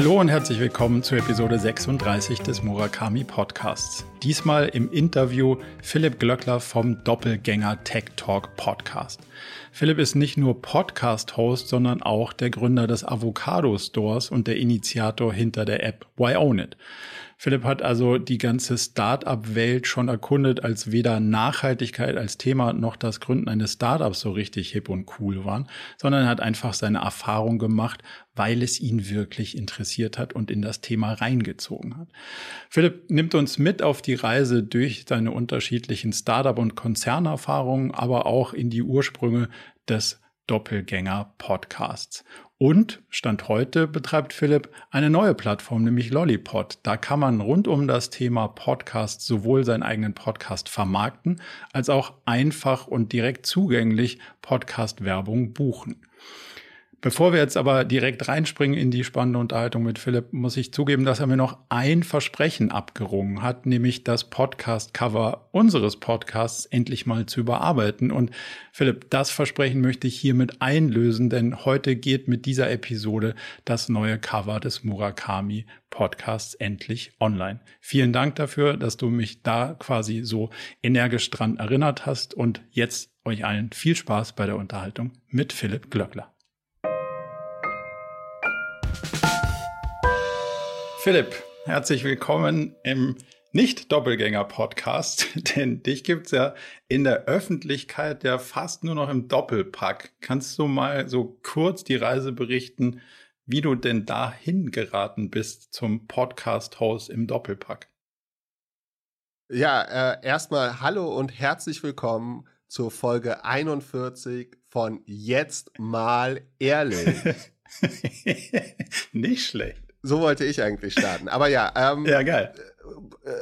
Hallo und herzlich willkommen zu Episode 36 des Murakami Podcasts. Diesmal im Interview Philipp Glöckler vom Doppelgänger Tech Talk Podcast. Philipp ist nicht nur Podcast-Host, sondern auch der Gründer des Avocado Stores und der Initiator hinter der App Why Own It. Philipp hat also die ganze Start-up-Welt schon erkundet, als weder Nachhaltigkeit als Thema noch das Gründen eines Startups so richtig hip und cool waren, sondern hat einfach seine Erfahrung gemacht, weil es ihn wirklich interessiert hat und in das Thema reingezogen hat. Philipp nimmt uns mit auf die Reise durch seine unterschiedlichen Startup- und Konzernerfahrungen, aber auch in die Ursprünge des Doppelgänger-Podcasts. Und Stand heute betreibt Philipp eine neue Plattform, nämlich Lollipod. Da kann man rund um das Thema Podcast sowohl seinen eigenen Podcast vermarkten, als auch einfach und direkt zugänglich Podcast-Werbung buchen. Bevor wir jetzt aber direkt reinspringen in die spannende Unterhaltung mit Philipp, muss ich zugeben, dass er mir noch ein Versprechen abgerungen hat, nämlich das Podcast-Cover unseres Podcasts endlich mal zu überarbeiten. Und Philipp, das Versprechen möchte ich hiermit einlösen, denn heute geht mit dieser Episode das neue Cover des Murakami Podcasts endlich online. Vielen Dank dafür, dass du mich da quasi so energisch dran erinnert hast und jetzt euch allen viel Spaß bei der Unterhaltung mit Philipp Glöckler. Philipp, herzlich willkommen im Nicht-Doppelgänger-Podcast, denn dich gibt's ja in der Öffentlichkeit ja fast nur noch im Doppelpack. Kannst du mal so kurz die Reise berichten, wie du denn dahin geraten bist zum Podcast-Host im Doppelpack? Ja, äh, erstmal hallo und herzlich willkommen zur Folge 41 von Jetzt mal ehrlich. Nicht schlecht. So wollte ich eigentlich starten. Aber ja, ähm, ja, geil. Äh,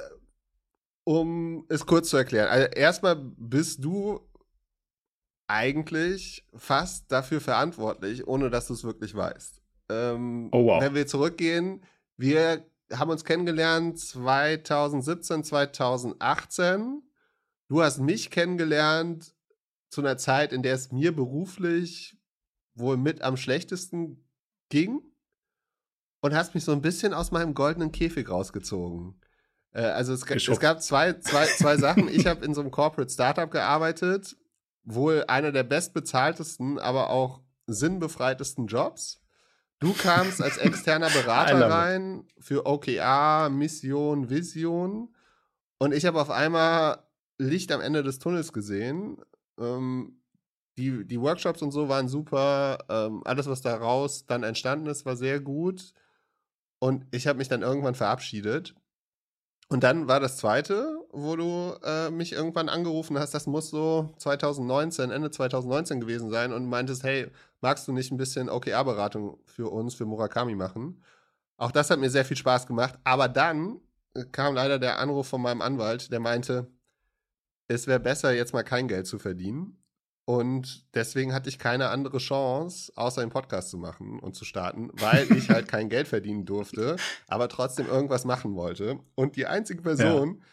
um es kurz zu erklären. Also erstmal bist du eigentlich fast dafür verantwortlich, ohne dass du es wirklich weißt. Ähm, oh, wow. Wenn wir zurückgehen, wir haben uns kennengelernt 2017, 2018. Du hast mich kennengelernt zu einer Zeit, in der es mir beruflich wohl mit am schlechtesten ging und hast mich so ein bisschen aus meinem goldenen Käfig rausgezogen. Äh, also es, es, gab zwei, zwei, zwei Sachen. Ich habe in so einem Corporate Startup gearbeitet, wohl einer der bestbezahltesten, aber auch sinnbefreitesten Jobs. Du kamst als externer Berater rein für OKR, Mission, Vision. Und ich habe auf einmal Licht am Ende des Tunnels gesehen. Ähm, die, die Workshops und so waren super. Ähm, alles, was daraus dann entstanden ist, war sehr gut. Und ich habe mich dann irgendwann verabschiedet. Und dann war das zweite, wo du äh, mich irgendwann angerufen hast, das muss so 2019, Ende 2019 gewesen sein und meintest, hey, magst du nicht ein bisschen OKR-Beratung für uns, für Murakami machen? Auch das hat mir sehr viel Spaß gemacht. Aber dann äh, kam leider der Anruf von meinem Anwalt, der meinte, es wäre besser, jetzt mal kein Geld zu verdienen. Und deswegen hatte ich keine andere Chance, außer den Podcast zu machen und zu starten, weil ich halt kein Geld verdienen durfte, aber trotzdem irgendwas machen wollte. Und die einzige Person, ja.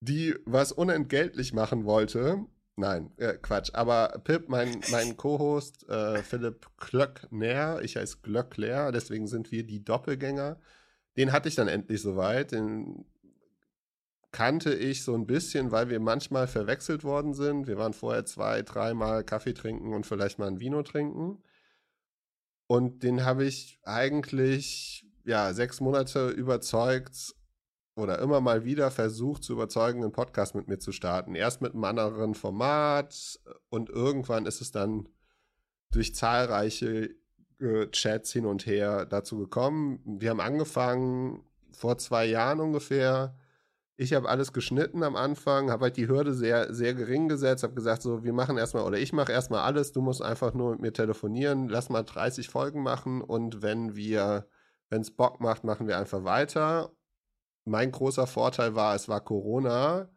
die was unentgeltlich machen wollte, nein, äh, Quatsch, aber Pip, mein, mein Co-Host, äh, Philipp Glöckner, ich heiße Glöckler, deswegen sind wir die Doppelgänger, den hatte ich dann endlich soweit. Den kannte ich so ein bisschen, weil wir manchmal verwechselt worden sind. Wir waren vorher zwei, dreimal Kaffee trinken und vielleicht mal ein Vino trinken. Und den habe ich eigentlich ja sechs Monate überzeugt oder immer mal wieder versucht zu überzeugen, einen Podcast mit mir zu starten. Erst mit einem anderen Format und irgendwann ist es dann durch zahlreiche äh, Chats hin und her dazu gekommen. Wir haben angefangen vor zwei Jahren ungefähr ich habe alles geschnitten am Anfang, habe halt die Hürde sehr, sehr gering gesetzt, habe gesagt, so, wir machen erstmal, oder ich mache erstmal alles, du musst einfach nur mit mir telefonieren, lass mal 30 Folgen machen und wenn wir, wenn es Bock macht, machen wir einfach weiter. Mein großer Vorteil war, es war Corona.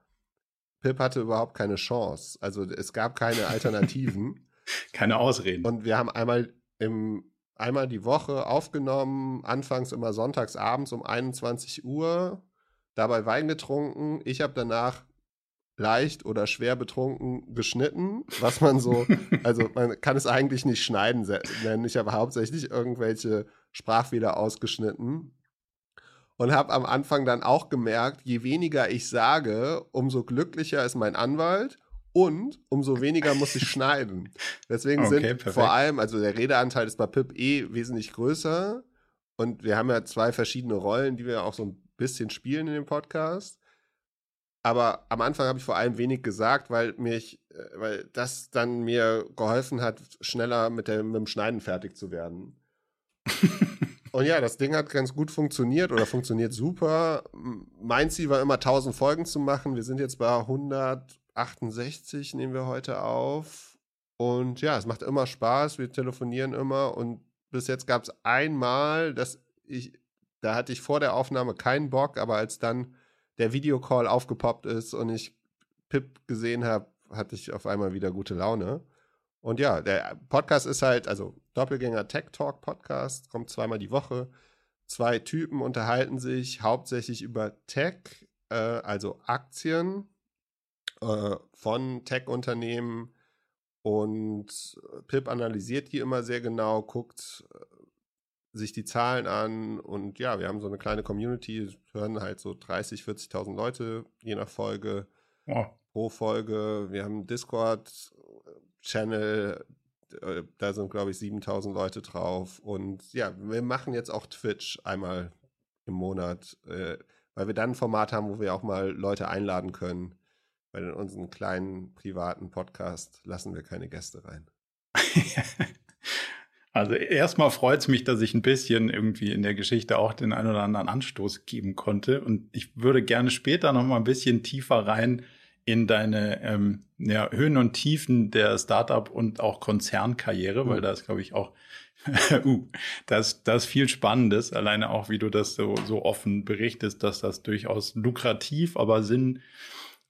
Pip hatte überhaupt keine Chance. Also es gab keine Alternativen. keine Ausreden. Und wir haben einmal im einmal die Woche aufgenommen, anfangs immer sonntags abends um 21 Uhr dabei Wein getrunken. Ich habe danach leicht oder schwer betrunken geschnitten, was man so, also man kann es eigentlich nicht schneiden nennen. Ich habe hauptsächlich irgendwelche Sprachfehler ausgeschnitten und habe am Anfang dann auch gemerkt, je weniger ich sage, umso glücklicher ist mein Anwalt und umso weniger muss ich schneiden. Deswegen okay, sind perfekt. vor allem, also der Redeanteil ist bei Pip eh wesentlich größer und wir haben ja zwei verschiedene Rollen, die wir auch so ein bisschen spielen in dem Podcast. Aber am Anfang habe ich vor allem wenig gesagt, weil mich, äh, weil das dann mir geholfen hat, schneller mit, der, mit dem Schneiden fertig zu werden. Und ja, das Ding hat ganz gut funktioniert oder funktioniert super. Mein Ziel war immer 1000 Folgen zu machen. Wir sind jetzt bei 168, nehmen wir heute auf. Und ja, es macht immer Spaß. Wir telefonieren immer. Und bis jetzt gab es einmal, dass ich, da hatte ich vor der Aufnahme keinen Bock, aber als dann der Videocall aufgepoppt ist und ich Pip gesehen habe, hatte ich auf einmal wieder gute Laune. Und ja, der Podcast ist halt, also Doppelgänger Tech Talk Podcast, kommt zweimal die Woche. Zwei Typen unterhalten sich hauptsächlich über Tech, äh, also Aktien äh, von Tech-Unternehmen. Und Pip analysiert die immer sehr genau, guckt sich die Zahlen an. Und ja, wir haben so eine kleine Community, hören halt so 30, 40.000 Leute je nach Folge. Ja. Pro Folge. Wir haben Discord Channel, äh, da sind, glaube ich, 7000 Leute drauf. Und ja, wir machen jetzt auch Twitch einmal im Monat, äh, weil wir dann ein Format haben, wo wir auch mal Leute einladen können. Weil in unseren kleinen privaten Podcast lassen wir keine Gäste rein. Also erstmal freut es mich, dass ich ein bisschen irgendwie in der Geschichte auch den einen oder anderen Anstoß geben konnte. Und ich würde gerne später noch mal ein bisschen tiefer rein in deine ähm, ja, Höhen und Tiefen der Startup und auch Konzernkarriere, mhm. weil da ist, glaube ich, auch uh, das, das viel Spannendes, alleine auch, wie du das so, so offen berichtest, dass das durchaus lukrativ, aber Sinn,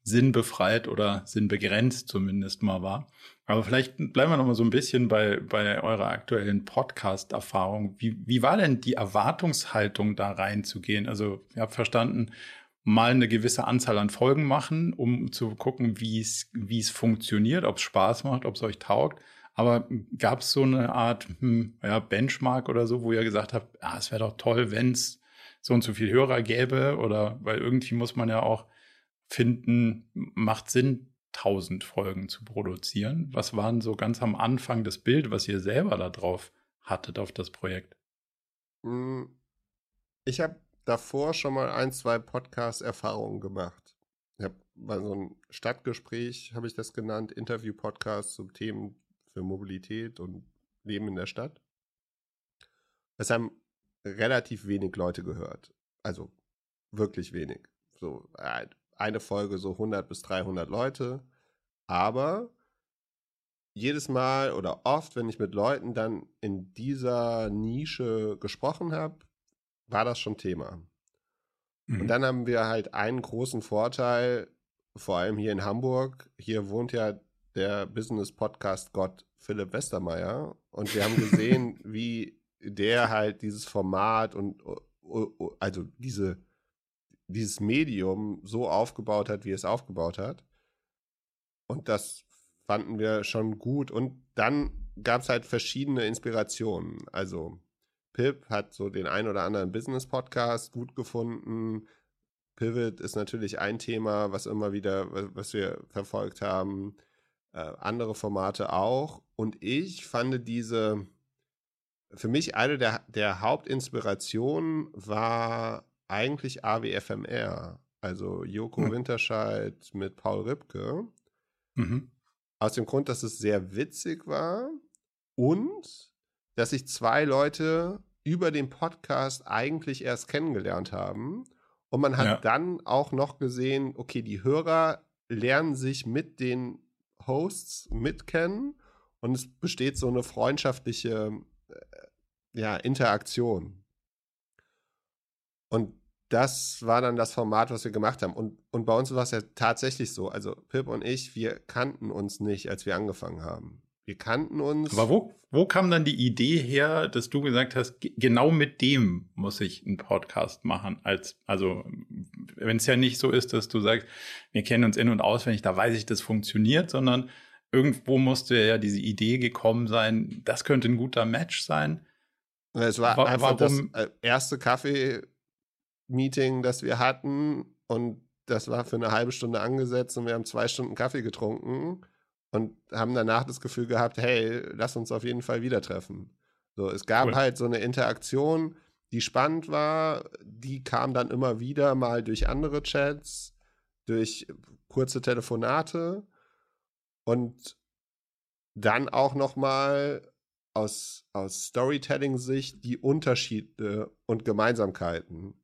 sinnbefreit oder sinnbegrenzt zumindest mal war. Aber vielleicht bleiben wir noch mal so ein bisschen bei, bei eurer aktuellen Podcast-Erfahrung. Wie, wie war denn die Erwartungshaltung, da reinzugehen? Also, ich habe verstanden, mal eine gewisse Anzahl an Folgen machen, um zu gucken, wie es, wie es funktioniert, ob es Spaß macht, ob es euch taugt. Aber gab es so eine Art hm, ja, Benchmark oder so, wo ihr gesagt habt, ah, es wäre doch toll, wenn es so und so viel Hörer gäbe? Oder weil irgendwie muss man ja auch finden, macht Sinn, tausend Folgen zu produzieren. Was waren so ganz am Anfang das Bild, was ihr selber da drauf hattet auf das Projekt? Hm, ich habe davor schon mal ein, zwei Podcast-Erfahrungen gemacht. Ich habe bei so einem Stadtgespräch, habe ich das genannt, Interview-Podcast zu Themen für Mobilität und Leben in der Stadt. Das haben relativ wenig Leute gehört. Also wirklich wenig. So äh, eine Folge so 100 bis 300 Leute. Aber jedes Mal oder oft, wenn ich mit Leuten dann in dieser Nische gesprochen habe, war das schon Thema. Mhm. Und dann haben wir halt einen großen Vorteil, vor allem hier in Hamburg. Hier wohnt ja der Business-Podcast Gott Philipp Westermeier. Und wir haben gesehen, wie der halt dieses Format und also diese, dieses Medium so aufgebaut hat, wie es aufgebaut hat. Und das fanden wir schon gut. Und dann gab es halt verschiedene Inspirationen. Also Pip hat so den ein oder anderen Business-Podcast gut gefunden. Pivot ist natürlich ein Thema, was immer wieder, was wir verfolgt haben. Äh, andere Formate auch. Und ich fand diese, für mich eine der, der Hauptinspirationen war eigentlich AWFMR. Also Joko mhm. Winterscheid mit Paul Ripke. Mhm. Aus dem Grund, dass es sehr witzig war und dass sich zwei Leute über den Podcast eigentlich erst kennengelernt haben. Und man hat ja. dann auch noch gesehen, okay, die Hörer lernen sich mit den Hosts mitkennen und es besteht so eine freundschaftliche äh, ja, Interaktion. Und das war dann das Format, was wir gemacht haben. Und, und bei uns war es ja tatsächlich so. Also Pip und ich, wir kannten uns nicht, als wir angefangen haben. Wir kannten uns. Aber wo, wo kam dann die Idee her, dass du gesagt hast, genau mit dem muss ich einen Podcast machen? Als, also, wenn es ja nicht so ist, dass du sagst, wir kennen uns in- und auswendig, da weiß ich, das funktioniert, sondern irgendwo musste ja diese Idee gekommen sein, das könnte ein guter Match sein. Es war Wa einfach warum? das äh, erste Kaffee-Meeting, das wir hatten und das war für eine halbe Stunde angesetzt und wir haben zwei Stunden Kaffee getrunken und haben danach das Gefühl gehabt, hey, lass uns auf jeden Fall wieder treffen. So, es gab cool. halt so eine Interaktion, die spannend war, die kam dann immer wieder mal durch andere Chats, durch kurze Telefonate und dann auch noch mal aus, aus Storytelling-Sicht die Unterschiede und Gemeinsamkeiten.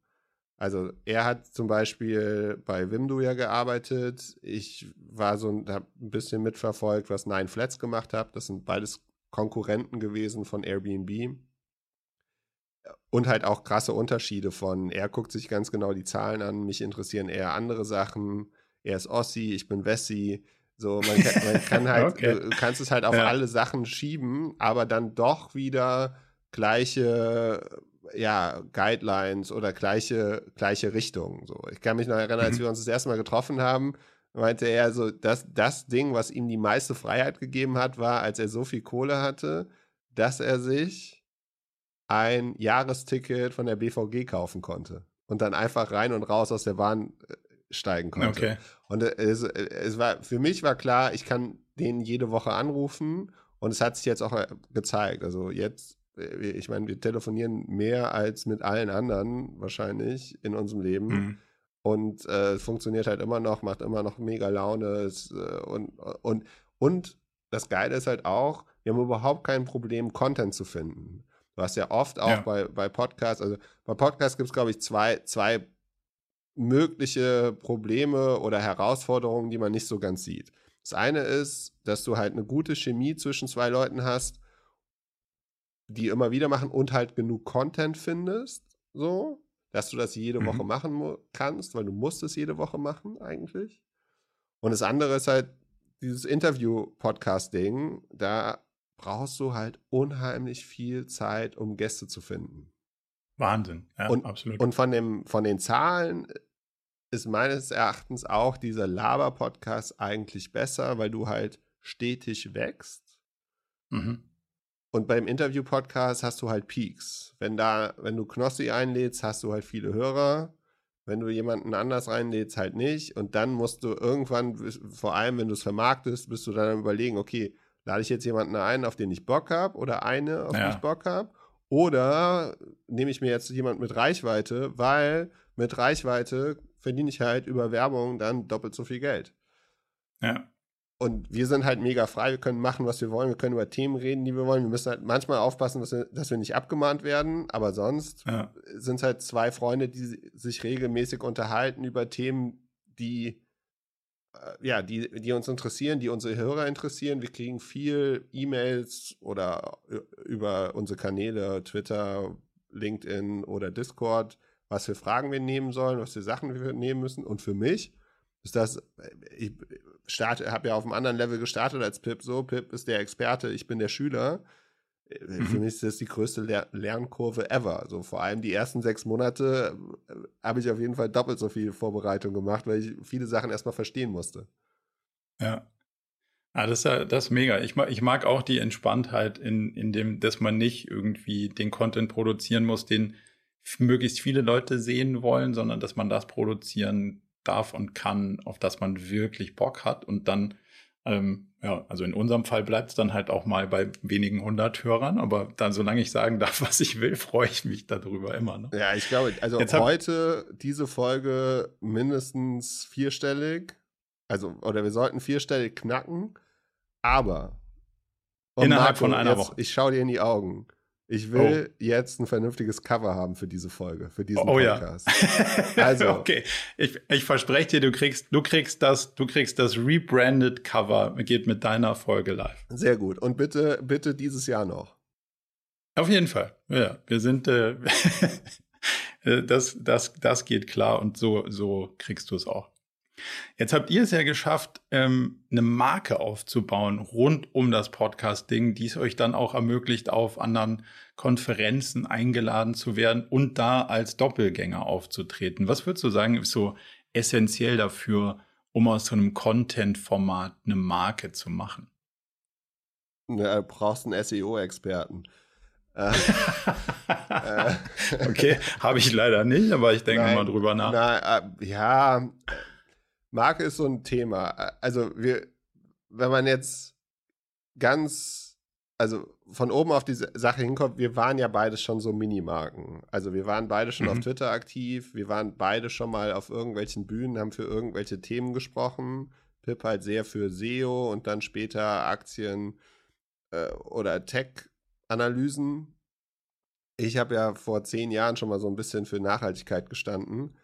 Also er hat zum Beispiel bei Wimdu ja gearbeitet. Ich war so ein, hab ein bisschen mitverfolgt, was Nine Flats gemacht hat. Das sind beides Konkurrenten gewesen von Airbnb. Und halt auch krasse Unterschiede von, er guckt sich ganz genau die Zahlen an, mich interessieren eher andere Sachen. Er ist Ossi, ich bin Wessi. So, man kann, man kann halt, okay. du kannst es halt auf ja. alle Sachen schieben, aber dann doch wieder gleiche ja, Guidelines oder gleiche, gleiche Richtung. So. Ich kann mich noch erinnern, als mhm. wir uns das erste Mal getroffen haben, meinte er so, dass das Ding, was ihm die meiste Freiheit gegeben hat, war, als er so viel Kohle hatte, dass er sich ein Jahresticket von der BVG kaufen konnte und dann einfach rein und raus aus der Bahn äh, steigen konnte. Okay. Und es, es war für mich war klar, ich kann den jede Woche anrufen und es hat sich jetzt auch äh, gezeigt. Also jetzt ich meine, wir telefonieren mehr als mit allen anderen wahrscheinlich in unserem Leben. Mhm. Und äh, es funktioniert halt immer noch, macht immer noch mega Laune. Es, äh, und, und, und das Geile ist halt auch, wir haben überhaupt kein Problem, Content zu finden. Du hast ja oft auch ja. bei, bei Podcasts, also bei Podcasts gibt es, glaube ich, zwei, zwei mögliche Probleme oder Herausforderungen, die man nicht so ganz sieht. Das eine ist, dass du halt eine gute Chemie zwischen zwei Leuten hast die immer wieder machen und halt genug Content findest, so, dass du das jede mhm. Woche machen kannst, weil du musst es jede Woche machen eigentlich. Und das andere ist halt dieses Interview-Podcast-Ding, da brauchst du halt unheimlich viel Zeit, um Gäste zu finden. Wahnsinn, ja, und, absolut. Und von, dem, von den Zahlen ist meines Erachtens auch dieser Laber-Podcast eigentlich besser, weil du halt stetig wächst. Mhm. Und beim Interview-Podcast hast du halt Peaks. Wenn da, wenn du Knossi einlädst, hast du halt viele Hörer. Wenn du jemanden anders reinlädst, halt nicht. Und dann musst du irgendwann, vor allem wenn du es vermarktest, bist du dann überlegen, okay, lade ich jetzt jemanden ein, auf den ich Bock habe oder eine, auf ja. die ich Bock habe? Oder nehme ich mir jetzt jemanden mit Reichweite, weil mit Reichweite verdiene ich halt über Werbung dann doppelt so viel Geld. Ja. Und wir sind halt mega frei, wir können machen, was wir wollen, wir können über Themen reden, die wir wollen. Wir müssen halt manchmal aufpassen, dass wir, dass wir nicht abgemahnt werden, aber sonst ja. sind es halt zwei Freunde, die sich regelmäßig unterhalten über Themen, die äh, ja, die, die uns interessieren, die unsere Hörer interessieren. Wir kriegen viel E-Mails oder über unsere Kanäle, Twitter, LinkedIn oder Discord, was für Fragen wir nehmen sollen, was für Sachen wir nehmen müssen. Und für mich ist das, ich starte, habe ja auf einem anderen Level gestartet als Pip so. Pip ist der Experte, ich bin der Schüler. Äh, mhm. Für mich ist das die größte Ler Lernkurve ever. Also vor allem die ersten sechs Monate äh, habe ich auf jeden Fall doppelt so viel Vorbereitung gemacht, weil ich viele Sachen erstmal verstehen musste. Ja. Ah, das, ist ja, das ist mega. Ich mag, ich mag auch die Entspanntheit in, in dem, dass man nicht irgendwie den Content produzieren muss, den möglichst viele Leute sehen wollen, sondern dass man das produzieren darf und kann, auf das man wirklich Bock hat und dann ähm, ja, also in unserem Fall bleibt es dann halt auch mal bei wenigen hundert Hörern, aber dann, solange ich sagen darf, was ich will, freue ich mich darüber immer. Ne? Ja, ich glaube, also Jetzt heute diese Folge mindestens vierstellig, also, oder wir sollten vierstellig knacken, aber innerhalb Marco, von einer jetzt, Woche. Ich schaue dir in die Augen. Ich will oh. jetzt ein vernünftiges Cover haben für diese Folge, für diesen oh, Podcast. Ja. also, okay, ich, ich verspreche dir, du kriegst, du kriegst das, du kriegst das rebranded Cover, geht mit deiner Folge live. Sehr gut. Und bitte, bitte dieses Jahr noch. Auf jeden Fall. Ja, wir sind, äh, das, das, das geht klar und so, so kriegst du es auch. Jetzt habt ihr es ja geschafft, ähm, eine Marke aufzubauen rund um das Podcast-Ding, die es euch dann auch ermöglicht, auf anderen Konferenzen eingeladen zu werden und da als Doppelgänger aufzutreten. Was würdest du sagen, ist so essentiell dafür, um aus so einem Content-Format eine Marke zu machen? Ja, du brauchst einen SEO-Experten. Äh, äh, okay, habe ich leider nicht, aber ich denke Nein, mal drüber nach. Na, äh, ja, Marke ist so ein Thema. Also wir, wenn man jetzt ganz, also von oben auf die Sache hinkommt, wir waren ja beide schon so Minimarken. Also wir waren beide schon mhm. auf Twitter aktiv, wir waren beide schon mal auf irgendwelchen Bühnen, haben für irgendwelche Themen gesprochen. Pip halt sehr für SEO und dann später Aktien äh, oder Tech-Analysen. Ich habe ja vor zehn Jahren schon mal so ein bisschen für Nachhaltigkeit gestanden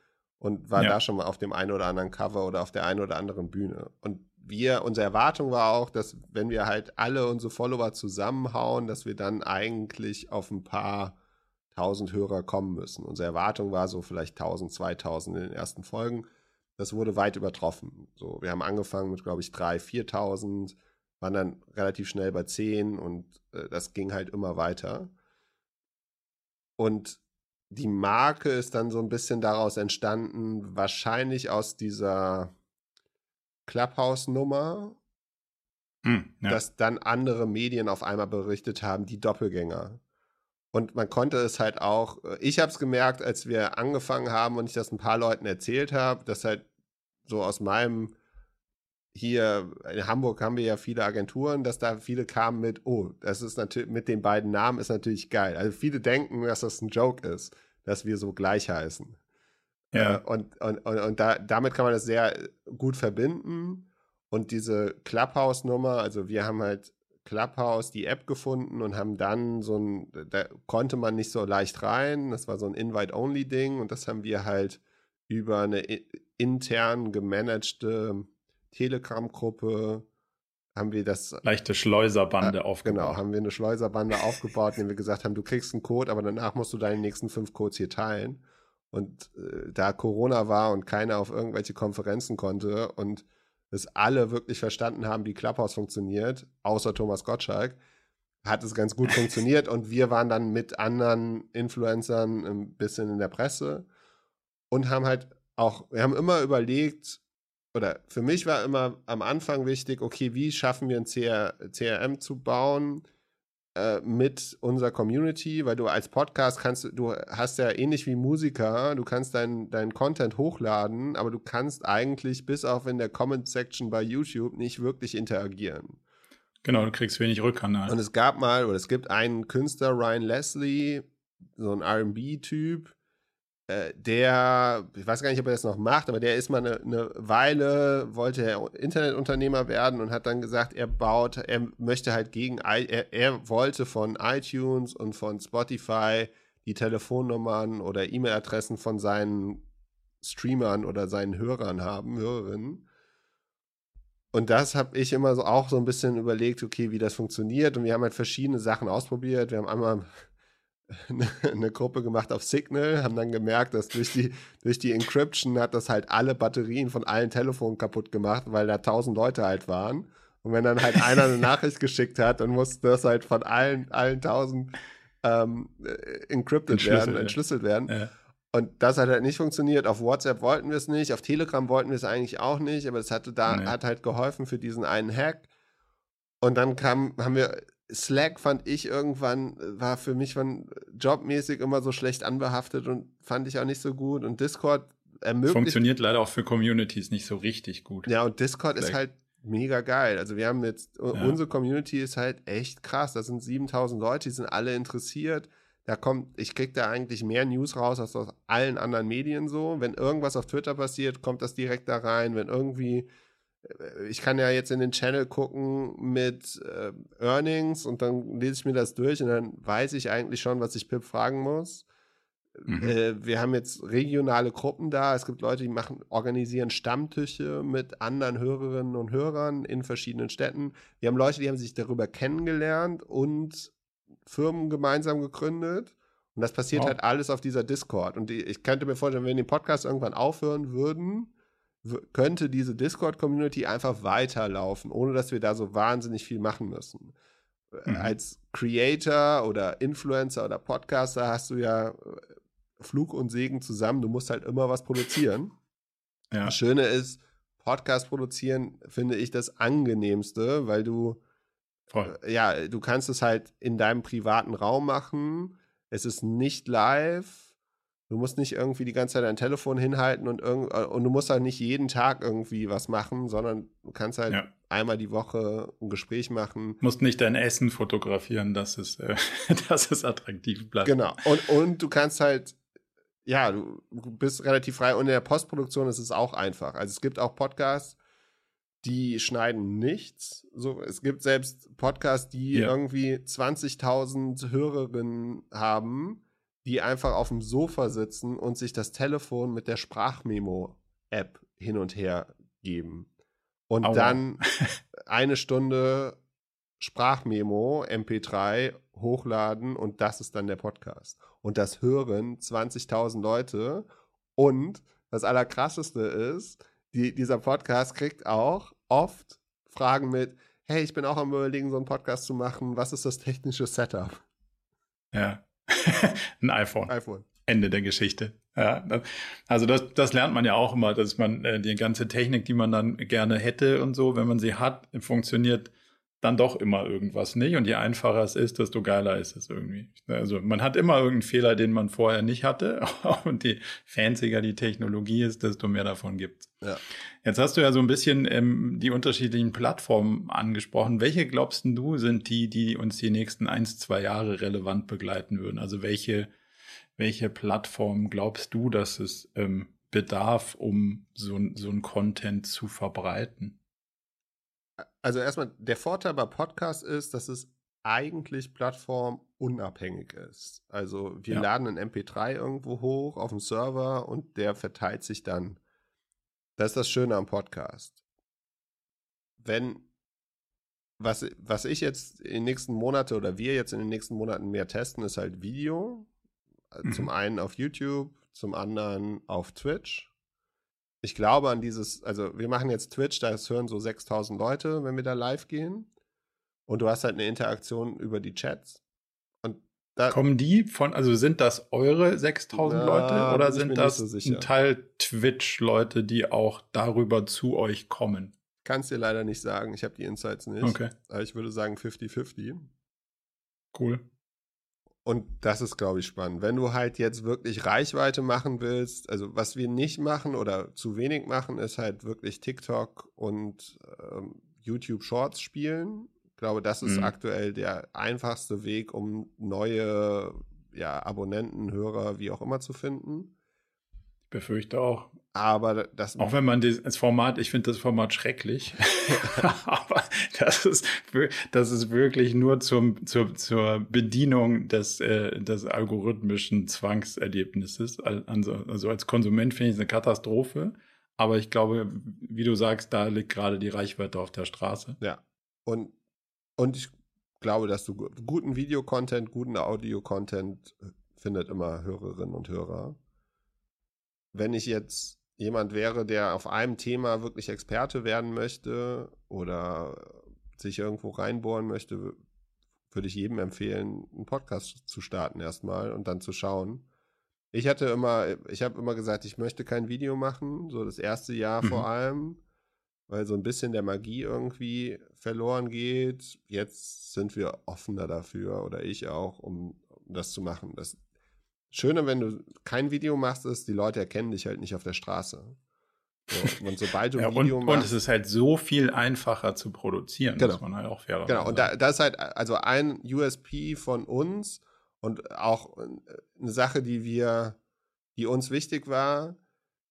und war ja. da schon mal auf dem einen oder anderen Cover oder auf der einen oder anderen Bühne. Und wir, unsere Erwartung war auch, dass wenn wir halt alle unsere Follower zusammenhauen, dass wir dann eigentlich auf ein paar tausend Hörer kommen müssen. Unsere Erwartung war so vielleicht 1000, 2000 in den ersten Folgen. Das wurde weit übertroffen. So, wir haben angefangen mit, glaube ich, 3.000, 4.000, waren dann relativ schnell bei 10 und äh, das ging halt immer weiter. Und die Marke ist dann so ein bisschen daraus entstanden, wahrscheinlich aus dieser Clubhouse-Nummer, hm, ja. dass dann andere Medien auf einmal berichtet haben, die Doppelgänger. Und man konnte es halt auch, äh, ich habe es gemerkt, als wir angefangen haben und ich das ein paar Leuten erzählt habe, dass halt so aus meinem, hier in Hamburg haben wir ja viele Agenturen, dass da viele kamen mit, oh, das ist natürlich, mit den beiden Namen ist natürlich geil. Also viele denken, dass das ein Joke ist, dass wir so gleich heißen. Ja. Äh, und, und, und, und da, damit kann man das sehr gut verbinden. Und diese Clubhouse-Nummer, also wir haben halt Clubhouse die App gefunden und haben dann so ein, da konnte man nicht so leicht rein. Das war so ein Invite-Only-Ding und das haben wir halt über eine intern gemanagte Telegram-Gruppe haben wir das. Leichte Schleuserbande äh, aufgebaut. Genau, haben wir eine Schleuserbande aufgebaut, indem wir gesagt haben, du kriegst einen Code, aber danach musst du deine nächsten fünf Codes hier teilen. Und äh, da Corona war und keiner auf irgendwelche Konferenzen konnte und es alle wirklich verstanden haben, wie Clubhouse funktioniert, außer Thomas Gottschalk, hat es ganz gut funktioniert und wir waren dann mit anderen Influencern ein bisschen in der Presse und haben halt auch, wir haben immer überlegt, oder für mich war immer am Anfang wichtig, okay, wie schaffen wir ein CR, CRM zu bauen, äh, mit unserer Community, weil du als Podcast kannst, du hast ja ähnlich wie Musiker, du kannst deinen dein Content hochladen, aber du kannst eigentlich bis auf in der Comment-Section bei YouTube nicht wirklich interagieren. Genau, du kriegst wenig Rückkanal. Und es gab mal, oder es gibt einen Künstler, Ryan Leslie, so ein RB-Typ, der, ich weiß gar nicht, ob er das noch macht, aber der ist mal eine, eine Weile, wollte er Internetunternehmer werden und hat dann gesagt, er baut, er möchte halt gegen, er, er wollte von iTunes und von Spotify die Telefonnummern oder E-Mail-Adressen von seinen Streamern oder seinen Hörern haben, Hörerinnen. Und das habe ich immer so auch so ein bisschen überlegt, okay, wie das funktioniert. Und wir haben halt verschiedene Sachen ausprobiert. Wir haben einmal eine Gruppe gemacht auf Signal, haben dann gemerkt, dass durch die, durch die Encryption hat das halt alle Batterien von allen Telefonen kaputt gemacht, weil da tausend Leute halt waren. Und wenn dann halt einer eine Nachricht geschickt hat, dann musste das halt von allen, allen tausend ähm, äh, encrypted werden, entschlüsselt werden. Ja. Und das hat halt nicht funktioniert. Auf WhatsApp wollten wir es nicht, auf Telegram wollten wir es eigentlich auch nicht, aber es hatte da, nee. hat halt geholfen für diesen einen Hack. Und dann kam, haben wir Slack fand ich irgendwann, äh, war für mich von jobmäßig immer so schlecht anbehaftet und fand ich auch nicht so gut. Und Discord ermöglicht. Funktioniert leider auch für Communities nicht so richtig gut. Ja, und Discord Slack. ist halt mega geil. Also wir haben jetzt, ja. unsere Community ist halt echt krass. Da sind 7000 Leute, die sind alle interessiert. Da kommt, ich krieg da eigentlich mehr News raus als aus allen anderen Medien so. Wenn irgendwas auf Twitter passiert, kommt das direkt da rein. Wenn irgendwie ich kann ja jetzt in den Channel gucken mit äh, Earnings und dann lese ich mir das durch und dann weiß ich eigentlich schon, was ich Pip fragen muss. Mhm. Äh, wir haben jetzt regionale Gruppen da. Es gibt Leute, die machen, organisieren Stammtische mit anderen Hörerinnen und Hörern in verschiedenen Städten. Wir haben Leute, die haben sich darüber kennengelernt und Firmen gemeinsam gegründet. Und das passiert wow. halt alles auf dieser Discord. Und die, ich könnte mir vorstellen, wenn wir den Podcast irgendwann aufhören würden, könnte diese Discord-Community einfach weiterlaufen, ohne dass wir da so wahnsinnig viel machen müssen. Mhm. Als Creator oder Influencer oder Podcaster hast du ja äh, Flug und Segen zusammen. Du musst halt immer was produzieren. Ja. Das Schöne ist, Podcast produzieren finde ich das angenehmste, weil du Voll. Äh, ja, du kannst es halt in deinem privaten Raum machen. Es ist nicht live Du musst nicht irgendwie die ganze Zeit dein Telefon hinhalten und, irgend, äh, und du musst halt nicht jeden Tag irgendwie was machen, sondern du kannst halt ja. einmal die Woche ein Gespräch machen. Du musst nicht dein Essen fotografieren, dass es, äh, dass es attraktiv bleibt. Genau. Und, und du kannst halt, ja, du bist relativ frei und in der Postproduktion ist es auch einfach. Also es gibt auch Podcasts, die schneiden nichts. So, es gibt selbst Podcasts, die ja. irgendwie 20.000 Hörerinnen haben die einfach auf dem Sofa sitzen und sich das Telefon mit der Sprachmemo-App hin und her geben. Und Aua. dann eine Stunde Sprachmemo, MP3 hochladen und das ist dann der Podcast. Und das hören 20.000 Leute. Und das Allerkrasseste ist, die, dieser Podcast kriegt auch oft Fragen mit, hey, ich bin auch am überlegen, so einen Podcast zu machen. Was ist das technische Setup? Ja. ein iPhone. iPhone. Ende der Geschichte. Ja, also das, das lernt man ja auch immer, dass man äh, die ganze Technik, die man dann gerne hätte und so, wenn man sie hat, funktioniert dann doch immer irgendwas nicht. Und je einfacher es ist, desto geiler ist es irgendwie. Also man hat immer irgendeinen Fehler, den man vorher nicht hatte. Und je fancier die Technologie ist, desto mehr davon gibt ja. Jetzt hast du ja so ein bisschen ähm, die unterschiedlichen Plattformen angesprochen. Welche glaubst du sind die, die uns die nächsten eins, zwei Jahre relevant begleiten würden? Also welche, welche Plattform glaubst du, dass es ähm, bedarf, um so, so ein Content zu verbreiten? Also erstmal, der Vorteil bei Podcasts ist, dass es eigentlich plattformunabhängig ist. Also wir ja. laden ein MP3 irgendwo hoch auf dem Server und der verteilt sich dann. Das ist das Schöne am Podcast. Wenn, was, was ich jetzt in den nächsten Monaten oder wir jetzt in den nächsten Monaten mehr testen, ist halt Video. Mhm. Zum einen auf YouTube, zum anderen auf Twitch ich glaube an dieses, also wir machen jetzt Twitch, da hören so 6000 Leute, wenn wir da live gehen. Und du hast halt eine Interaktion über die Chats. Und da Kommen die von, also sind das eure 6000 Leute oder sind das so ein Teil Twitch-Leute, die auch darüber zu euch kommen? Kannst dir leider nicht sagen, ich habe die Insights nicht. Okay. Aber ich würde sagen 50-50. Cool. Und das ist, glaube ich, spannend. Wenn du halt jetzt wirklich Reichweite machen willst, also was wir nicht machen oder zu wenig machen, ist halt wirklich TikTok und ähm, YouTube Shorts spielen. Ich glaube, das ist mhm. aktuell der einfachste Weg, um neue ja, Abonnenten, Hörer, wie auch immer zu finden. Befürchte auch. Aber das. Auch wenn man das Format, ich finde das Format schrecklich. aber das ist, das ist wirklich nur zum, zur, zur Bedienung des, äh, des algorithmischen Zwangserlebnisses. Also, also als Konsument finde ich es eine Katastrophe. Aber ich glaube, wie du sagst, da liegt gerade die Reichweite auf der Straße. Ja. Und, und ich glaube, dass du guten Videocontent, guten Audio-Content äh, findet immer Hörerinnen und Hörer. Wenn ich jetzt jemand wäre, der auf einem Thema wirklich Experte werden möchte oder sich irgendwo reinbohren möchte, würde ich jedem empfehlen, einen Podcast zu starten erstmal und dann zu schauen. Ich hatte immer, ich habe immer gesagt, ich möchte kein Video machen, so das erste Jahr mhm. vor allem, weil so ein bisschen der Magie irgendwie verloren geht. Jetzt sind wir offener dafür oder ich auch, um, um das zu machen. Das, Schöne, wenn du kein Video machst, ist, die Leute erkennen dich halt nicht auf der Straße. So, und sobald du ein ja, Video und, machst. Und es ist halt so viel einfacher zu produzieren, genau. muss man halt auch fair Genau, und da, das ist halt also ein USP von uns und auch eine Sache, die wir, die uns wichtig war,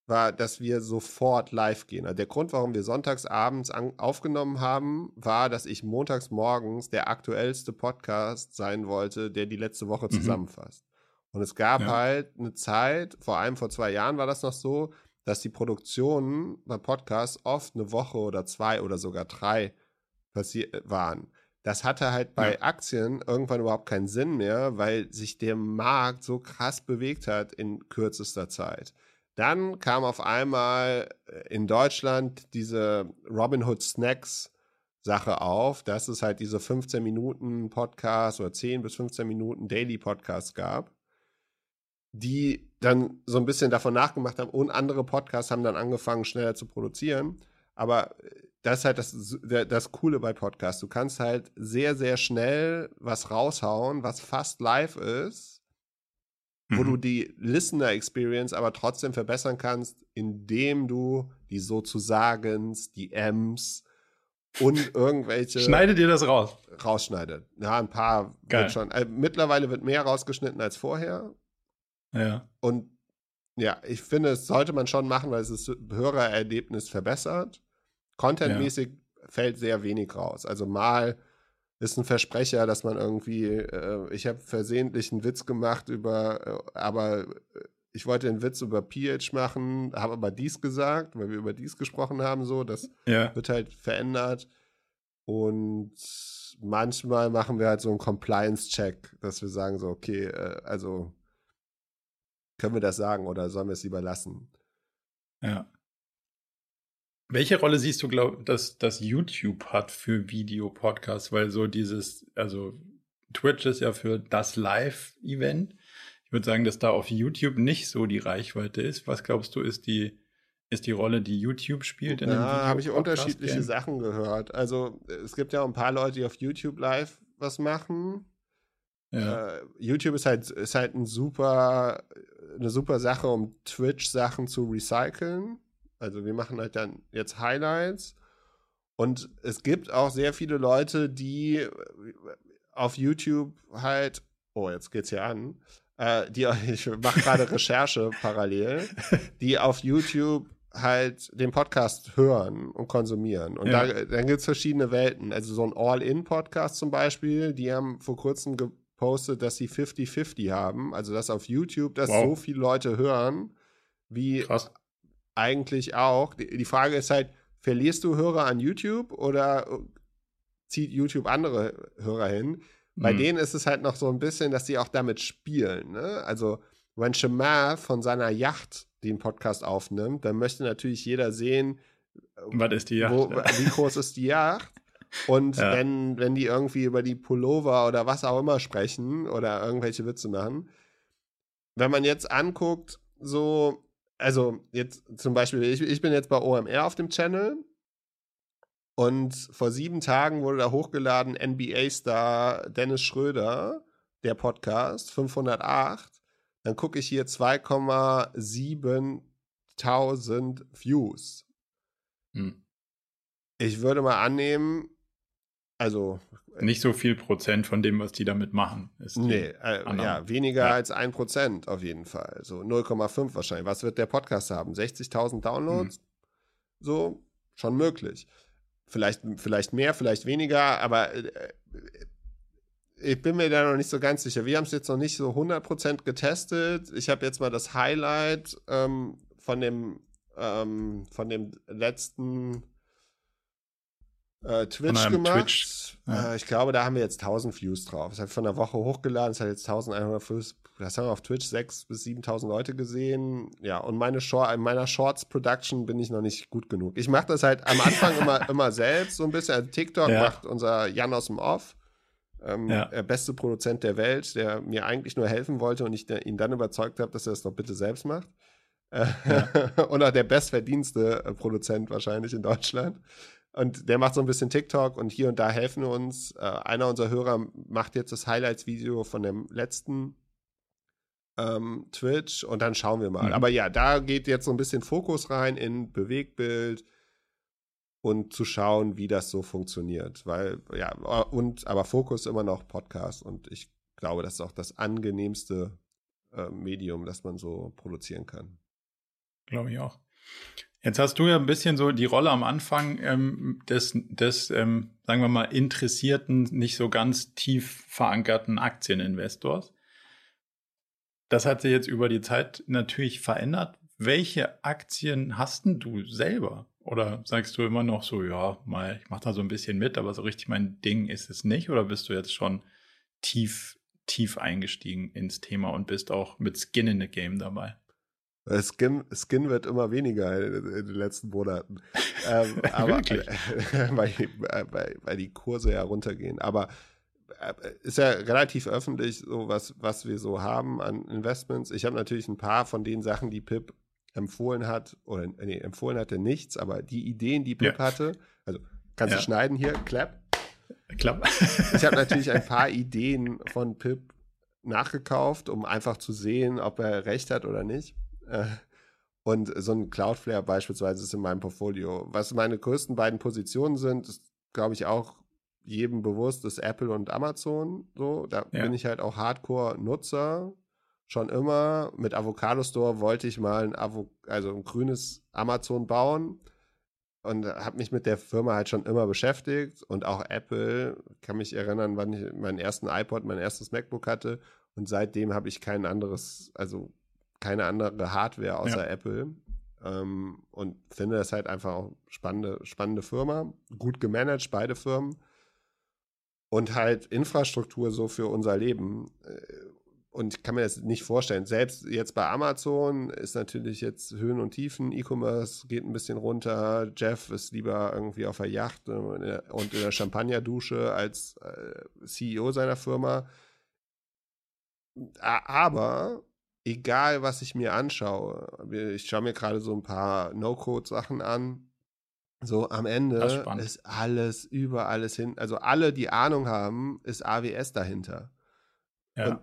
war, dass wir sofort live gehen. Also der Grund, warum wir sonntags abends aufgenommen haben, war, dass ich montags morgens der aktuellste Podcast sein wollte, der die letzte Woche mhm. zusammenfasst. Und es gab ja. halt eine Zeit, vor allem vor zwei Jahren war das noch so, dass die Produktionen bei Podcasts oft eine Woche oder zwei oder sogar drei passiert waren. Das hatte halt bei ja. Aktien irgendwann überhaupt keinen Sinn mehr, weil sich der Markt so krass bewegt hat in kürzester Zeit. Dann kam auf einmal äh, in Deutschland diese Robinhood Snacks Sache auf, dass es halt diese 15 Minuten Podcast oder 10 bis 15 Minuten Daily Podcast gab, die dann so ein bisschen davon nachgemacht haben und andere Podcasts haben dann angefangen schneller zu produzieren. Aber äh, das ist halt das, das Coole bei Podcasts. Du kannst halt sehr, sehr schnell was raushauen, was fast live ist, mhm. wo du mhm. die Listener-Experience aber trotzdem verbessern kannst, indem du die Sozusagens, die M's und irgendwelche. Schneidet ihr das raus? Rausschneidet. Ja, ein paar Geil. wird schon. Also mittlerweile wird mehr rausgeschnitten als vorher. Ja. Und ja, ich finde, es sollte man schon machen, weil es das Hörererlebnis verbessert. Contentmäßig ja. fällt sehr wenig raus. Also mal ist ein Versprecher, dass man irgendwie, äh, ich habe versehentlich einen Witz gemacht über, äh, aber äh, ich wollte einen Witz über PH machen, habe aber dies gesagt, weil wir über dies gesprochen haben, so, das ja. wird halt verändert. Und manchmal machen wir halt so einen Compliance-Check, dass wir sagen so, okay, äh, also können wir das sagen oder sollen wir es lieber lassen? Ja. Welche Rolle siehst du, glaub, dass, dass YouTube hat für Videopodcasts? Weil so dieses, also Twitch ist ja für das Live-Event. Ich würde sagen, dass da auf YouTube nicht so die Reichweite ist. Was glaubst du, ist die, ist die Rolle, die YouTube spielt? In ja, habe ich unterschiedliche Game? Sachen gehört. Also es gibt ja auch ein paar Leute, die auf YouTube live was machen. Ja. Uh, YouTube ist halt, ist halt ein super, eine super Sache, um Twitch-Sachen zu recyceln. Also wir machen halt dann jetzt Highlights. Und es gibt auch sehr viele Leute, die auf YouTube halt, oh, jetzt geht's hier an, äh, die, ich mache gerade Recherche parallel, die auf YouTube halt den Podcast hören und konsumieren. Und ja. da, dann gibt es verschiedene Welten. Also so ein All-In-Podcast zum Beispiel, die haben vor kurzem gepostet, dass sie 50-50 haben. Also dass auf YouTube das wow. so viele Leute hören, wie Krass eigentlich auch. Die Frage ist halt, verlierst du Hörer an YouTube oder äh, zieht YouTube andere Hörer hin? Bei mhm. denen ist es halt noch so ein bisschen, dass sie auch damit spielen. Ne? Also, wenn Shemar von seiner Yacht den Podcast aufnimmt, dann möchte natürlich jeder sehen, äh, was ist die Yacht? Wo, wie groß ist die Yacht? Und ja. wenn, wenn die irgendwie über die Pullover oder was auch immer sprechen oder irgendwelche Witze machen, wenn man jetzt anguckt, so also jetzt zum Beispiel, ich, ich bin jetzt bei OMR auf dem Channel und vor sieben Tagen wurde da hochgeladen NBA-Star Dennis Schröder, der Podcast, 508. Dann gucke ich hier 2,7 Views. Hm. Ich würde mal annehmen, also nicht so viel Prozent von dem, was die damit machen. Ist nee, äh, ja, weniger ja. als ein Prozent auf jeden Fall. So 0,5 wahrscheinlich. Was wird der Podcast haben? 60.000 Downloads? Hm. So, schon möglich. Vielleicht, vielleicht mehr, vielleicht weniger, aber äh, ich bin mir da noch nicht so ganz sicher. Wir haben es jetzt noch nicht so 100% getestet. Ich habe jetzt mal das Highlight ähm, von dem ähm, von dem letzten äh, Twitch gemacht. Twitch. Ja. Äh, ich glaube, da haben wir jetzt 1000 Views drauf. Das ich von der Woche hochgeladen. Es hat jetzt 1100 Views. Das haben wir auf Twitch 6.000 bis 7.000 Leute gesehen. Ja, und meine Short, in meiner Shorts Production bin ich noch nicht gut genug. Ich mache das halt am Anfang immer, immer selbst so ein bisschen. Also TikTok ja. macht unser Jan aus dem Off. Ähm, ja. Der beste Produzent der Welt, der mir eigentlich nur helfen wollte und ich ihn dann überzeugt habe, dass er es doch bitte selbst macht. Ja. und auch der bestverdienste äh, Produzent wahrscheinlich in Deutschland. Und der macht so ein bisschen TikTok und hier und da helfen wir uns. Äh, einer unserer Hörer macht jetzt das Highlights-Video von dem letzten ähm, Twitch und dann schauen wir mal. Mhm. Aber ja, da geht jetzt so ein bisschen Fokus rein in Bewegbild und zu schauen, wie das so funktioniert. Weil, ja, und aber Fokus immer noch Podcast und ich glaube, das ist auch das angenehmste äh, Medium, das man so produzieren kann. Glaube ich auch. Jetzt hast du ja ein bisschen so die Rolle am Anfang ähm, des, des ähm, sagen wir mal, interessierten, nicht so ganz tief verankerten Aktieninvestors. Das hat sich jetzt über die Zeit natürlich verändert. Welche Aktien hast du selber? Oder sagst du immer noch so, ja, mal, ich mache da so ein bisschen mit, aber so richtig mein Ding ist es nicht? Oder bist du jetzt schon tief, tief eingestiegen ins Thema und bist auch mit Skin in the Game dabei? Skin, Skin wird immer weniger in, in den letzten Monaten. ähm, aber, weil, weil, weil die Kurse ja runtergehen. Aber äh, ist ja relativ öffentlich, so was, was wir so haben an Investments. Ich habe natürlich ein paar von den Sachen, die Pip empfohlen hat, oder nee, empfohlen hatte nichts, aber die Ideen, die Pip ja. hatte, also kannst ja. du schneiden hier, clap. Klapp. ich habe natürlich ein paar Ideen von Pip nachgekauft, um einfach zu sehen, ob er recht hat oder nicht. Äh, und so ein Cloudflare beispielsweise ist in meinem Portfolio. Was meine größten beiden Positionen sind, ist, glaube ich, auch jedem bewusst, ist Apple und Amazon. So, da ja. bin ich halt auch Hardcore-Nutzer. Schon immer. Mit Avocado Store wollte ich mal ein, Avo also ein grünes Amazon bauen und habe mich mit der Firma halt schon immer beschäftigt und auch Apple, kann mich erinnern, wann ich meinen ersten iPod, mein erstes MacBook hatte und seitdem habe ich kein anderes, also keine andere Hardware außer ja. Apple ähm, und finde das halt einfach auch spannende, spannende Firma, gut gemanagt, beide Firmen und halt Infrastruktur so für unser Leben. Äh, und ich kann mir das nicht vorstellen. Selbst jetzt bei Amazon ist natürlich jetzt Höhen und Tiefen. E-Commerce geht ein bisschen runter. Jeff ist lieber irgendwie auf der Yacht und in der Champagnerdusche als äh, CEO seiner Firma. Aber egal, was ich mir anschaue, ich schaue mir gerade so ein paar No-Code-Sachen an. So am Ende ist, ist alles über alles hin. Also alle, die Ahnung haben, ist AWS dahinter. Ja. Und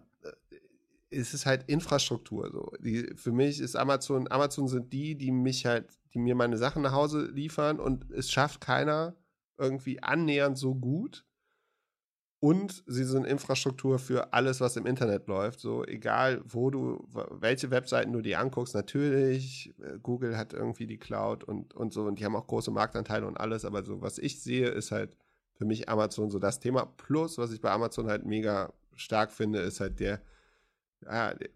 ist es halt Infrastruktur. So. Die, für mich ist Amazon, Amazon sind die, die mich halt, die mir meine Sachen nach Hause liefern und es schafft keiner irgendwie annähernd so gut. Und sie sind Infrastruktur für alles, was im Internet läuft. So, egal wo du, welche Webseiten du dir anguckst, natürlich, äh, Google hat irgendwie die Cloud und, und so, und die haben auch große Marktanteile und alles, aber so, was ich sehe, ist halt für mich Amazon so das Thema. Plus, was ich bei Amazon halt mega stark finde, ist halt der, ja, äh,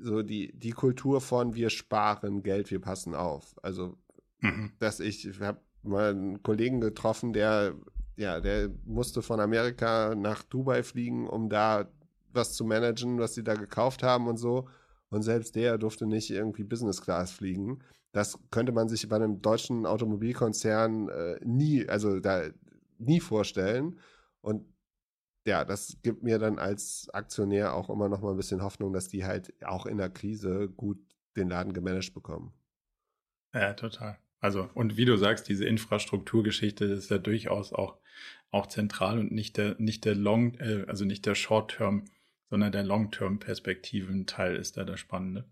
so die, die Kultur von wir sparen Geld, wir passen auf. Also, mhm. dass ich, ich habe mal einen Kollegen getroffen, der, ja, der musste von Amerika nach Dubai fliegen, um da was zu managen, was sie da gekauft haben und so. Und selbst der durfte nicht irgendwie Business Class fliegen. Das könnte man sich bei einem deutschen Automobilkonzern äh, nie, also da nie vorstellen. Und ja, das gibt mir dann als Aktionär auch immer noch mal ein bisschen Hoffnung, dass die halt auch in der Krise gut den Laden gemanagt bekommen. Ja, total. Also, und wie du sagst, diese Infrastrukturgeschichte ist ja durchaus auch, auch zentral und nicht der, nicht der Long, äh, also nicht der Short-Term, sondern der Long-Term-Perspektiven-Teil ist da der spannende.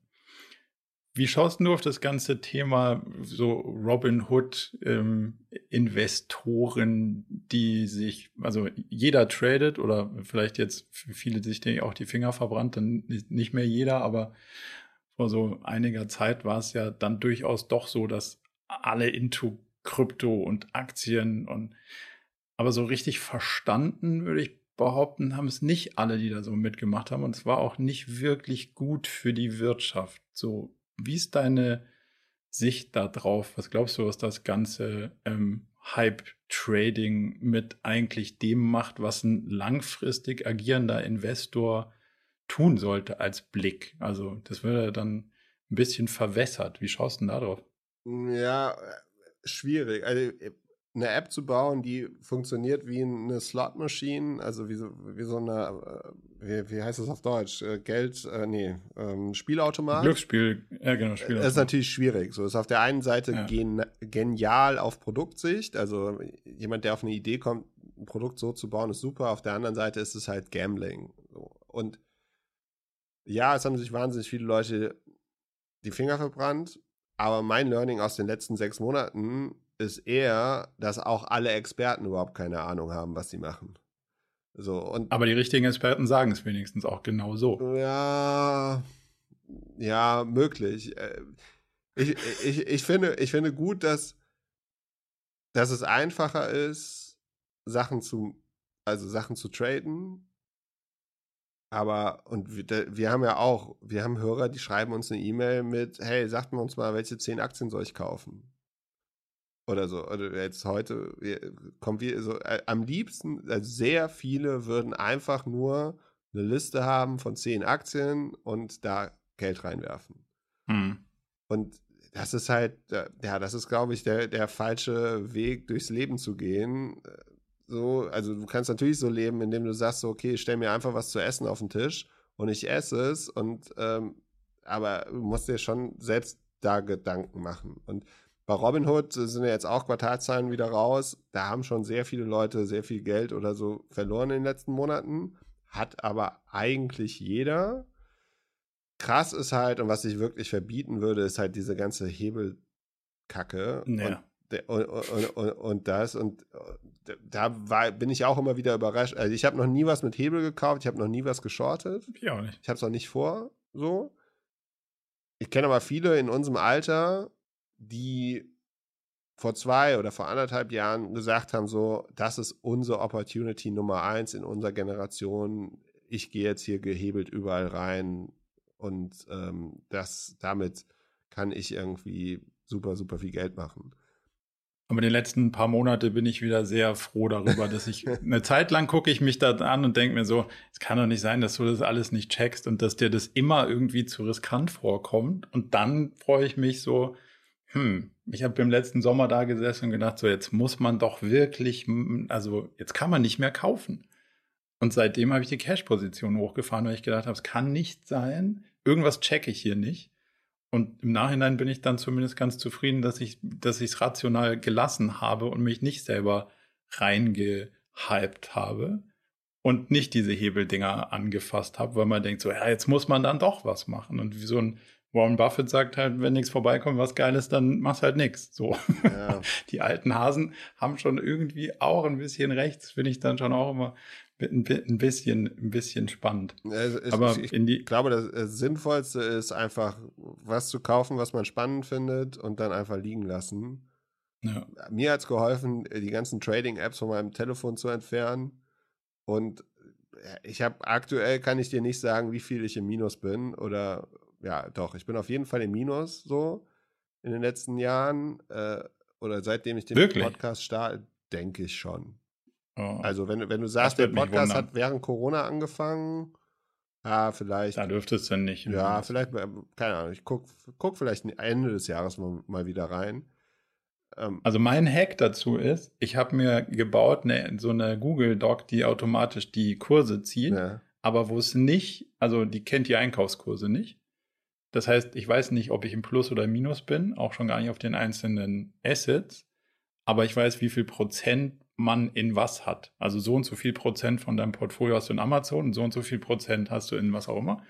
Wie schaust du auf das ganze Thema so Robin Hood ähm, Investoren, die sich, also jeder tradet oder vielleicht jetzt für viele sich auch die Finger verbrannt, dann nicht mehr jeder, aber vor so einiger Zeit war es ja dann durchaus doch so, dass alle into Krypto und Aktien und aber so richtig verstanden, würde ich behaupten, haben es nicht alle, die da so mitgemacht haben. Und es war auch nicht wirklich gut für die Wirtschaft. So wie ist deine Sicht da drauf? Was glaubst du, was das ganze ähm, Hype-Trading mit eigentlich dem macht, was ein langfristig agierender Investor tun sollte als Blick? Also das würde dann ein bisschen verwässert. Wie schaust du denn da drauf? Ja, äh, schwierig. Also äh, eine App zu bauen, die funktioniert wie eine Slot-Machine, also wie so, wie so eine, äh, wie, wie heißt das auf Deutsch? Geld, äh, nee, ähm, Spielautomat. Glücksspiel, ja genau, Spielautomat. Das ist natürlich schwierig. So ist auf der einen Seite ja. gen, genial auf Produktsicht, also jemand, der auf eine Idee kommt, ein Produkt so zu bauen, ist super. Auf der anderen Seite ist es halt Gambling. Und ja, es haben sich wahnsinnig viele Leute die Finger verbrannt, aber mein Learning aus den letzten sechs Monaten ist eher, dass auch alle Experten überhaupt keine Ahnung haben, was sie machen. So, und Aber die richtigen Experten sagen es wenigstens auch genau so. Ja, ja, möglich. Äh, ich, ich, ich, finde, ich finde gut, dass, dass es einfacher ist, Sachen zu, also Sachen zu traden. Aber, und wir, wir haben ja auch, wir haben Hörer, die schreiben uns eine E-Mail mit, hey, sagt mir uns mal, welche zehn Aktien soll ich kaufen? oder so. Oder jetzt heute kommt wie so äh, am liebsten, also sehr viele würden einfach nur eine Liste haben von zehn Aktien und da Geld reinwerfen. Hm. Und das ist halt, äh, ja, das ist, glaube ich, der, der falsche Weg, durchs Leben zu gehen. So, also du kannst natürlich so leben, indem du sagst, so, okay, stell mir einfach was zu essen auf den Tisch und ich esse es und ähm, aber du musst dir schon selbst da Gedanken machen. Und bei Robinhood sind ja jetzt auch Quartalzahlen wieder raus. Da haben schon sehr viele Leute sehr viel Geld oder so verloren in den letzten Monaten. Hat aber eigentlich jeder. Krass ist halt, und was ich wirklich verbieten würde, ist halt diese ganze Hebelkacke. Ja. Und, und, und, und, das und da war, bin ich auch immer wieder überrascht. Also ich habe noch nie was mit Hebel gekauft, ich habe noch nie was geschortet. Ich auch nicht. Ich habe es auch nicht vor, so. Ich kenne aber viele in unserem Alter, die vor zwei oder vor anderthalb Jahren gesagt haben, so, das ist unsere Opportunity Nummer eins in unserer Generation. Ich gehe jetzt hier gehebelt überall rein und ähm, das, damit kann ich irgendwie super, super viel Geld machen. Aber die letzten paar Monate bin ich wieder sehr froh darüber, dass ich eine Zeit lang gucke ich mich da an und denke mir so, es kann doch nicht sein, dass du das alles nicht checkst und dass dir das immer irgendwie zu riskant vorkommt. Und dann freue ich mich so, hm, ich habe im letzten Sommer da gesessen und gedacht, so jetzt muss man doch wirklich, also jetzt kann man nicht mehr kaufen. Und seitdem habe ich die Cash-Position hochgefahren, weil ich gedacht habe, es kann nicht sein, irgendwas checke ich hier nicht. Und im Nachhinein bin ich dann zumindest ganz zufrieden, dass ich dass ich es rational gelassen habe und mich nicht selber reingehypt habe und nicht diese Hebeldinger angefasst habe, weil man denkt so, ja, jetzt muss man dann doch was machen. Und wie so ein Warren Buffett sagt halt, wenn nichts vorbeikommt, was Geiles, dann machst halt nichts. So. Ja. Die alten Hasen haben schon irgendwie auch ein bisschen rechts, finde ich dann schon auch immer ein bisschen, ein bisschen spannend. Ich, Aber ich, ich glaube, das Sinnvollste ist einfach, was zu kaufen, was man spannend findet und dann einfach liegen lassen. Ja. Mir hat es geholfen, die ganzen Trading-Apps von meinem Telefon zu entfernen. Und ich habe aktuell kann ich dir nicht sagen, wie viel ich im Minus bin. Oder ja, doch, ich bin auf jeden Fall im Minus so in den letzten Jahren. Äh, oder seitdem ich den Wirklich? Podcast starte, denke ich schon. Oh. Also, wenn, wenn du sagst, der Podcast hat während Corona angefangen, ja, vielleicht. Da dürfte es dann nicht. Ja, vielleicht, äh, keine Ahnung, ich gucke guck vielleicht Ende des Jahres mal, mal wieder rein. Ähm, also, mein Hack dazu ist, ich habe mir gebaut eine, so eine Google Doc, die automatisch die Kurse zieht, ja. aber wo es nicht, also die kennt die Einkaufskurse nicht. Das heißt, ich weiß nicht, ob ich im Plus oder Minus bin, auch schon gar nicht auf den einzelnen Assets, aber ich weiß, wie viel Prozent man in was hat. Also so und so viel Prozent von deinem Portfolio hast du in Amazon und so und so viel Prozent hast du in was auch immer.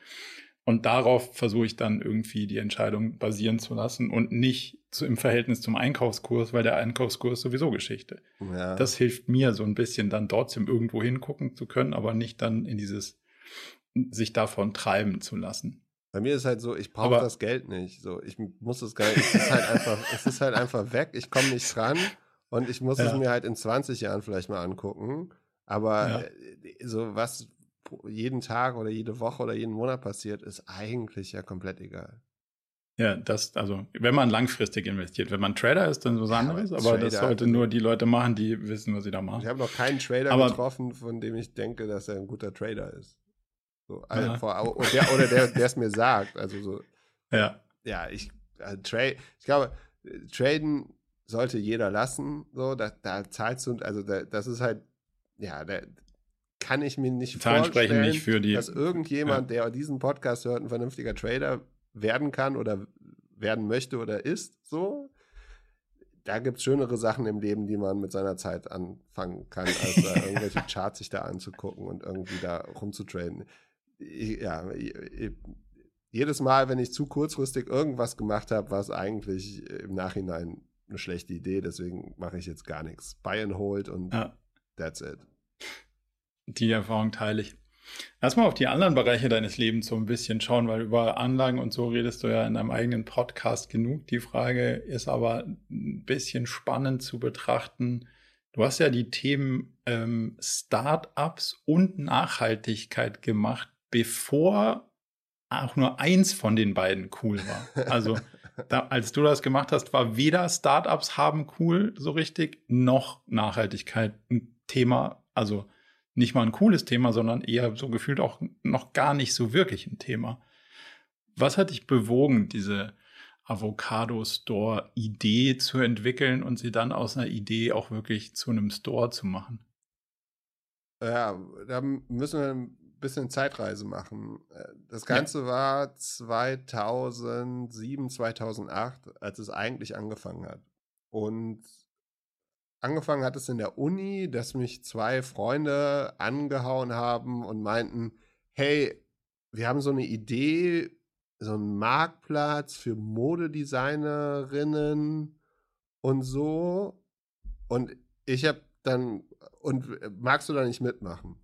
Und darauf versuche ich dann irgendwie die Entscheidung basieren zu lassen und nicht zu, im Verhältnis zum Einkaufskurs, weil der Einkaufskurs sowieso Geschichte. Ja. Das hilft mir so ein bisschen dann trotzdem irgendwo hingucken zu können, aber nicht dann in dieses sich davon treiben zu lassen. Bei mir ist halt so, ich brauche das Geld nicht. So, ich muss das Geld, es ist halt einfach, es ist halt einfach weg. Ich komme nicht dran. Und ich muss ja. es mir halt in 20 Jahren vielleicht mal angucken. Aber ja. Äh, so was jeden Tag oder jede Woche oder jeden Monat passiert, ist eigentlich ja komplett egal. Ja, das, also, wenn man langfristig investiert, wenn man Trader ist, dann so was anderes, aber Trader, das sollte nur die Leute machen, die wissen, was sie da machen. Ich habe noch keinen Trader aber, getroffen, von dem ich denke, dass er ein guter Trader ist. So, also ja. vor, oder der, oder der, der es mir sagt. Also so. Ja. Ja, ich, also, Trade, ich glaube, Traden sollte jeder lassen. So, da, da zahlst du, also da, das ist halt, ja, da kann ich mir nicht Zahlen vorstellen, nicht für die, dass irgendjemand, ja. der diesen Podcast hört, ein vernünftiger Trader werden kann oder werden möchte oder ist. So, da gibt es schönere Sachen im Leben, die man mit seiner Zeit anfangen kann, als da irgendwelche Charts sich da anzugucken und irgendwie da rumzutraden. Ja, jedes Mal, wenn ich zu kurzfristig irgendwas gemacht habe, war es eigentlich im Nachhinein eine schlechte Idee, deswegen mache ich jetzt gar nichts. Buy and hold und ja. that's it. Die Erfahrung teile ich. Erstmal auf die anderen Bereiche deines Lebens so ein bisschen schauen, weil über Anlagen und so redest du ja in deinem eigenen Podcast genug. Die Frage ist aber ein bisschen spannend zu betrachten. Du hast ja die Themen ähm, Startups und Nachhaltigkeit gemacht, bevor auch nur eins von den beiden cool war. Also da, als du das gemacht hast, war weder Startups haben cool so richtig, noch Nachhaltigkeit ein Thema. Also nicht mal ein cooles Thema, sondern eher so gefühlt auch noch gar nicht so wirklich ein Thema. Was hat dich bewogen, diese Avocado-Store-Idee zu entwickeln und sie dann aus einer Idee auch wirklich zu einem Store zu machen? Ja, da müssen wir bisschen Zeitreise machen. Äh, das Ganze ja. war 2007, 2008, als es eigentlich angefangen hat. Und angefangen hat es in der Uni, dass mich zwei Freunde angehauen haben und meinten, hey, wir haben so eine Idee, so einen Marktplatz für Modedesignerinnen und so. Und ich habe dann, und magst du da nicht mitmachen?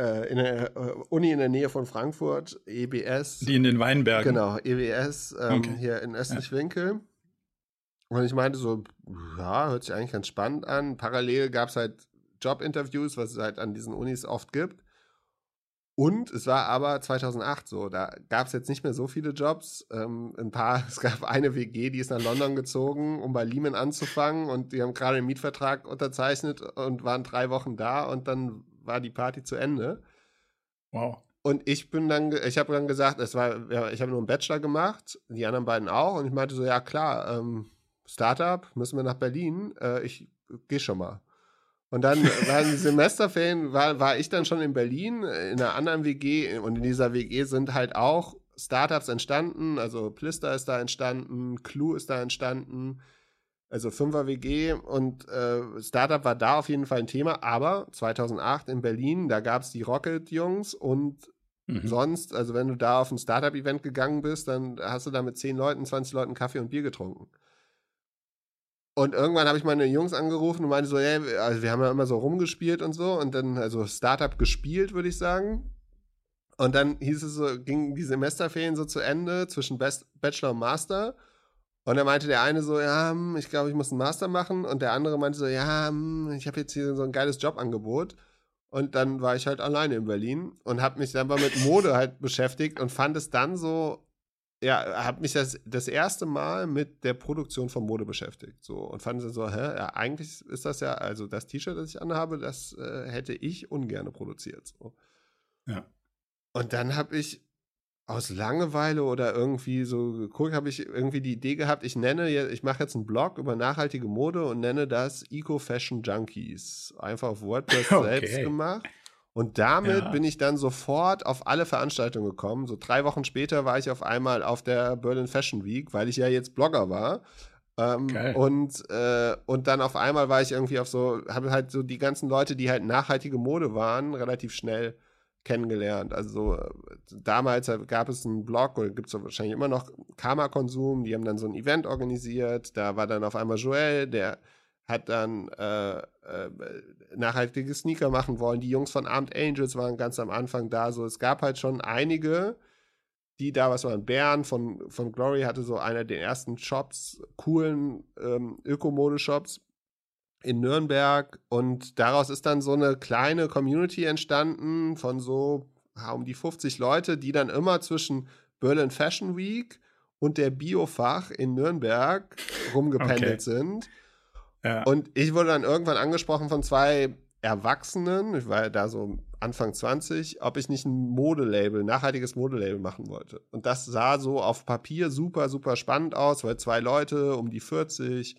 Äh, in der äh, Uni in der Nähe von Frankfurt, EBS. Die in den Weinbergen. Genau, EBS ähm, okay. hier in Östlich-Winkel. Ja. Und ich meinte so, ja, hört sich eigentlich ganz spannend an. Parallel gab es halt Jobinterviews, was es halt an diesen Unis oft gibt. Und es war aber 2008 so, da gab es jetzt nicht mehr so viele Jobs. Ähm, ein paar, es gab eine WG, die ist nach London gezogen, um bei Lehman anzufangen und die haben gerade einen Mietvertrag unterzeichnet und waren drei Wochen da und dann war die Party zu Ende. Wow. Und ich bin dann, ich habe dann gesagt, es war, ja, ich habe nur einen Bachelor gemacht, die anderen beiden auch und ich meinte so, ja klar, ähm, Startup, müssen wir nach Berlin, äh, ich gehe schon mal. Und dann waren die Semesterferien, war, war ich dann schon in Berlin, in einer anderen WG und in dieser WG sind halt auch Startups entstanden, also Plister ist da entstanden, Clue ist da entstanden, also 5er WG und äh, Startup war da auf jeden Fall ein Thema, aber 2008 in Berlin, da gab es die Rocket-Jungs und mhm. sonst, also wenn du da auf ein Startup-Event gegangen bist, dann hast du da mit 10 Leuten, 20 Leuten Kaffee und Bier getrunken. Und irgendwann habe ich meine Jungs angerufen und meinte so, hey, also wir haben ja immer so rumgespielt und so und dann, also Startup gespielt, würde ich sagen. Und dann hieß es so, ging die Semesterferien so zu Ende zwischen Best Bachelor und Master. Und dann meinte der eine so, ja, hm, ich glaube, ich muss einen Master machen. Und der andere meinte so, ja, hm, ich habe jetzt hier so ein geiles Jobangebot. Und dann war ich halt alleine in Berlin und habe mich dann mal mit Mode halt beschäftigt und fand es dann so ja, habe mich das, das erste Mal mit der Produktion von Mode beschäftigt. So, und fand so, hä, ja, eigentlich ist das ja, also das T-Shirt, das ich anhabe, das äh, hätte ich ungern produziert. So. Ja. Und dann habe ich aus Langeweile oder irgendwie so geguckt, habe ich irgendwie die Idee gehabt, ich nenne, ich mache jetzt einen Blog über nachhaltige Mode und nenne das Eco Fashion Junkies. Einfach auf WordPress okay. selbst gemacht. Und damit ja. bin ich dann sofort auf alle Veranstaltungen gekommen. So drei Wochen später war ich auf einmal auf der Berlin Fashion Week, weil ich ja jetzt Blogger war. Ähm, und, äh, und dann auf einmal war ich irgendwie auf so, habe halt so die ganzen Leute, die halt nachhaltige Mode waren, relativ schnell kennengelernt. Also damals gab es einen Blog oder gibt es wahrscheinlich immer noch Karma Konsum, die haben dann so ein Event organisiert. Da war dann auf einmal Joel, der hat dann äh, äh, nachhaltige Sneaker machen wollen. Die Jungs von Armed Angels waren ganz am Anfang da. So, es gab halt schon einige, die da was waren. Bern von, von Glory hatte so einer der ersten Shops, coolen ähm, Ökomode-Shops in Nürnberg. Und daraus ist dann so eine kleine Community entstanden von so um die 50 Leute, die dann immer zwischen Berlin Fashion Week und der Biofach in Nürnberg rumgependelt okay. sind. Und ich wurde dann irgendwann angesprochen von zwei Erwachsenen, ich war ja da so Anfang 20, ob ich nicht ein Modelabel, nachhaltiges Modelabel machen wollte. Und das sah so auf Papier super, super spannend aus, weil zwei Leute um die 40,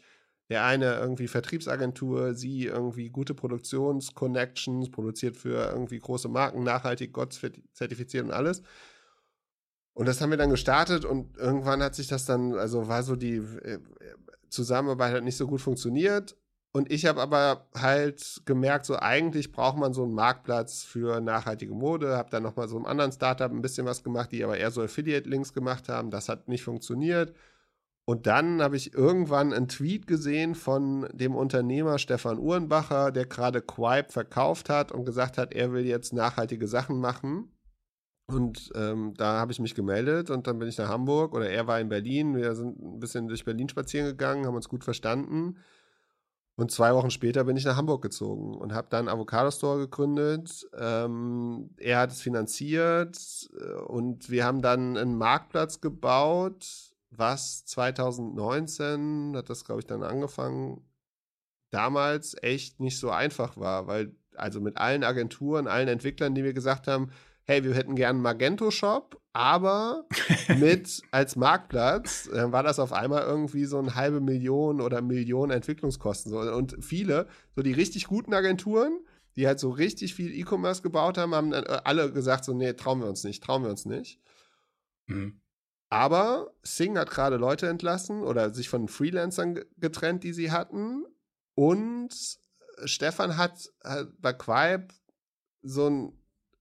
der eine irgendwie Vertriebsagentur, sie irgendwie gute Produktionsconnections, produziert für irgendwie große Marken, nachhaltig, Gott zertifiziert und alles. Und das haben wir dann gestartet und irgendwann hat sich das dann, also war so die äh, Zusammenarbeit hat nicht so gut funktioniert. Und ich habe aber halt gemerkt, so eigentlich braucht man so einen Marktplatz für nachhaltige Mode. Habe dann nochmal so einem anderen Startup ein bisschen was gemacht, die aber eher so Affiliate-Links gemacht haben. Das hat nicht funktioniert. Und dann habe ich irgendwann einen Tweet gesehen von dem Unternehmer Stefan Uhrenbacher, der gerade Quipe verkauft hat und gesagt hat, er will jetzt nachhaltige Sachen machen. Und ähm, da habe ich mich gemeldet und dann bin ich nach Hamburg oder er war in Berlin. Wir sind ein bisschen durch Berlin spazieren gegangen, haben uns gut verstanden. Und zwei Wochen später bin ich nach Hamburg gezogen und habe dann Avocado Store gegründet. Ähm, er hat es finanziert äh, und wir haben dann einen Marktplatz gebaut, was 2019 hat das, glaube ich, dann angefangen, damals echt nicht so einfach war, weil also mit allen Agenturen, allen Entwicklern, die mir gesagt haben, hey, wir hätten gern einen Magento-Shop, aber mit als Marktplatz äh, war das auf einmal irgendwie so eine halbe Million oder Million Entwicklungskosten. Und viele, so die richtig guten Agenturen, die halt so richtig viel E-Commerce gebaut haben, haben dann äh, alle gesagt, so, nee, trauen wir uns nicht, trauen wir uns nicht. Mhm. Aber Sing hat gerade Leute entlassen oder sich von Freelancern getrennt, die sie hatten. Und Stefan hat, hat bei Quipe so ein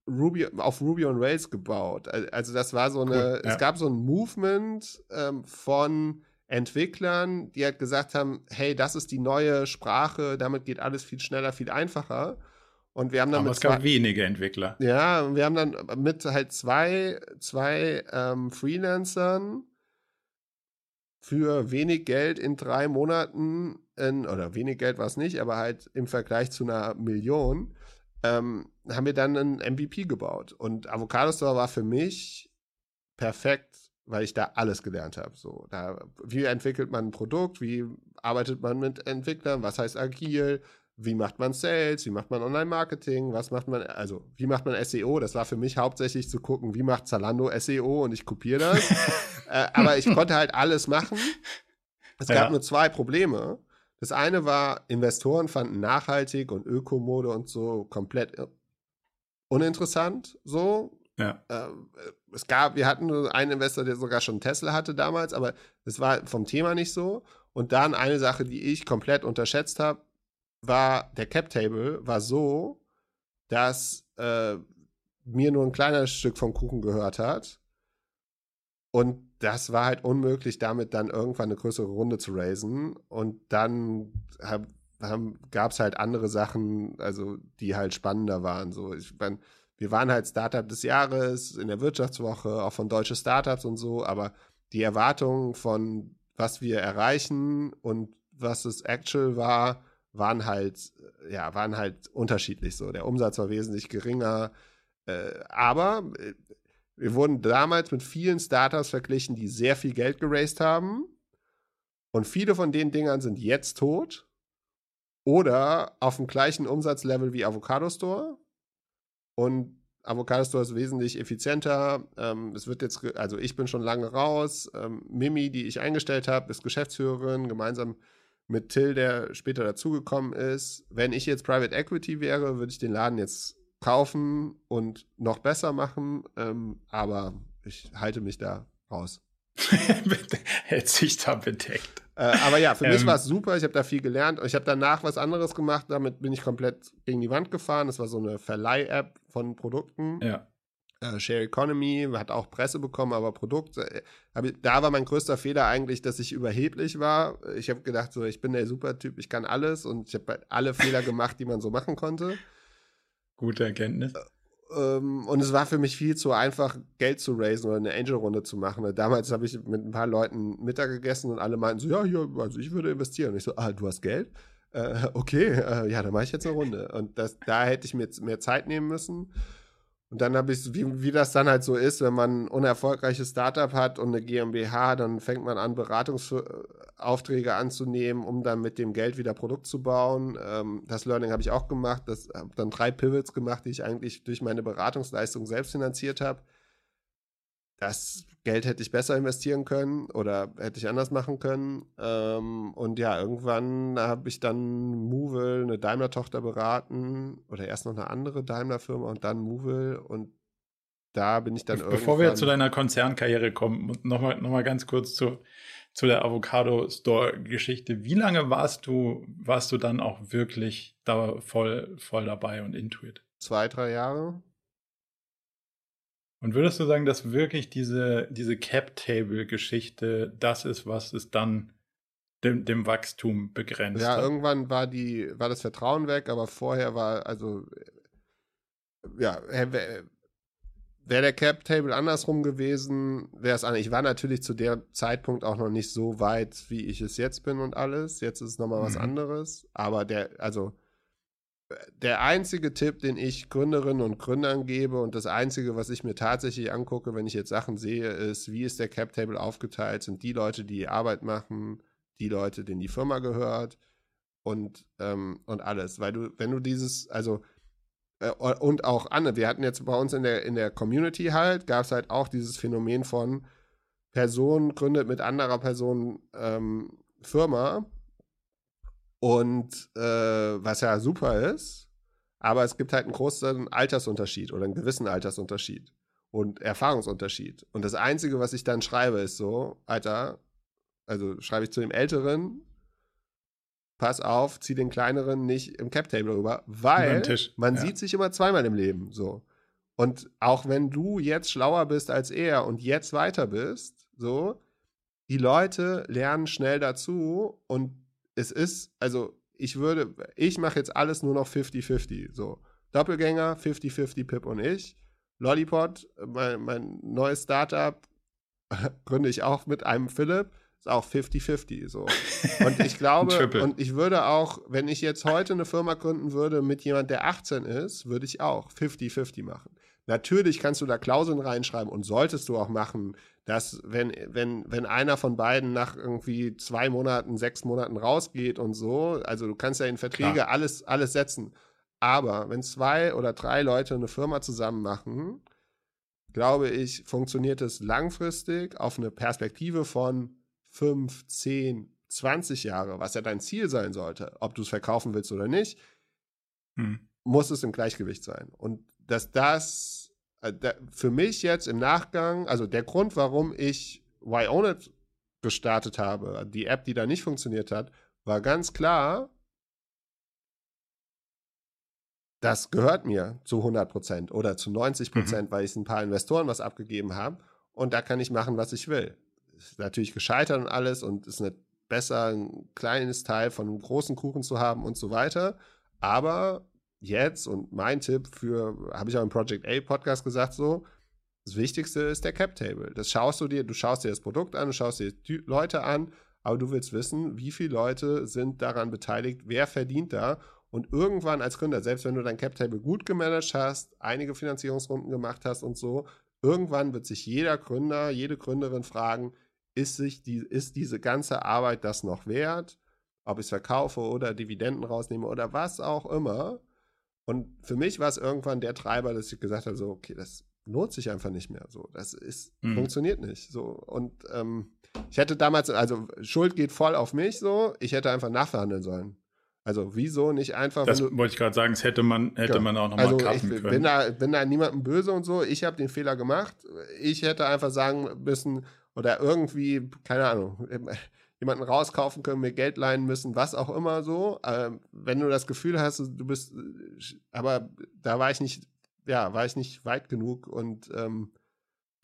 Ruby, auf Ruby on Rails gebaut. Also das war so eine, cool, ja. es gab so ein Movement ähm, von Entwicklern, die halt gesagt haben, hey, das ist die neue Sprache, damit geht alles viel schneller, viel einfacher. Und wir haben dann Aber es gab zwei, wenige Entwickler. Ja, wir haben dann mit halt zwei, zwei ähm, Freelancern für wenig Geld in drei Monaten, in, oder wenig Geld war es nicht, aber halt im Vergleich zu einer Million, ähm, haben wir dann einen MVP gebaut. Und Avocado Store war für mich perfekt, weil ich da alles gelernt habe. So, da, wie entwickelt man ein Produkt, wie arbeitet man mit Entwicklern, was heißt agil, wie macht man Sales, wie macht man Online-Marketing, was macht man, also wie macht man SEO? Das war für mich hauptsächlich zu gucken, wie macht Zalando SEO und ich kopiere das. äh, aber ich konnte halt alles machen. Es gab ja. nur zwei Probleme. Das eine war, Investoren fanden nachhaltig und Ökomode und so komplett uninteressant. So. Ja. Äh, es gab, wir hatten einen Investor, der sogar schon Tesla hatte damals, aber das war vom Thema nicht so. Und dann eine Sache, die ich komplett unterschätzt habe, war, der Cap Table war so, dass äh, mir nur ein kleines Stück vom Kuchen gehört hat. Und das war halt unmöglich, damit dann irgendwann eine größere Runde zu raisen. Und dann hab, gab es halt andere Sachen, also die halt spannender waren. So, ich mein, wir waren halt Startup des Jahres in der Wirtschaftswoche, auch von deutsche Startups und so, aber die Erwartungen von was wir erreichen und was es actual war, waren halt, ja, waren halt unterschiedlich so. Der Umsatz war wesentlich geringer, äh, aber äh, wir wurden damals mit vielen Startups verglichen, die sehr viel Geld geraced haben. Und viele von den Dingern sind jetzt tot oder auf dem gleichen Umsatzlevel wie Avocado Store. Und Avocado Store ist wesentlich effizienter. Ähm, es wird jetzt, also ich bin schon lange raus. Ähm, Mimi, die ich eingestellt habe, ist Geschäftsführerin, gemeinsam mit Till, der später dazugekommen ist. Wenn ich jetzt Private Equity wäre, würde ich den Laden jetzt kaufen und noch besser machen, ähm, aber ich halte mich da raus. Hält sich da bedeckt. Äh, aber ja, für ähm, mich war es super. Ich habe da viel gelernt. Ich habe danach was anderes gemacht. Damit bin ich komplett gegen die Wand gefahren. Das war so eine Verleih-App von Produkten. Ja. Äh, Share Economy hat auch Presse bekommen, aber Produkt. Äh, da war mein größter Fehler eigentlich, dass ich überheblich war. Ich habe gedacht, so, ich bin der Supertyp, ich kann alles und ich habe alle Fehler gemacht, die man so machen konnte. Gute Erkenntnis. Ähm, und es war für mich viel zu einfach, Geld zu raisen oder eine Angel-Runde zu machen. Damals habe ich mit ein paar Leuten Mittag gegessen und alle meinten so, ja, hier, also ich würde investieren. Und ich so, ah, du hast Geld? Äh, okay, äh, ja, dann mache ich jetzt eine Runde. Und das, da hätte ich mir jetzt mehr Zeit nehmen müssen. Und dann habe ich, wie, wie das dann halt so ist, wenn man ein unerfolgreiches Startup hat und eine GmbH, dann fängt man an, Beratungsaufträge anzunehmen, um dann mit dem Geld wieder Produkt zu bauen. Ähm, das Learning habe ich auch gemacht. Das habe dann drei Pivots gemacht, die ich eigentlich durch meine Beratungsleistung selbst finanziert habe. Das Geld hätte ich besser investieren können oder hätte ich anders machen können. Ähm, und ja, irgendwann habe ich dann Movil, eine Daimler-Tochter beraten oder erst noch eine andere Daimler-Firma und dann Movil und da bin ich dann Bevor irgendwann. Bevor wir zu deiner Konzernkarriere kommen, nochmal noch mal ganz kurz zu, zu der Avocado Store-Geschichte. Wie lange warst du, warst du dann auch wirklich da voll, voll dabei und Intuit? Zwei, drei Jahre. Und würdest du sagen, dass wirklich diese, diese Cap-Table-Geschichte das ist, was es dann dem, dem Wachstum begrenzt? Ja, hat? irgendwann war die, war das Vertrauen weg, aber vorher war, also ja, wäre wär der Cap-Table andersrum gewesen, wäre es anders. Ich war natürlich zu dem Zeitpunkt auch noch nicht so weit, wie ich es jetzt bin und alles. Jetzt ist es nochmal was mhm. anderes. Aber der, also der einzige Tipp, den ich Gründerinnen und Gründern gebe und das einzige, was ich mir tatsächlich angucke, wenn ich jetzt Sachen sehe, ist, wie ist der Cap Table aufgeteilt? Sind die Leute, die Arbeit machen, die Leute, denen die Firma gehört und, ähm, und alles. Weil du, wenn du dieses, also äh, und auch Anne, wir hatten jetzt bei uns in der, in der Community halt, gab es halt auch dieses Phänomen von Person gründet mit anderer Person ähm, Firma und äh, was ja super ist, aber es gibt halt einen großen Altersunterschied oder einen gewissen Altersunterschied und Erfahrungsunterschied. Und das Einzige, was ich dann schreibe, ist so, Alter, also schreibe ich zu dem Älteren, pass auf, zieh den Kleineren nicht im Cap-Table rüber, weil man ja. sieht sich immer zweimal im Leben, so. Und auch wenn du jetzt schlauer bist als er und jetzt weiter bist, so, die Leute lernen schnell dazu und es ist, also ich würde, ich mache jetzt alles nur noch 50-50. So, Doppelgänger, 50-50 Pip und ich. Lollipod, mein, mein neues Startup, gründe ich auch mit einem Philipp. Ist auch 50-50 so. Und ich glaube, und ich würde auch, wenn ich jetzt heute eine Firma gründen würde mit jemand, der 18 ist, würde ich auch 50-50 machen. Natürlich kannst du da Klauseln reinschreiben und solltest du auch machen, dass wenn, wenn, wenn einer von beiden nach irgendwie zwei Monaten, sechs Monaten rausgeht und so, also du kannst ja in Verträge alles, alles setzen. Aber wenn zwei oder drei Leute eine Firma zusammen machen, glaube ich, funktioniert es langfristig auf eine Perspektive von fünf, zehn, 20 Jahre, was ja dein Ziel sein sollte, ob du es verkaufen willst oder nicht, hm. muss es im Gleichgewicht sein. Und dass das für mich jetzt im Nachgang, also der Grund, warum ich Why Own It gestartet habe, die App, die da nicht funktioniert hat, war ganz klar, das gehört mir zu 100% oder zu 90% mhm. weil ich ein paar Investoren was abgegeben habe und da kann ich machen, was ich will. Ist natürlich gescheitert und alles und ist nicht besser, ein kleines Teil von einem großen Kuchen zu haben und so weiter. Aber jetzt und mein Tipp für, habe ich auch im Project A Podcast gesagt, so, das Wichtigste ist der Cap Table. Das schaust du dir, du schaust dir das Produkt an, du schaust dir die Leute an, aber du willst wissen, wie viele Leute sind daran beteiligt, wer verdient da und irgendwann als Gründer, selbst wenn du dein Cap Table gut gemanagt hast, einige Finanzierungsrunden gemacht hast und so, irgendwann wird sich jeder Gründer, jede Gründerin fragen, ist sich die, ist diese ganze Arbeit das noch wert? Ob ich es verkaufe oder Dividenden rausnehme oder was auch immer. Und für mich war es irgendwann der Treiber, dass ich gesagt habe, so, okay, das lohnt sich einfach nicht mehr. So, das ist, mhm. funktioniert nicht. So, und ähm, ich hätte damals, also Schuld geht voll auf mich so, ich hätte einfach nachverhandeln sollen. Also wieso nicht einfach. Das du, wollte ich gerade sagen, das hätte man, hätte ja. man auch nochmal also ich, können. Bin da, bin da niemandem böse und so. Ich habe den Fehler gemacht. Ich hätte einfach sagen müssen, oder irgendwie, keine Ahnung, jemanden rauskaufen können, mir Geld leihen müssen, was auch immer so. Ähm, wenn du das Gefühl hast, du bist, äh, aber da war ich nicht, ja, war ich nicht weit genug und ähm,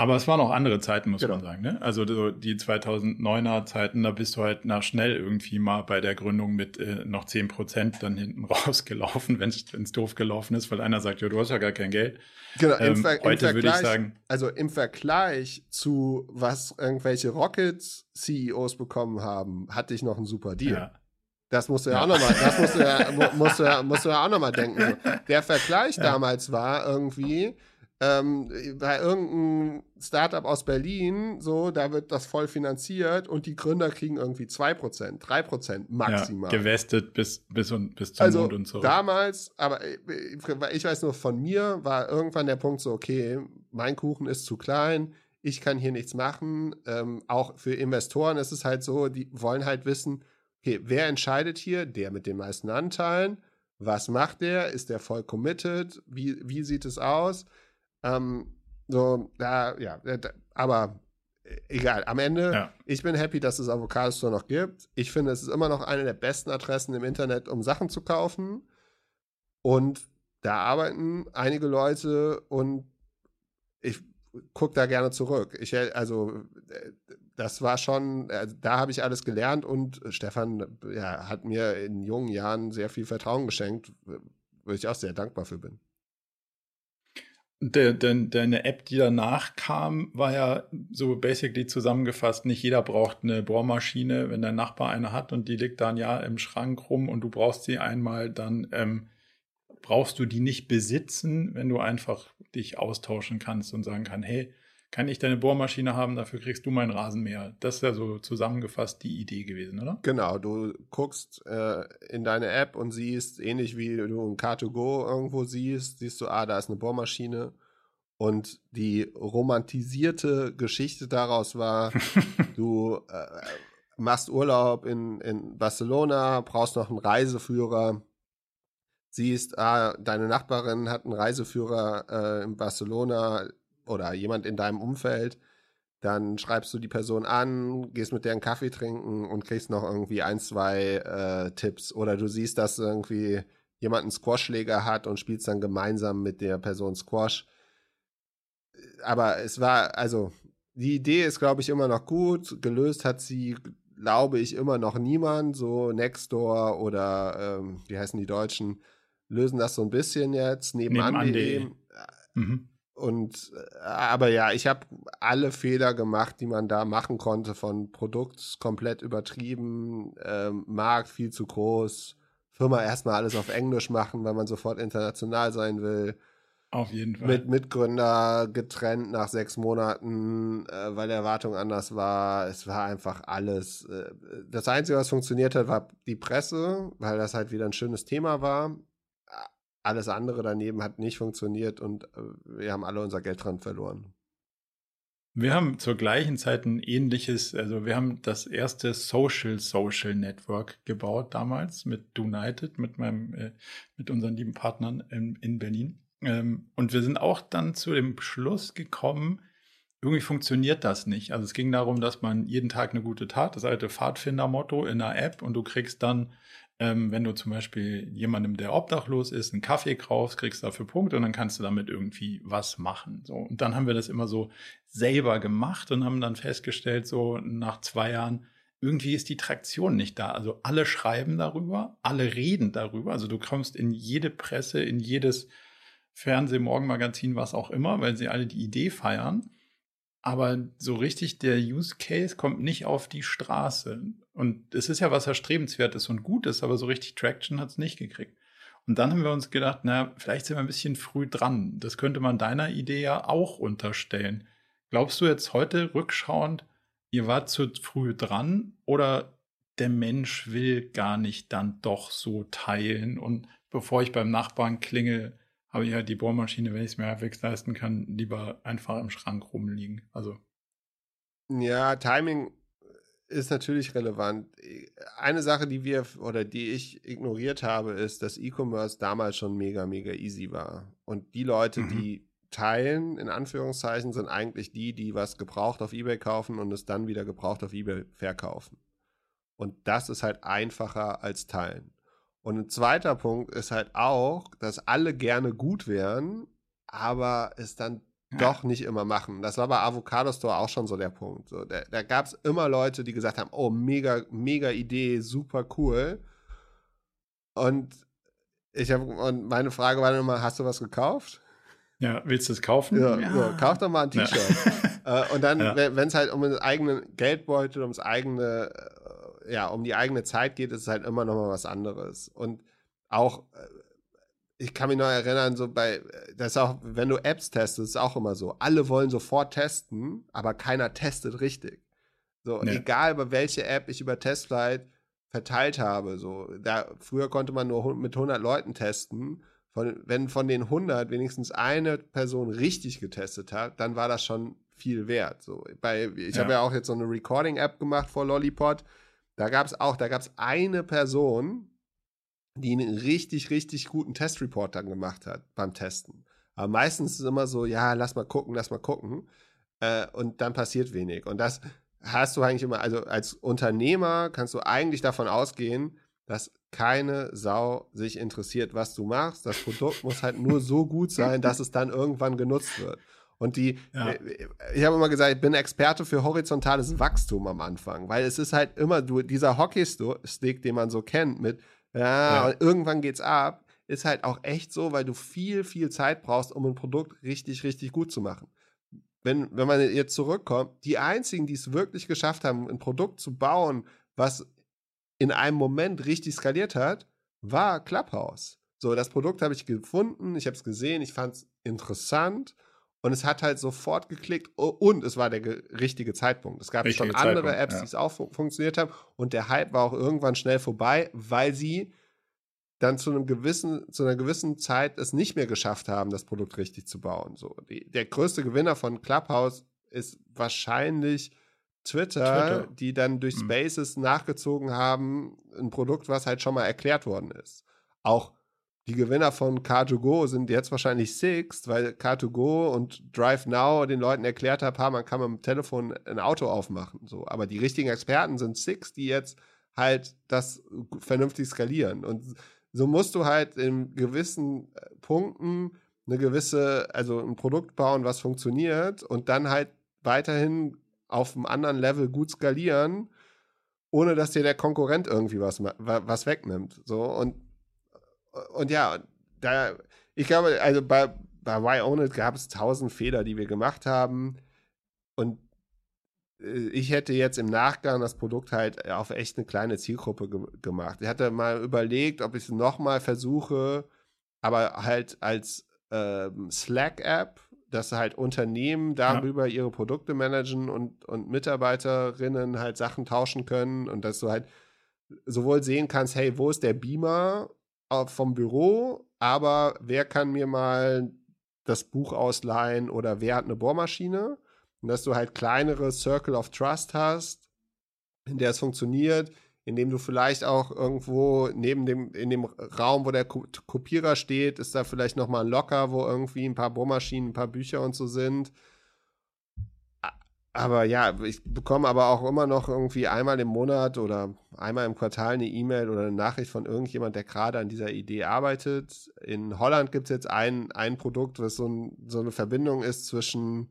aber es waren auch andere Zeiten, muss genau. man sagen. Ne? Also die 2009er Zeiten, da bist du halt nach schnell irgendwie mal bei der Gründung mit äh, noch 10 Prozent dann hinten rausgelaufen, wenn es doof gelaufen ist, weil einer sagt, ja, du hast ja gar kein Geld. Genau, ähm, im, Ver heute würde ich sagen. Also im Vergleich zu was irgendwelche Rockets-CEOs bekommen haben, hatte ich noch einen super Deal. Ja. Das musst du ja, ja. auch nochmal, das musst du ja, musst du ja, musst du ja auch nochmal denken. Der Vergleich ja. damals war irgendwie, ähm, bei irgendeinem Startup aus Berlin, so, da wird das voll finanziert und die Gründer kriegen irgendwie 2%, 3% maximal. Ja, gewestet bis, bis, und, bis zum also Mond und so. Damals, aber ich weiß nur von mir, war irgendwann der Punkt so, okay, mein Kuchen ist zu klein, ich kann hier nichts machen. Ähm, auch für Investoren ist es halt so, die wollen halt wissen, okay, wer entscheidet hier? Der mit den meisten Anteilen. Was macht der? Ist der voll committed? Wie, wie sieht es aus? Ähm, so, da, ja, da, aber äh, egal. Am Ende, ja. ich bin happy, dass es Avocado Store noch gibt. Ich finde, es ist immer noch eine der besten Adressen im Internet, um Sachen zu kaufen. Und da arbeiten einige Leute und ich gucke da gerne zurück. Ich, also, äh, das war schon, äh, da habe ich alles gelernt und Stefan ja, hat mir in jungen Jahren sehr viel Vertrauen geschenkt, wo ich auch sehr dankbar für bin. De, de, deine App, die danach kam, war ja so basically zusammengefasst, nicht jeder braucht eine Bohrmaschine, wenn dein Nachbar eine hat und die liegt dann ja im Schrank rum und du brauchst sie einmal, dann ähm, brauchst du die nicht besitzen, wenn du einfach dich austauschen kannst und sagen kann, hey, kann ich deine Bohrmaschine haben, dafür kriegst du meinen Rasenmäher. Das ist ja so zusammengefasst die Idee gewesen, oder? Genau, du guckst äh, in deine App und siehst, ähnlich wie du ein Car2Go irgendwo siehst, siehst du, ah, da ist eine Bohrmaschine. Und die romantisierte Geschichte daraus war, du äh, machst Urlaub in, in Barcelona, brauchst noch einen Reiseführer, siehst, ah, deine Nachbarin hat einen Reiseführer äh, in Barcelona oder jemand in deinem Umfeld, dann schreibst du die Person an, gehst mit der einen Kaffee trinken und kriegst noch irgendwie ein, zwei äh, Tipps. Oder du siehst, dass irgendwie jemand einen Squashschläger hat und spielst dann gemeinsam mit der Person Squash. Aber es war, also, die Idee ist, glaube ich, immer noch gut. Gelöst hat sie, glaube ich, immer noch niemand. So Nextdoor oder, ähm, wie heißen die Deutschen, lösen das so ein bisschen jetzt. Nebenan.de. Nebenan mhm. Und äh, aber ja, ich habe alle Fehler gemacht, die man da machen konnte, von Produkt komplett übertrieben, ähm, Markt viel zu groß, Firma erstmal alles auf Englisch machen, weil man sofort international sein will. Auf jeden Fall. Mit Mitgründer getrennt nach sechs Monaten, äh, weil die Erwartung anders war. Es war einfach alles. Äh, das Einzige, was funktioniert hat, war die Presse, weil das halt wieder ein schönes Thema war alles andere daneben hat nicht funktioniert und äh, wir haben alle unser Geld dran verloren. Wir haben zur gleichen Zeit ein ähnliches, also wir haben das erste Social Social Network gebaut damals mit United, mit meinem, äh, mit unseren lieben Partnern in, in Berlin. Ähm, und wir sind auch dann zu dem Schluss gekommen, irgendwie funktioniert das nicht. Also es ging darum, dass man jeden Tag eine gute Tat, das alte Pfadfinder-Motto in einer App und du kriegst dann ähm, wenn du zum Beispiel jemandem, der obdachlos ist, einen Kaffee kaufst, kriegst dafür Punkte und dann kannst du damit irgendwie was machen. So. Und dann haben wir das immer so selber gemacht und haben dann festgestellt, so nach zwei Jahren, irgendwie ist die Traktion nicht da. Also alle schreiben darüber, alle reden darüber. Also du kommst in jede Presse, in jedes Fernseh, Morgenmagazin, was auch immer, weil sie alle die Idee feiern. Aber so richtig der Use Case kommt nicht auf die Straße. Und es ist ja was erstrebenswertes und Gutes, aber so richtig Traction hat es nicht gekriegt. Und dann haben wir uns gedacht, na, vielleicht sind wir ein bisschen früh dran. Das könnte man deiner Idee ja auch unterstellen. Glaubst du jetzt heute rückschauend, ihr wart zu früh dran oder der Mensch will gar nicht dann doch so teilen und bevor ich beim Nachbarn klingel, habe ich halt die Bohrmaschine, wenn ich es mir halbwegs leisten kann, lieber einfach im Schrank rumliegen. Also. Ja, Timing ist natürlich relevant. Eine Sache, die wir oder die ich ignoriert habe, ist, dass E-Commerce damals schon mega, mega easy war. Und die Leute, mhm. die teilen, in Anführungszeichen, sind eigentlich die, die was gebraucht auf Ebay kaufen und es dann wieder gebraucht auf Ebay verkaufen. Und das ist halt einfacher als teilen. Und ein zweiter Punkt ist halt auch, dass alle gerne gut wären, aber es dann. Doch nicht immer machen. Das war bei Avocado Store auch schon so der Punkt. So, da da gab es immer Leute, die gesagt haben, oh, mega, mega Idee, super cool. Und ich habe, und meine Frage war dann immer, hast du was gekauft? Ja, willst du es kaufen? Ja, ja. So, kauf doch mal ein T-Shirt. Ja. äh, und dann, ja. wenn es halt um den eigenen Geldbeutel, ums eigene ja, um die eigene Zeit geht, ist es halt immer noch mal was anderes. Und auch, äh, ich kann mich noch erinnern, so bei, das auch, wenn du Apps testest, ist auch immer so. Alle wollen sofort testen, aber keiner testet richtig. So, nee. egal über welche App ich über Testflight verteilt habe, so, da, früher konnte man nur mit 100 Leuten testen. Von, wenn von den 100 wenigstens eine Person richtig getestet hat, dann war das schon viel wert. So, bei, ich ja. habe ja auch jetzt so eine Recording-App gemacht vor Lollipod. Da gab es auch, da gab es eine Person, die einen richtig, richtig guten Testreport dann gemacht hat beim Testen. Aber meistens ist es immer so, ja, lass mal gucken, lass mal gucken. Äh, und dann passiert wenig. Und das hast du eigentlich immer, also als Unternehmer kannst du eigentlich davon ausgehen, dass keine Sau sich interessiert, was du machst. Das Produkt muss halt nur so gut sein, dass es dann irgendwann genutzt wird. Und die, ja. Äh, ich habe immer gesagt, ich bin Experte für horizontales Wachstum am Anfang, weil es ist halt immer du, dieser Hockeystick, den man so kennt, mit ja, ja. irgendwann geht's ab, ist halt auch echt so, weil du viel, viel Zeit brauchst, um ein Produkt richtig, richtig gut zu machen. Wenn, wenn man jetzt zurückkommt, die einzigen, die es wirklich geschafft haben, ein Produkt zu bauen, was in einem Moment richtig skaliert hat, war Clubhouse. So, das Produkt habe ich gefunden, ich habe es gesehen, ich fand es interessant Und es hat halt sofort geklickt und es war der richtige Zeitpunkt. Es gab richtige schon andere Zeitpunkt, Apps, ja. die es auch fun funktioniert haben. Und der Hype war auch irgendwann schnell vorbei, weil sie dann zu einem gewissen, zu einer gewissen Zeit es nicht mehr geschafft haben, das Produkt richtig zu bauen. So, die, der größte Gewinner von Clubhouse ist wahrscheinlich Twitter, Twitter. die dann durch hm. Spaces mhm. nachgezogen haben, ein Produkt, was halt schon mal erklärt worden ist. Auch die Gewinner von Car2Go sind jetzt wahrscheinlich Sixt, weil Car2Go und Drive Now den Leuten erklärt haben, man kann mit dem Telefon ein Auto aufmachen. So. Aber die richtigen Experten sind Sixt, die jetzt halt das vernünftig skalieren. Und so musst du halt in gewissen äh, Punkten eine gewisse, also ein Produkt bauen, was funktioniert und dann halt weiterhin auf einem anderen Level gut skalieren, ohne dass dir der Konkurrent irgendwie was, was wegnimmt. So und, und ja, da, ich glaube, also bei, bei Why Own It gab es tausend Fehler, die wir gemacht haben. Und äh, ich hätte jetzt im Nachgang das Produkt halt auf echt eine kleine Zielgruppe ge gemacht. Ich hatte mal überlegt, ob ich es nochmal versuche, aber halt als ähm, Slack-App, dass halt Unternehmen darüber ja. ihre Produkte managen und, und Mitarbeiterinnen halt Sachen tauschen können und dass du halt sowohl sehen kannst, hey, wo ist der Beamer vom Büro, aber wer kann mir mal das Buch ausleihen oder wer hat eine Bohrmaschine? Und dass du halt kleinere Circle of Trust hast, in der es funktioniert, indem du vielleicht auch irgendwo neben dem, in dem Raum, wo der Kopierer steht, ist da vielleicht nochmal ein Locker, wo irgendwie ein paar Bohrmaschinen, ein paar Bücher und so sind. Aber ja, ich bekomme aber auch immer noch irgendwie einmal im Monat oder einmal im Quartal eine E-Mail oder eine Nachricht von irgendjemand, der gerade an dieser Idee arbeitet. In Holland gibt es jetzt ein, ein Produkt, was so, ein, so eine Verbindung ist zwischen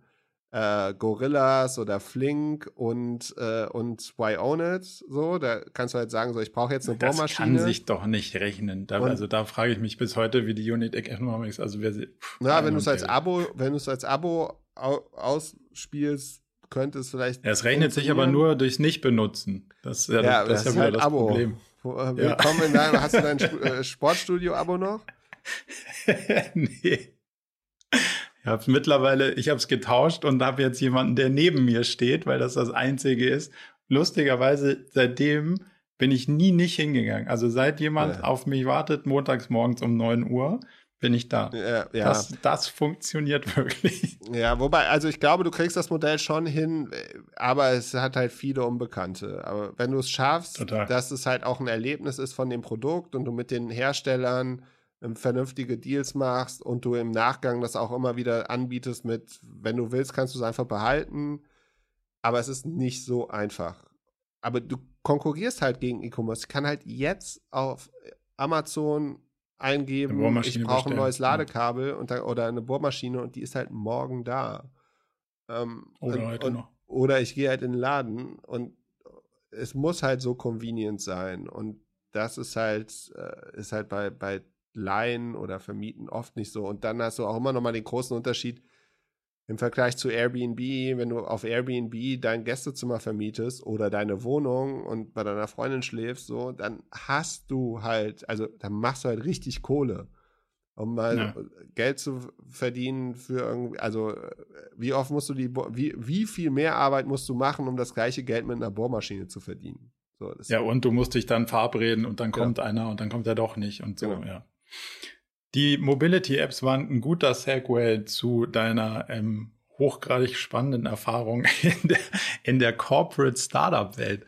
äh, Gorillas oder Flink und, äh, und Why Own It. So, da kannst du halt sagen, so, ich brauche jetzt eine das Bohrmaschine. Das kann sich doch nicht rechnen. Da, also da frage ich mich bis heute, wie die Unit Economics, also wer sie. Na, wenn du es als Abo, wenn du es als Abo ausspielst, könnte es vielleicht. Ja, es rechnet sich aber nur durchs Nicht-Benutzen. Das ist ja, ja das, das, ist ja halt das Abo. Problem. Äh, willkommen in deinem, hast du dein äh, Sportstudio-Abo noch? nee. Ich habe mittlerweile, ich habe es getauscht und habe jetzt jemanden, der neben mir steht, weil das das Einzige ist. Lustigerweise, seitdem bin ich nie nicht hingegangen. Also seit jemand ja. auf mich wartet, montags morgens um 9 Uhr, bin ich da. Ja, ja. Das, das funktioniert wirklich. Ja, wobei, also ich glaube, du kriegst das Modell schon hin, aber es hat halt viele Unbekannte. Aber wenn du es schaffst, Total. dass es halt auch ein Erlebnis ist von dem Produkt und du mit den Herstellern ähm, vernünftige Deals machst und du im Nachgang das auch immer wieder anbietest mit, wenn du willst, kannst du es einfach behalten. Aber es ist nicht so einfach. Aber du konkurrierst halt gegen E-Commerce. Ich kann halt jetzt auf Amazon eingeben, ich brauche ein neues Ladekabel und da, oder eine Bohrmaschine und die ist halt morgen da. Ähm, oder und, heute und, noch. Oder ich gehe halt in den Laden und es muss halt so convenient sein. Und das ist halt, äh, ist halt bei, bei leihen oder vermieten oft nicht so. Und dann hast du auch immer noch mal den großen Unterschied im Vergleich zu Airbnb, wenn du auf Airbnb dein Gästezimmer vermietest oder deine Wohnung und bei deiner Freundin schläfst, so, dann hast du halt, also dann machst du halt richtig Kohle. Um mal ja. Geld zu verdienen für irgendwie, also wie oft musst du die, wie, wie viel mehr Arbeit musst du machen, um das gleiche Geld mit einer Bohrmaschine zu verdienen? So, ja, und du musst dich dann verabreden und dann kommt genau. einer und dann kommt er doch nicht und so, genau. ja. Die Mobility-Apps waren ein guter Segway zu deiner ähm, hochgradig spannenden Erfahrung in der, in der Corporate Startup-Welt.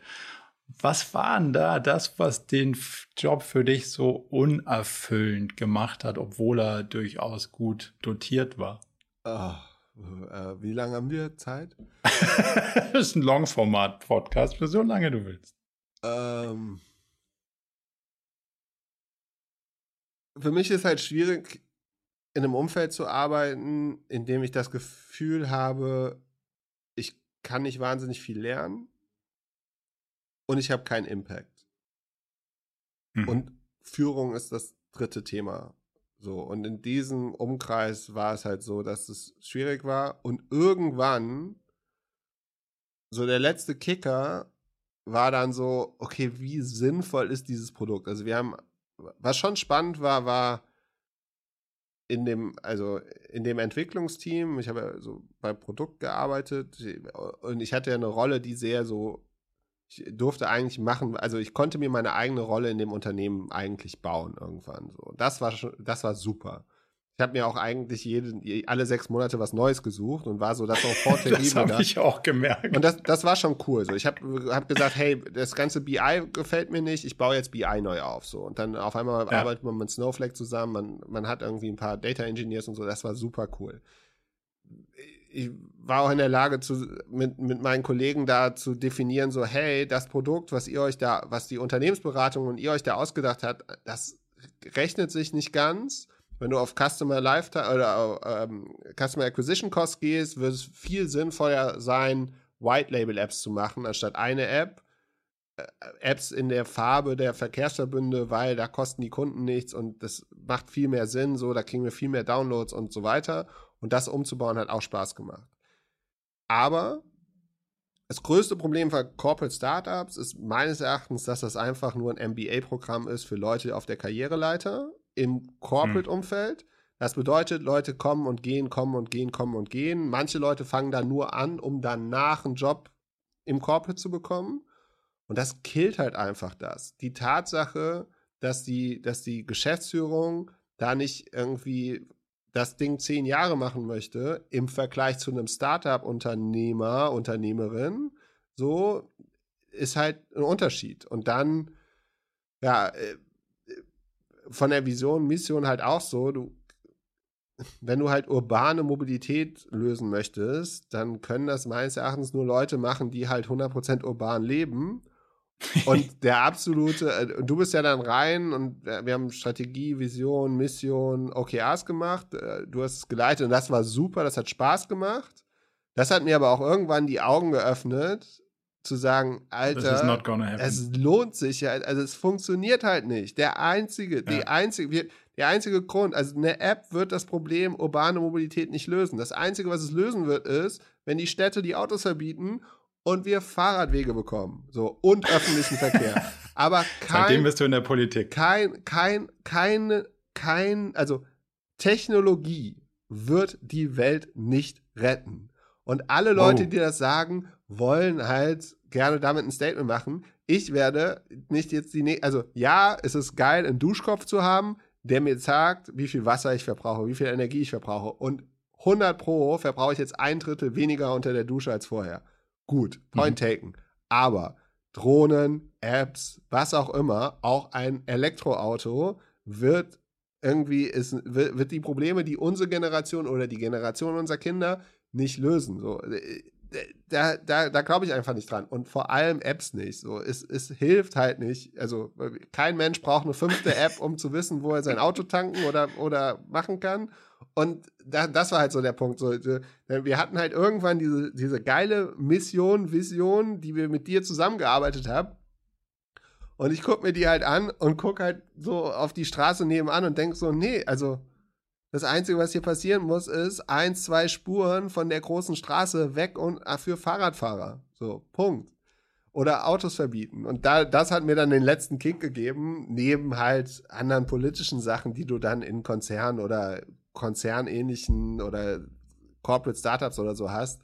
Was war denn da das, was den Job für dich so unerfüllend gemacht hat, obwohl er durchaus gut dotiert war? Oh, äh, wie lange haben wir Zeit? das ist ein Longformat-Podcast für so lange du willst. Ähm, für mich ist halt schwierig, in einem Umfeld zu arbeiten, in dem ich das Gefühl habe, ich kann nicht wahnsinnig viel lernen und ich habe keinen Impact. Mhm. Und Führung ist das dritte Thema. So, und in diesem Umkreis war es halt so, dass es schwierig war. Und irgendwann, so der letzte Kicker war dann so, okay, wie sinnvoll ist dieses Produkt? Also wir haben was schon spannend war, war, in dem, also in dem Entwicklungsteam, ich habe ja so bei Produkt gearbeitet und ich hatte ja eine Rolle, die sehr so, ich durfte eigentlich machen, also ich konnte mir meine eigene Rolle in dem Unternehmen eigentlich bauen irgendwann. So, das war schon, das war super. Ich habe mir auch eigentlich jede, alle sechs Monate was Neues gesucht und war so das auch vor Das habe ich auch gemerkt. Und das, das war schon cool. So, ich habe hab gesagt, hey, das ganze BI gefällt mir nicht, ich baue jetzt BI neu auf. So. Und dann auf einmal ja. arbeitet man mit Snowflake zusammen, man, man hat irgendwie ein paar Data Engineers und so, das war super cool. Ich war auch in der Lage, zu, mit, mit meinen Kollegen da zu definieren, so, hey, das Produkt, was ihr euch da, was die Unternehmensberatung und ihr euch da ausgedacht habt, das rechnet sich nicht ganz wenn du auf Customer Lifetime oder ähm, Customer Acquisition Cost gehst, wird es viel sinnvoller sein, White Label Apps zu machen, anstatt eine App. Äh, Apps in der Farbe der Verkehrsverbünde, weil da kosten die Kunden nichts und das macht viel mehr Sinn, so, da kriegen wir viel mehr Downloads und so weiter. Und das umzubauen hat auch Spaß gemacht. Aber das größte Problem für Corporate Startups ist meines Erachtens, dass das einfach nur ein MBA-Programm ist für Leute auf der Karriereleiter im Corporate-Umfeld. Das bedeutet, Leute kommen und gehen, kommen und gehen, kommen und gehen. Manche Leute fangen da nur an, um danach einen Job im Corporate zu bekommen. Und das killt halt einfach das. Die Tatsache, dass die, dass die Geschäftsführung da nicht irgendwie das Ding zehn Jahre machen möchte, im Vergleich zu einem Startup-Unternehmer, Unternehmerin, so ist halt ein Unterschied. Und dann, ja, äh, von der Vision, Mission halt auch so, du, wenn du halt urbane Mobilität lösen möchtest, dann können das meines Erachtens nur Leute machen, die halt 100% urban leben. Und der absolute, äh, du bist ja dann rein und wir haben Strategie, Vision, Mission, OKRs gemacht. Äh, du hast es geleitet und das war super, das hat Spaß gemacht. Das hat mir aber auch irgendwann die Augen geöffnet, zu sagen, Alter, es lohnt sich ja, also es funktioniert halt nicht. Der einzige, ja. die einzige, der einzige Grund, also eine App wird das Problem urbane Mobilität nicht lösen. Das einzige, was es lösen wird, ist, wenn die Städte die Autos verbieten und wir Fahrradwege bekommen, so und öffentlichen Verkehr. Aber kein, seitdem bist du in der Politik. Kein, kein, keine, kein, also Technologie wird die Welt nicht retten. Und alle Leute, oh. die das sagen, wollen halt gerne damit ein Statement machen. Ich werde nicht jetzt die, ne also ja, es ist geil, einen Duschkopf zu haben, der mir sagt, wie viel Wasser ich verbrauche, wie viel Energie ich verbrauche. Und 100 pro verbrauche ich jetzt ein Drittel weniger unter der Dusche als vorher. Gut, point mhm. taken. Aber Drohnen, Apps, was auch immer, auch ein Elektroauto wird irgendwie, ist, wird die Probleme, die unsere Generation oder die Generation unserer Kinder nicht lösen. So, äh, da, da, da glaube ich einfach nicht dran. Und vor allem Apps nicht. So, es, es hilft halt nicht. Also kein Mensch braucht eine fünfte App, um zu wissen, wo er sein Auto tanken oder, oder machen kann. Und da, das war halt so der Punkt. So, wir hatten halt irgendwann diese, diese geile Mission, Vision, die wir mit dir zusammengearbeitet haben. Und ich gucke mir die halt an und gucke halt so auf die Straße nebenan und denke so, nee, also das Einzige, was hier passieren muss, ist eins, zwei Spuren von der großen Straße weg und ah, für Fahrradfahrer. So, Punkt. Oder Autos verbieten. Und da, das hat mir dann den letzten Kick gegeben, neben halt anderen politischen Sachen, die du dann in Konzernen oder konzernähnlichen oder Corporate Startups oder so hast,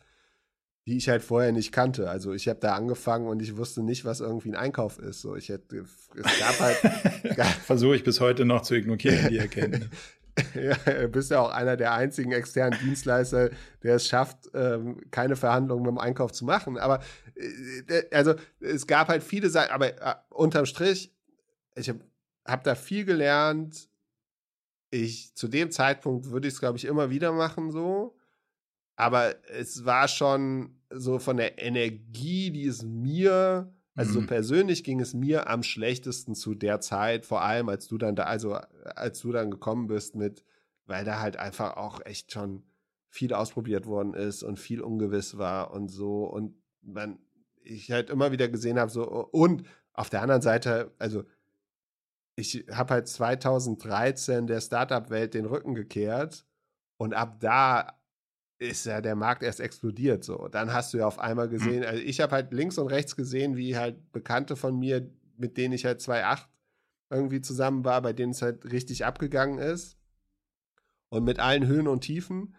die ich halt vorher nicht kannte. Also ich habe da angefangen und ich wusste nicht, was irgendwie ein Einkauf ist. So, ich hätte, es gab halt. Versuche ich bis heute noch zu ignorieren, die Erkenntnis. ja, du bist ja auch einer der einzigen externen Dienstleister, der es schafft, ähm, keine Verhandlungen mit dem Einkauf zu machen. Aber äh, also es gab halt viele Sachen, aber äh, unterm Strich, ich habe hab da viel gelernt. Ich zu dem Zeitpunkt würde ich es, glaube ich, immer wieder machen so. Aber es war schon so von der Energie, die es mir also mhm. so persönlich ging es mir am schlechtesten zu der Zeit, vor allem als du dann da, also als du dann gekommen bist mit, weil da halt einfach auch echt schon viel ausprobiert worden ist und viel ungewiss war und so und man, ich halt immer wieder gesehen habe, so und auf der anderen Seite, also ich habe halt 2013 der Startup-Welt den Rücken gekehrt und ab da ist ja der Markt erst explodiert so. Dann hast du ja auf einmal hm. gesehen, also ich habe halt links und rechts gesehen, wie halt Bekannte von mir, mit denen ich halt 2.8 irgendwie zusammen war, bei denen es halt richtig abgegangen ist. und mit allen Höhen und Tiefen.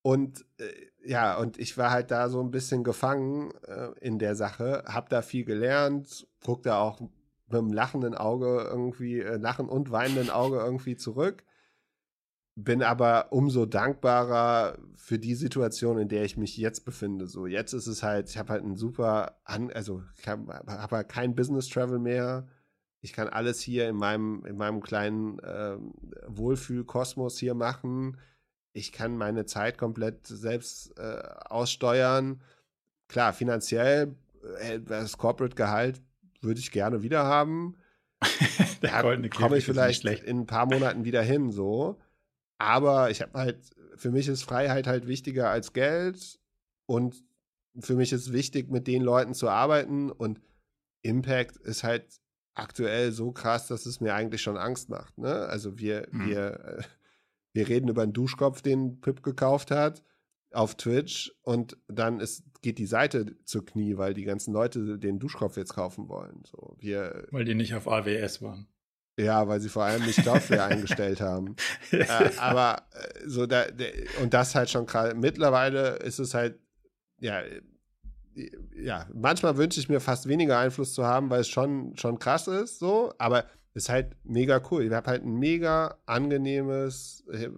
Und äh, ja, und ich war halt da so ein bisschen gefangen äh, in der Sache, hab da viel gelernt, guck da auch mit einem lachenden Auge irgendwie, äh, lachen und weinenden Auge irgendwie zurück. Bin aber umso dankbarer für die Situation, in der ich mich jetzt befinde. So, jetzt ist es halt, ich habe halt ein super, an, also ich habe hab halt kein Business Travel mehr. Ich kann alles hier in meinem, in meinem kleinen äh, Wohlfühlkosmos hier machen ich kann meine Zeit komplett selbst äh, aussteuern. Klar, finanziell, äh, das Corporate-Gehalt würde ich gerne wieder haben. da komme ich vielleicht in ein paar Monaten wieder hin, so. Aber ich habe halt, für mich ist Freiheit halt wichtiger als Geld und für mich ist wichtig, mit den Leuten zu arbeiten und Impact ist halt aktuell so krass, dass es mir eigentlich schon Angst macht. Ne? Also wir, mhm. wir, äh, wir reden über einen Duschkopf, den Pip gekauft hat auf Twitch und dann ist, geht die Seite zu Knie, weil die ganzen Leute den Duschkopf jetzt kaufen wollen. So, wir, weil die nicht auf AWS waren. Ja, weil sie vor allem nicht Cloudflare eingestellt haben. Äh, aber äh, so da, und das halt schon gerade. Mittlerweile ist es halt, ja, ja, manchmal wünsche ich mir fast weniger Einfluss zu haben, weil es schon, schon krass ist, so, aber ist halt mega cool. Ich habe halt ein mega angenehmes äh,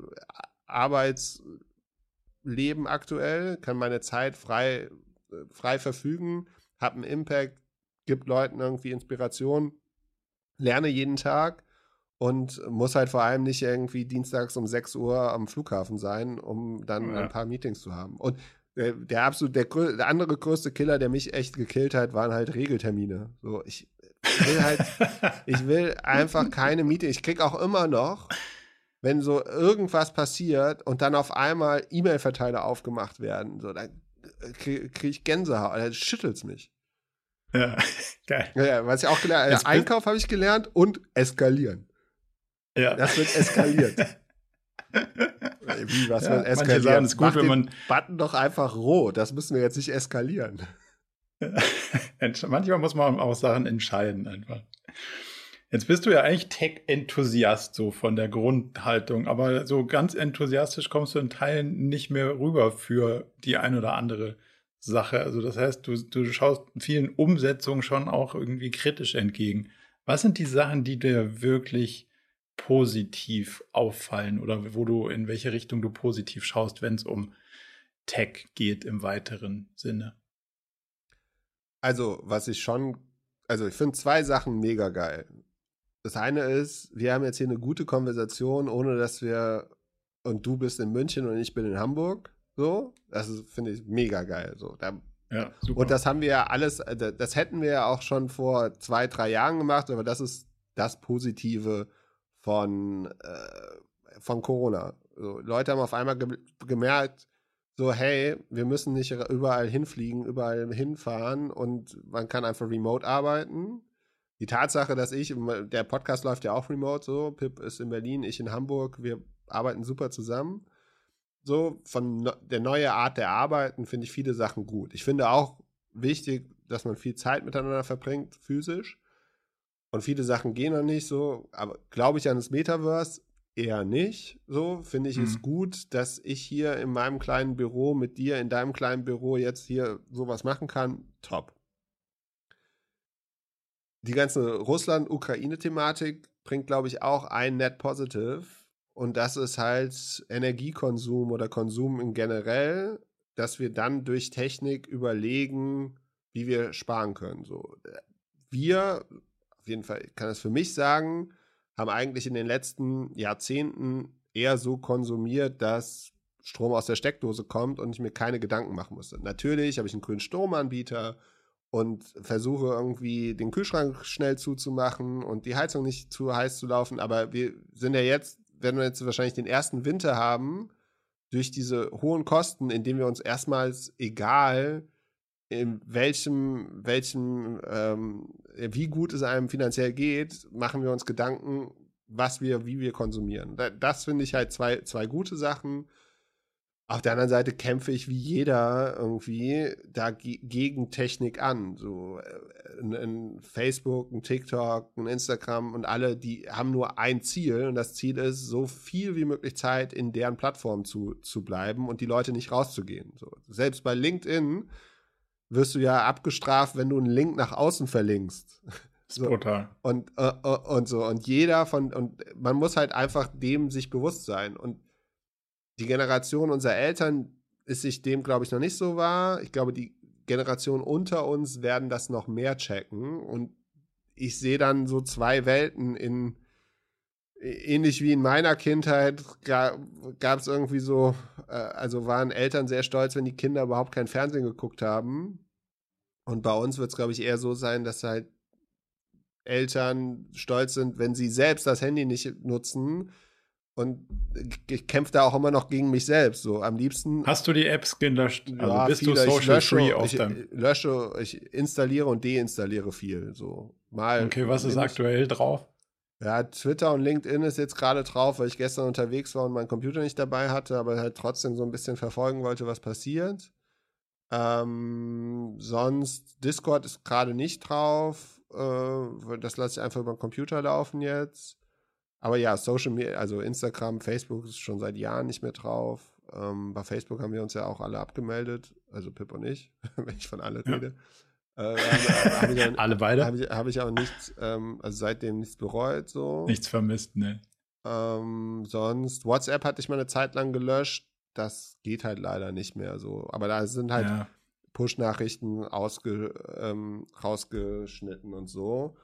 Arbeitsleben aktuell, kann meine Zeit frei, äh, frei verfügen, habe einen Impact, gibt Leuten irgendwie Inspiration, lerne jeden Tag und muss halt vor allem nicht irgendwie dienstags um 6 Uhr am Flughafen sein, um dann ja. ein paar Meetings zu haben. Und der, der absolut, der, der, andere größte Killer, der mich echt gekillt hat, waren halt Regeltermine. So, ich, will halt, ich will einfach keine Miete. Ich krieg auch immer noch, wenn so irgendwas passiert und dann auf einmal E-Mail-Verteiler aufgemacht werden, so, dann kriege krieg ich Gänsehaut, dann schüttelt's mich. Ja, geil. Ja, was ich auch gelernt habe, Einkauf habe ich gelernt und eskalieren. Ja. Das wird eskaliert. Wie, was ja, wird eskalieren? Manche sagen, es gut, wenn man Button doch einfach roh. Das müssen wir jetzt nicht eskalieren. Manchmal muss man auch Sachen entscheiden einfach. Jetzt bist du ja eigentlich Tech-Enthusiast so von der Grundhaltung, aber so ganz enthusiastisch kommst du in Teilen nicht mehr rüber für die ein oder andere Sache. Also das heißt, du, du schaust vielen Umsetzungen schon auch irgendwie kritisch entgegen. Was sind die Sachen, die dir wirklich positiv auffallen oder wo du in welche Richtung du positiv schaust, wenn es um Tech geht im weiteren Sinne? Also, was ich schon, also ich finde zwei Sachen mega geil. Das eine ist, wir haben jetzt hier eine gute Konversation, ohne dass wir, und du bist in München und ich bin in Hamburg, so. Das finde ich mega geil, so. Da, ja, super. Und das haben wir ja alles, äh, das hätten wir ja auch schon vor zwei, drei Jahren gemacht, aber das ist das Positive von, äh, von Corona. So, Leute haben auf einmal ge gemerkt, so, hey, wir müssen nicht überall hinfliegen, überall hinfahren und man kann einfach remote arbeiten. Die Tatsache, dass ich, der Podcast läuft ja auch remote so, Pip ist in Berlin, ich in Hamburg, wir arbeiten super zusammen. So, von der neue Art der Arbeiten finde ich viele Sachen gut. Ich finde auch wichtig, dass man viel Zeit miteinander verbringt, physisch. Und viele Sachen gehen noch nicht so, aber glaube ich an das Metaverse? eher nicht. So finde ich mhm. es gut, dass ich hier in meinem kleinen Büro mit dir in deinem kleinen Büro jetzt hier sowas machen kann. Top. Die ganze Russland-Ukraine-Thematik bringt, glaube ich, auch ein Net Positive. Und das ist halt Energiekonsum oder Konsum in generell, dass wir dann durch Technik überlegen, wie wir sparen können. So, wir, auf jeden Fall kann es für mich sagen, haben eigentlich in den letzten Jahrzehnten eher so konsumiert, dass Strom aus der Steckdose kommt und ich mir keine Gedanken machen musste. Natürlich habe ich einen grünen Stromanbieter und versuche irgendwie den Kühlschrank schnell zuzumachen und die Heizung nicht zu heiß zu laufen, aber wir sind ja jetzt, werden wir jetzt wahrscheinlich den ersten Winter haben, durch diese hohen Kosten, indem wir uns erstmals egal in welchem, welchem, ähm, wie gut es einem finanziell geht, machen wir uns Gedanken, was wir, wie wir konsumieren. Das finde ich halt zwei, zwei gute Sachen. Auf der anderen Seite kämpfe ich wie jeder irgendwie dagegen Technik an. So ein, äh, ein, Facebook, ein TikTok, ein Instagram und alle, die haben nur ein Ziel und das Ziel ist, so viel wie möglich Zeit in deren Plattform zu, zu bleiben und die Leute nicht rauszugehen. So, selbst bei LinkedIn wirst du ja abgestraft, wenn du einen Link nach außen verlinkst. So. Total. Und, äh, äh, und so. Und jeder von, und man muss halt einfach dem sich bewusst sein. Und die Generation unserer Eltern ist sich dem, glaube ich, noch nicht so wahr. Ich glaube, die Generation unter uns werden das noch mehr checken. Und ich sehe dann so zwei Welten in, ähnlich wie in meiner Kindheit gab es irgendwie so, äh, also waren Eltern sehr stolz, wenn die Kinder überhaupt kein Fernsehen geguckt haben. Und bei uns wird es, glaube ich, eher so sein, dass halt Eltern stolz sind, wenn sie selbst das Handy nicht nutzen, und ich kämpfe da auch immer noch gegen mich selbst. So am liebsten. Hast du die Apps gelöscht? Also ja, bist viele. du social lösche, free auf ich lösche, ich installiere und deinstalliere viel. So mal. Okay, was ist aktuell drauf? Ja, Twitter und LinkedIn ist jetzt gerade drauf, weil ich gestern unterwegs war und meinen Computer nicht dabei hatte, aber halt trotzdem so ein bisschen verfolgen wollte, was passiert. Ähm, sonst Discord ist gerade nicht drauf. Äh, das lasse ich einfach über den Computer laufen jetzt. Aber ja, Social Media, also Instagram, Facebook ist schon seit Jahren nicht mehr drauf. Ähm, bei Facebook haben wir uns ja auch alle abgemeldet, also Pip und ich, wenn ich von alle ja. rede. Äh, hab, hab dann, alle beide? Habe ich, hab ich auch nichts, ähm, also seitdem nichts bereut. So. Nichts vermisst, ne? Ähm, sonst, WhatsApp hatte ich mal eine Zeit lang gelöscht. Das geht halt leider nicht mehr so. Aber da sind halt ja. Push-Nachrichten ähm, rausgeschnitten und so.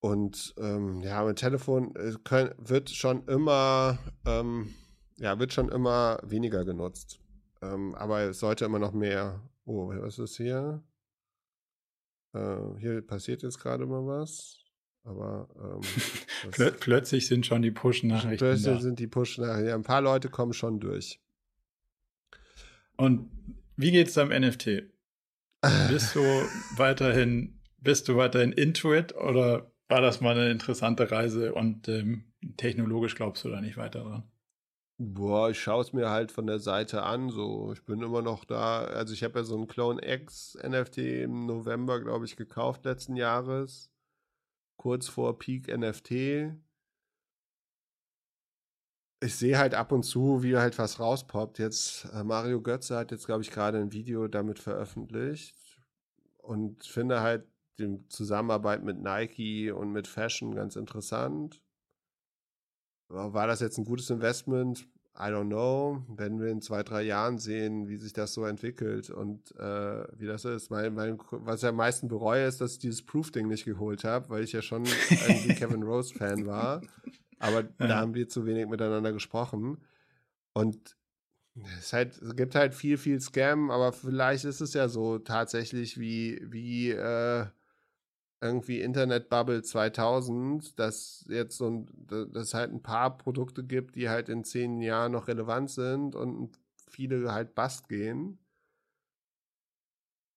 Und ähm, ja, mit Telefon äh, können, wird schon immer, ähm, ja, wird schon immer weniger genutzt. Ähm, aber es sollte immer noch mehr. Oh, was ist hier? Äh, hier passiert jetzt gerade mal was. Aber ähm, Plö plötzlich sind schon die Push-Nachrichten. Plötzlich da. sind die Push-Nachrichten. Ja, ein paar Leute kommen schon durch. Und wie geht es am NFT? Bist du weiterhin, bist du weiterhin Intuit oder war das mal eine interessante Reise und ähm, technologisch glaubst du da nicht weiter dran? Boah, ich schaue es mir halt von der Seite an. So, ich bin immer noch da. Also ich habe ja so ein Clone X NFT im November, glaube ich, gekauft letzten Jahres. Kurz vor Peak NFT. Ich sehe halt ab und zu, wie halt was rauspoppt. Jetzt, äh, Mario Götze hat jetzt, glaube ich, gerade ein Video damit veröffentlicht. Und finde halt, die Zusammenarbeit mit Nike und mit Fashion ganz interessant. War das jetzt ein gutes Investment? I don't know. Werden wir in zwei, drei Jahren sehen, wie sich das so entwickelt und äh, wie das ist. Mein, mein, was ich am meisten bereue, ist, dass ich dieses Proof-Ding nicht geholt habe, weil ich ja schon ein Kevin Rose-Fan war. Aber ja. da haben wir zu wenig miteinander gesprochen. Und es, halt, es gibt halt viel, viel Scam, aber vielleicht ist es ja so tatsächlich wie, wie äh, irgendwie Internetbubble 2000, dass jetzt so ein, dass halt ein paar Produkte gibt, die halt in zehn Jahren noch relevant sind und viele halt bast gehen.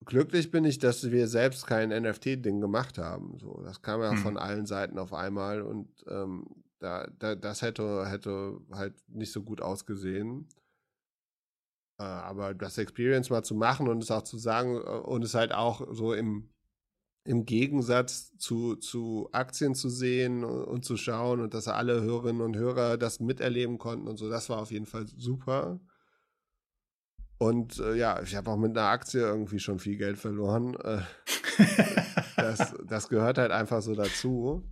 Glücklich bin ich, dass wir selbst kein NFT-Ding gemacht haben. So, das kam ja hm. von allen Seiten auf einmal und ähm, da, da, das hätte, hätte halt nicht so gut ausgesehen. Äh, aber das Experience mal zu machen und es auch zu sagen äh, und es halt auch so im im Gegensatz zu, zu Aktien zu sehen und, zu schauen und dass alle Hörerinnen und Hörer das miterleben konnten und so, das war auf jeden Fall super. Und äh, ja, ich habe auch mit einer Aktie irgendwie schon viel Geld verloren. Äh, das, das, gehört halt einfach so dazu.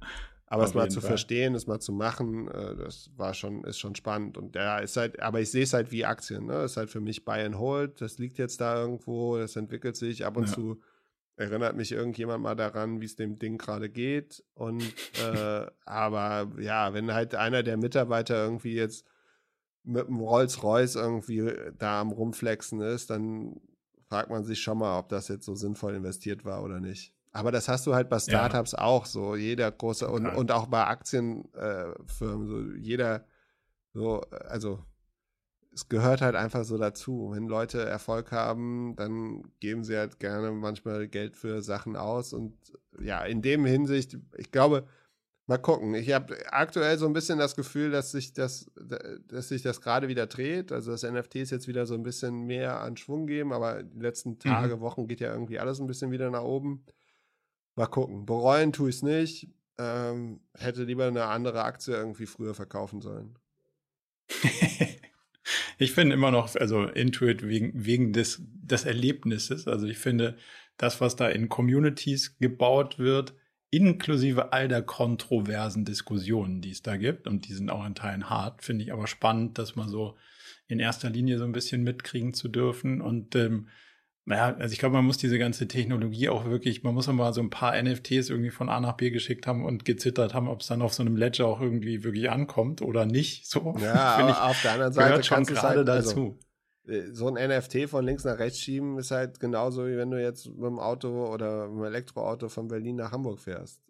Aber auf es mal zu Fall. verstehen, es mal zu machen, äh, das war schon, ist schon spannend. Und ja, ist halt, aber ich sehe es halt wie Aktien, ne? Ist halt für mich Buy and Hold, das liegt jetzt da irgendwo, das entwickelt sich ab und ja. zu erinnert mich irgendjemand mal daran, wie es dem Ding gerade geht. Und äh, aber ja, wenn halt einer der Mitarbeiter irgendwie jetzt mit dem Rolls-Royce irgendwie da am rumflexen ist, dann fragt man sich schon mal, ob das jetzt so sinnvoll investiert war oder nicht. Aber das hast du halt bei Startups ja. auch so. Jeder große und, und auch bei Aktienfirmen, äh, so jeder, so, also es gehört halt einfach so dazu. Wenn Leute Erfolg haben, dann geben sie halt gerne manchmal Geld für Sachen aus. Und ja, in dem Hinsicht, ich glaube, Mal gucken. Ich habe aktuell so ein bisschen das Gefühl, dass sich das, dass sich das gerade wieder dreht. Also dass NFTs jetzt wieder so ein bisschen mehr an Schwung geben, aber die letzten Tage, mhm. Wochen geht ja irgendwie alles ein bisschen wieder nach oben. Mal gucken. Bereuen tue ich es nicht. Ähm, hätte lieber eine andere Aktie irgendwie früher verkaufen sollen. ich finde immer noch, also Intuit wegen, wegen des, des Erlebnisses. Also ich finde, das, was da in Communities gebaut wird, inklusive all der kontroversen Diskussionen, die es da gibt, und die sind auch in Teilen hart, finde ich aber spannend, das mal so in erster Linie so ein bisschen mitkriegen zu dürfen. Und ähm, naja, also ich glaube, man muss diese ganze Technologie auch wirklich, man muss mal so ein paar NFTs irgendwie von A nach B geschickt haben und gezittert haben, ob es dann auf so einem Ledger auch irgendwie wirklich ankommt oder nicht. So, ja, aber auf der anderen Seite schon gerade halt, dazu. Also, so ein NFT von links nach rechts schieben ist halt genauso, wie wenn du jetzt mit dem Auto oder mit dem Elektroauto von Berlin nach Hamburg fährst.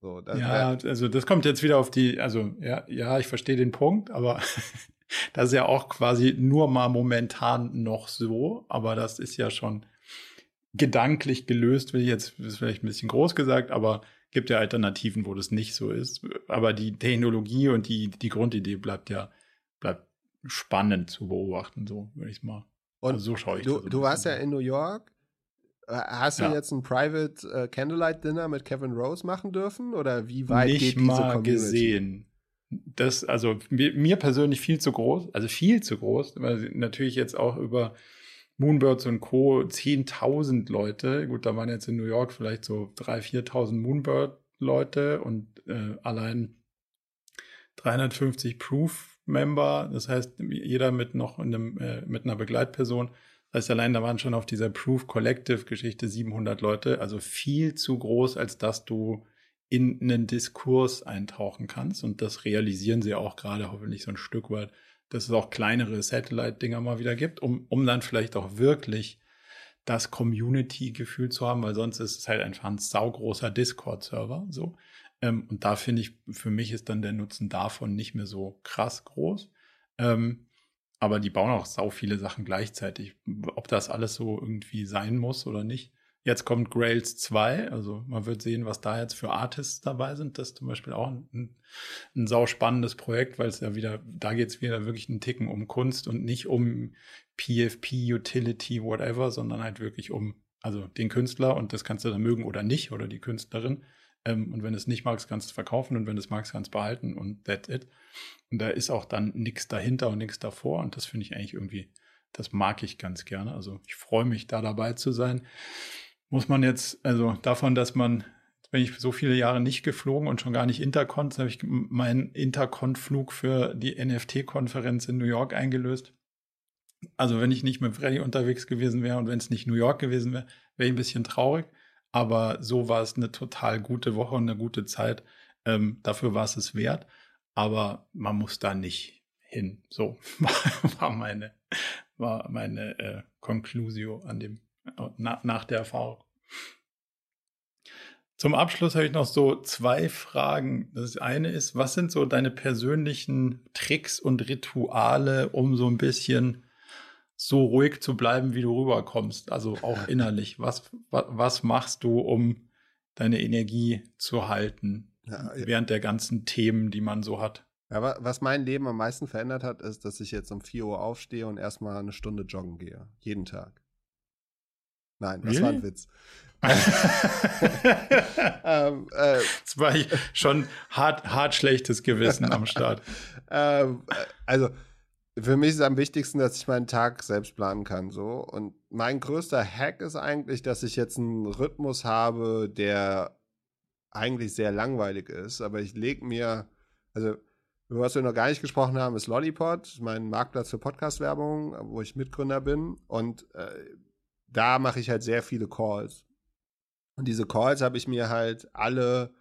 So, ja, also das kommt jetzt wieder auf die, also ja, ja, ich verstehe den Punkt, aber Das ist ja auch quasi nur mal momentan noch so, aber das ist ja schon gedanklich gelöst, will ich jetzt, ist vielleicht ein bisschen groß gesagt, aber gibt ja Alternativen, wo das nicht so ist. Aber die Technologie und die, die Grundidee bleibt ja, bleibt spannend zu beobachten, so würde ich es mal. Und also so schaue ich du, das. Du warst ja in New York. Äh, hast du ja. jetzt ein Private uh, Candlelight Dinner mit Kevin Rose machen dürfen? Oder wie weit nicht geht diese mal Community? gesehen das, also mir, persönlich viel zu groß, also viel zu groß, weil natürlich jetzt auch über Moonbirds und Co. 10.000 Leute, gut, da waren jetzt in New York vielleicht so 3.000, 4.000 Moonbird-Leute und äh, allein 350 Proof-Member, das heißt, jeder mit noch einem, äh, mit einer Begleitperson. Das heißt, allein da waren schon auf dieser Proof Collective-Geschichte 700 Leute, also viel zu groß, als dass du in einen Diskurs eintauchen kannst. Und das realisieren sie auch gerade hoffentlich so ein Stück weit, dass es auch kleinere Satellite-Dinger mal wieder gibt, um, um dann vielleicht auch wirklich das Community-Gefühl zu haben, weil sonst ist es halt einfach ein saugroßer Discord-Server. So. Ähm, und da finde ich, für mich ist dann der Nutzen davon nicht mehr so krass groß. Ähm, aber die bauen auch sau viele Sachen gleichzeitig. Ob das alles so irgendwie sein muss oder nicht, Jetzt kommt Grails 2, also man wird sehen, was da jetzt für Artists dabei sind. Das ist zum Beispiel auch ein, ein sau spannendes Projekt, weil es ja wieder, da geht es wieder wirklich einen Ticken um Kunst und nicht um PFP, Utility, whatever, sondern halt wirklich um, also den Künstler und das kannst du dann mögen oder nicht oder die Künstlerin. Ähm, und wenn du es nicht magst, kannst du es verkaufen und wenn du es magst, kannst du es behalten und that's it. Und da ist auch dann nichts dahinter und nichts davor und das finde ich eigentlich irgendwie, das mag ich ganz gerne. Also ich freue mich, da dabei zu sein muss man jetzt, also davon, dass man, bin ich so viele Jahre nicht geflogen und schon gar nicht Intercon, jetzt habe ich meinen Intercon-Flug für die NFT-Konferenz in New York eingelöst. Also wenn ich nicht mit Freddy unterwegs gewesen wäre und wenn es nicht New York gewesen wäre, wäre ich ein bisschen traurig. Aber so war es eine total gute Woche und eine gute Zeit. Ähm, dafür war es es wert. Aber man muss da nicht hin. So war meine, war meine äh, Conclusio an dem, na, nach der Erfahrung. Zum Abschluss habe ich noch so zwei Fragen. Das eine ist, was sind so deine persönlichen Tricks und Rituale, um so ein bisschen so ruhig zu bleiben, wie du rüberkommst? Also auch innerlich. Was, was, machst du, um deine Energie zu halten ja, während der ganzen Themen, die man so hat? Ja, was mein Leben am meisten verändert hat, ist, dass ich jetzt um 4 Uhr aufstehe und erstmal eine Stunde joggen gehe. Jeden Tag. Nein, das really? war ein Witz. Ähm, äh, das war schon hart, hart schlechtes Gewissen am Start. ähm, äh, also, für mich ist am wichtigsten, dass ich meinen Tag selbst planen kann. So. Und mein größter Hack ist eigentlich, dass ich jetzt einen Rhythmus habe, der eigentlich sehr langweilig ist. Aber ich lege mir, also über was wir noch gar nicht gesprochen haben, ist Lollipod, mein Marktplatz für Podcast-Werbung, wo ich Mitgründer bin. Und äh, da mache ich halt sehr viele Calls. Und diese Calls habe ich mir halt alle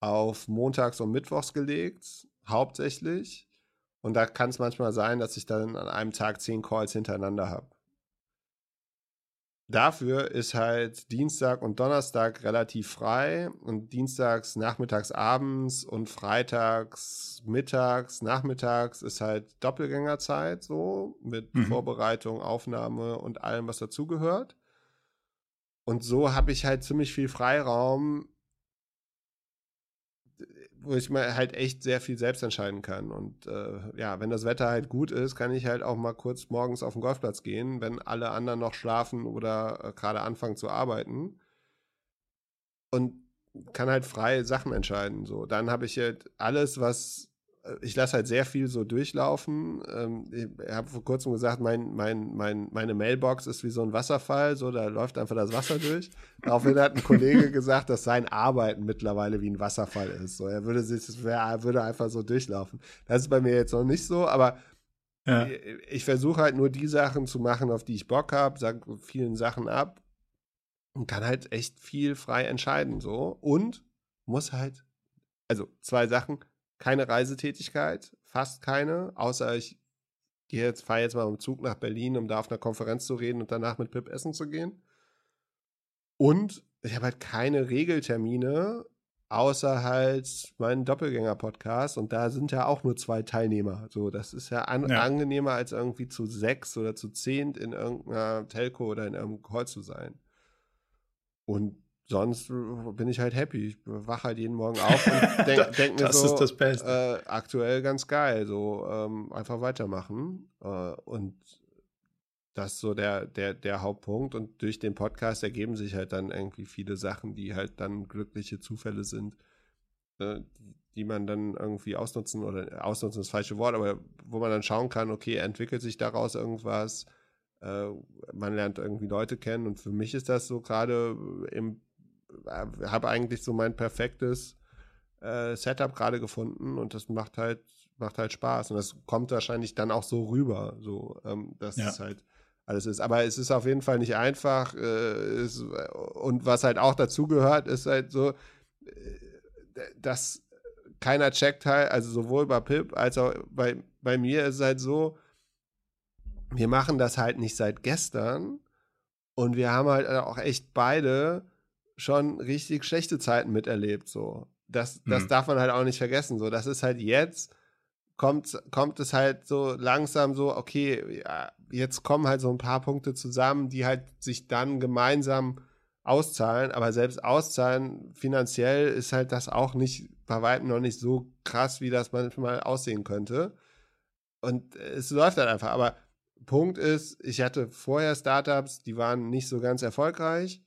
auf Montags und Mittwochs gelegt, hauptsächlich. Und da kann es manchmal sein, dass ich dann an einem Tag zehn Calls hintereinander habe. Dafür ist halt Dienstag und Donnerstag relativ frei und Dienstags, Nachmittags, Abends und Freitags, Mittags, Nachmittags ist halt Doppelgängerzeit so mit mhm. Vorbereitung, Aufnahme und allem, was dazugehört. Und so habe ich halt ziemlich viel Freiraum, wo ich mal halt echt sehr viel selbst entscheiden kann. Und äh, ja, wenn das Wetter halt gut ist, kann ich halt auch mal kurz morgens auf den Golfplatz gehen, wenn alle anderen noch schlafen oder äh, gerade anfangen zu arbeiten. Und kann halt frei Sachen entscheiden. So, dann habe ich halt alles, was ich lasse halt sehr viel so durchlaufen. Ähm, ich habe vor kurzem gesagt, mein, mein, mein, meine Mailbox ist wie so ein Wasserfall, so da läuft einfach das Wasser durch. Daraufhin hat ein Kollege gesagt, dass sein Arbeiten mittlerweile wie ein Wasserfall ist. So, er würde sich, er würde einfach so durchlaufen. Das ist bei mir jetzt noch nicht so, aber ja. ich, ich versuche halt nur die Sachen zu machen, auf die ich Bock habe, sage vielen Sachen ab und kann halt echt viel frei entscheiden so und muss halt also zwei Sachen keine Reisetätigkeit, fast keine, außer ich gehe jetzt, fahre jetzt mal im Zug nach Berlin, um da auf einer Konferenz zu reden und danach mit Pip essen zu gehen. Und ich habe halt keine Regeltermine, außer halt meinen Doppelgänger-Podcast und da sind ja auch nur zwei Teilnehmer. So, das ist ja, an ja. angenehmer als irgendwie zu sechs oder zu zehn in irgendeiner Telco oder in irgendeinem Call zu sein. Und sonst bin ich halt happy. Ich wache halt jeden Morgen auf und denke denk mir so, ist das äh, aktuell ganz geil, so ähm, einfach weitermachen. Äh, und das ist so der, der, der Hauptpunkt. Und durch den Podcast ergeben sich halt dann irgendwie viele Sachen, die halt dann glückliche Zufälle sind, äh, die man dann irgendwie ausnutzen oder ausnutzen ist das falsche Wort, aber wo man dann schauen kann, okay, entwickelt sich daraus irgendwas, äh, man lernt irgendwie Leute kennen und für mich ist das so gerade im habe eigentlich so mein perfektes äh, Setup gerade gefunden und das macht halt macht halt Spaß und das kommt wahrscheinlich dann auch so rüber, so ähm, dass ja. es halt alles ist. Aber es ist auf jeden Fall nicht einfach äh, ist, und was halt auch dazu gehört, ist halt so, äh, dass keiner checkt halt, also sowohl bei Pip als auch bei, bei mir ist es halt so, wir machen das halt nicht seit gestern und wir haben halt auch echt beide schon richtig schlechte Zeiten miterlebt, so. Das, das mhm. darf man halt auch nicht vergessen, so. Das ist halt jetzt, kommt, kommt es halt so langsam so, okay, ja, jetzt kommen halt so ein paar Punkte zusammen, die halt sich dann gemeinsam auszahlen, aber selbst auszahlen finanziell ist halt das auch nicht bei weitem noch nicht so krass, wie das manchmal aussehen könnte. Und es läuft halt einfach. Aber Punkt ist, ich hatte vorher Startups, die waren nicht so ganz erfolgreich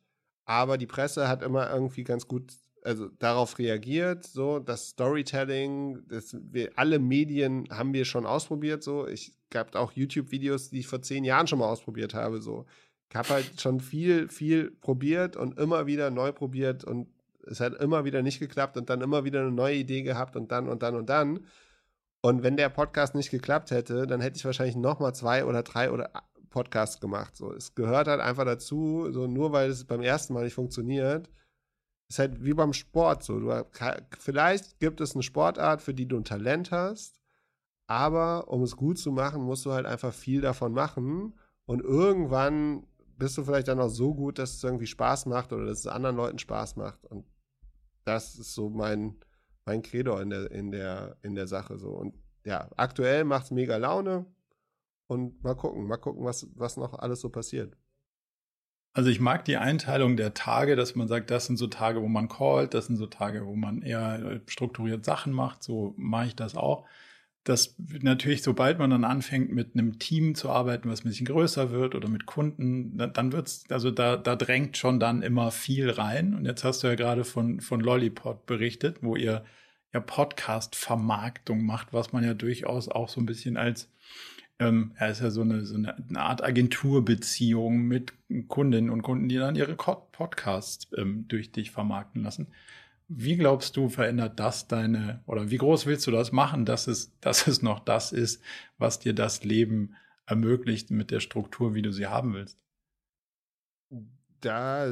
aber die Presse hat immer irgendwie ganz gut also darauf reagiert, so das Storytelling, das wir, alle Medien haben wir schon ausprobiert, so ich gab auch YouTube-Videos, die ich vor zehn Jahren schon mal ausprobiert habe, so ich habe halt schon viel, viel probiert und immer wieder neu probiert und es hat immer wieder nicht geklappt und dann immer wieder eine neue Idee gehabt und dann und dann und dann. Und wenn der Podcast nicht geklappt hätte, dann hätte ich wahrscheinlich noch mal zwei oder drei oder Podcast gemacht. So, es gehört halt einfach dazu, so nur weil es beim ersten Mal nicht funktioniert, ist halt wie beim Sport so. Du, vielleicht gibt es eine Sportart, für die du ein Talent hast, aber um es gut zu machen, musst du halt einfach viel davon machen und irgendwann bist du vielleicht dann auch so gut, dass es irgendwie Spaß macht oder dass es anderen Leuten Spaß macht und das ist so mein mein Credo in der in der in der Sache so und ja, aktuell macht es mega Laune. Und mal gucken, mal gucken, was, was noch alles so passiert. Also ich mag die Einteilung der Tage, dass man sagt, das sind so Tage, wo man callt, das sind so Tage, wo man eher äh, strukturiert Sachen macht. So mache ich das auch. Das natürlich, sobald man dann anfängt, mit einem Team zu arbeiten, was ein bisschen größer wird oder mit Kunden, dann wird's, also da, da drängt schon dann immer viel rein. Und jetzt hast du ja gerade von, von Lollipop berichtet, wo ihr ja Podcast-Vermarktung macht, was man ja durchaus auch so ein bisschen als ähm, er ist ja so eine, so eine, Art Agenturbeziehung mit Kundinnen und Kunden, die dann ihre Podcasts ähm, durch dich vermarkten lassen. Wie glaubst du, verändert das deine, oder wie groß willst du das machen, dass es, dass es noch das ist, was dir das Leben ermöglicht mit der Struktur, wie du sie haben willst? Da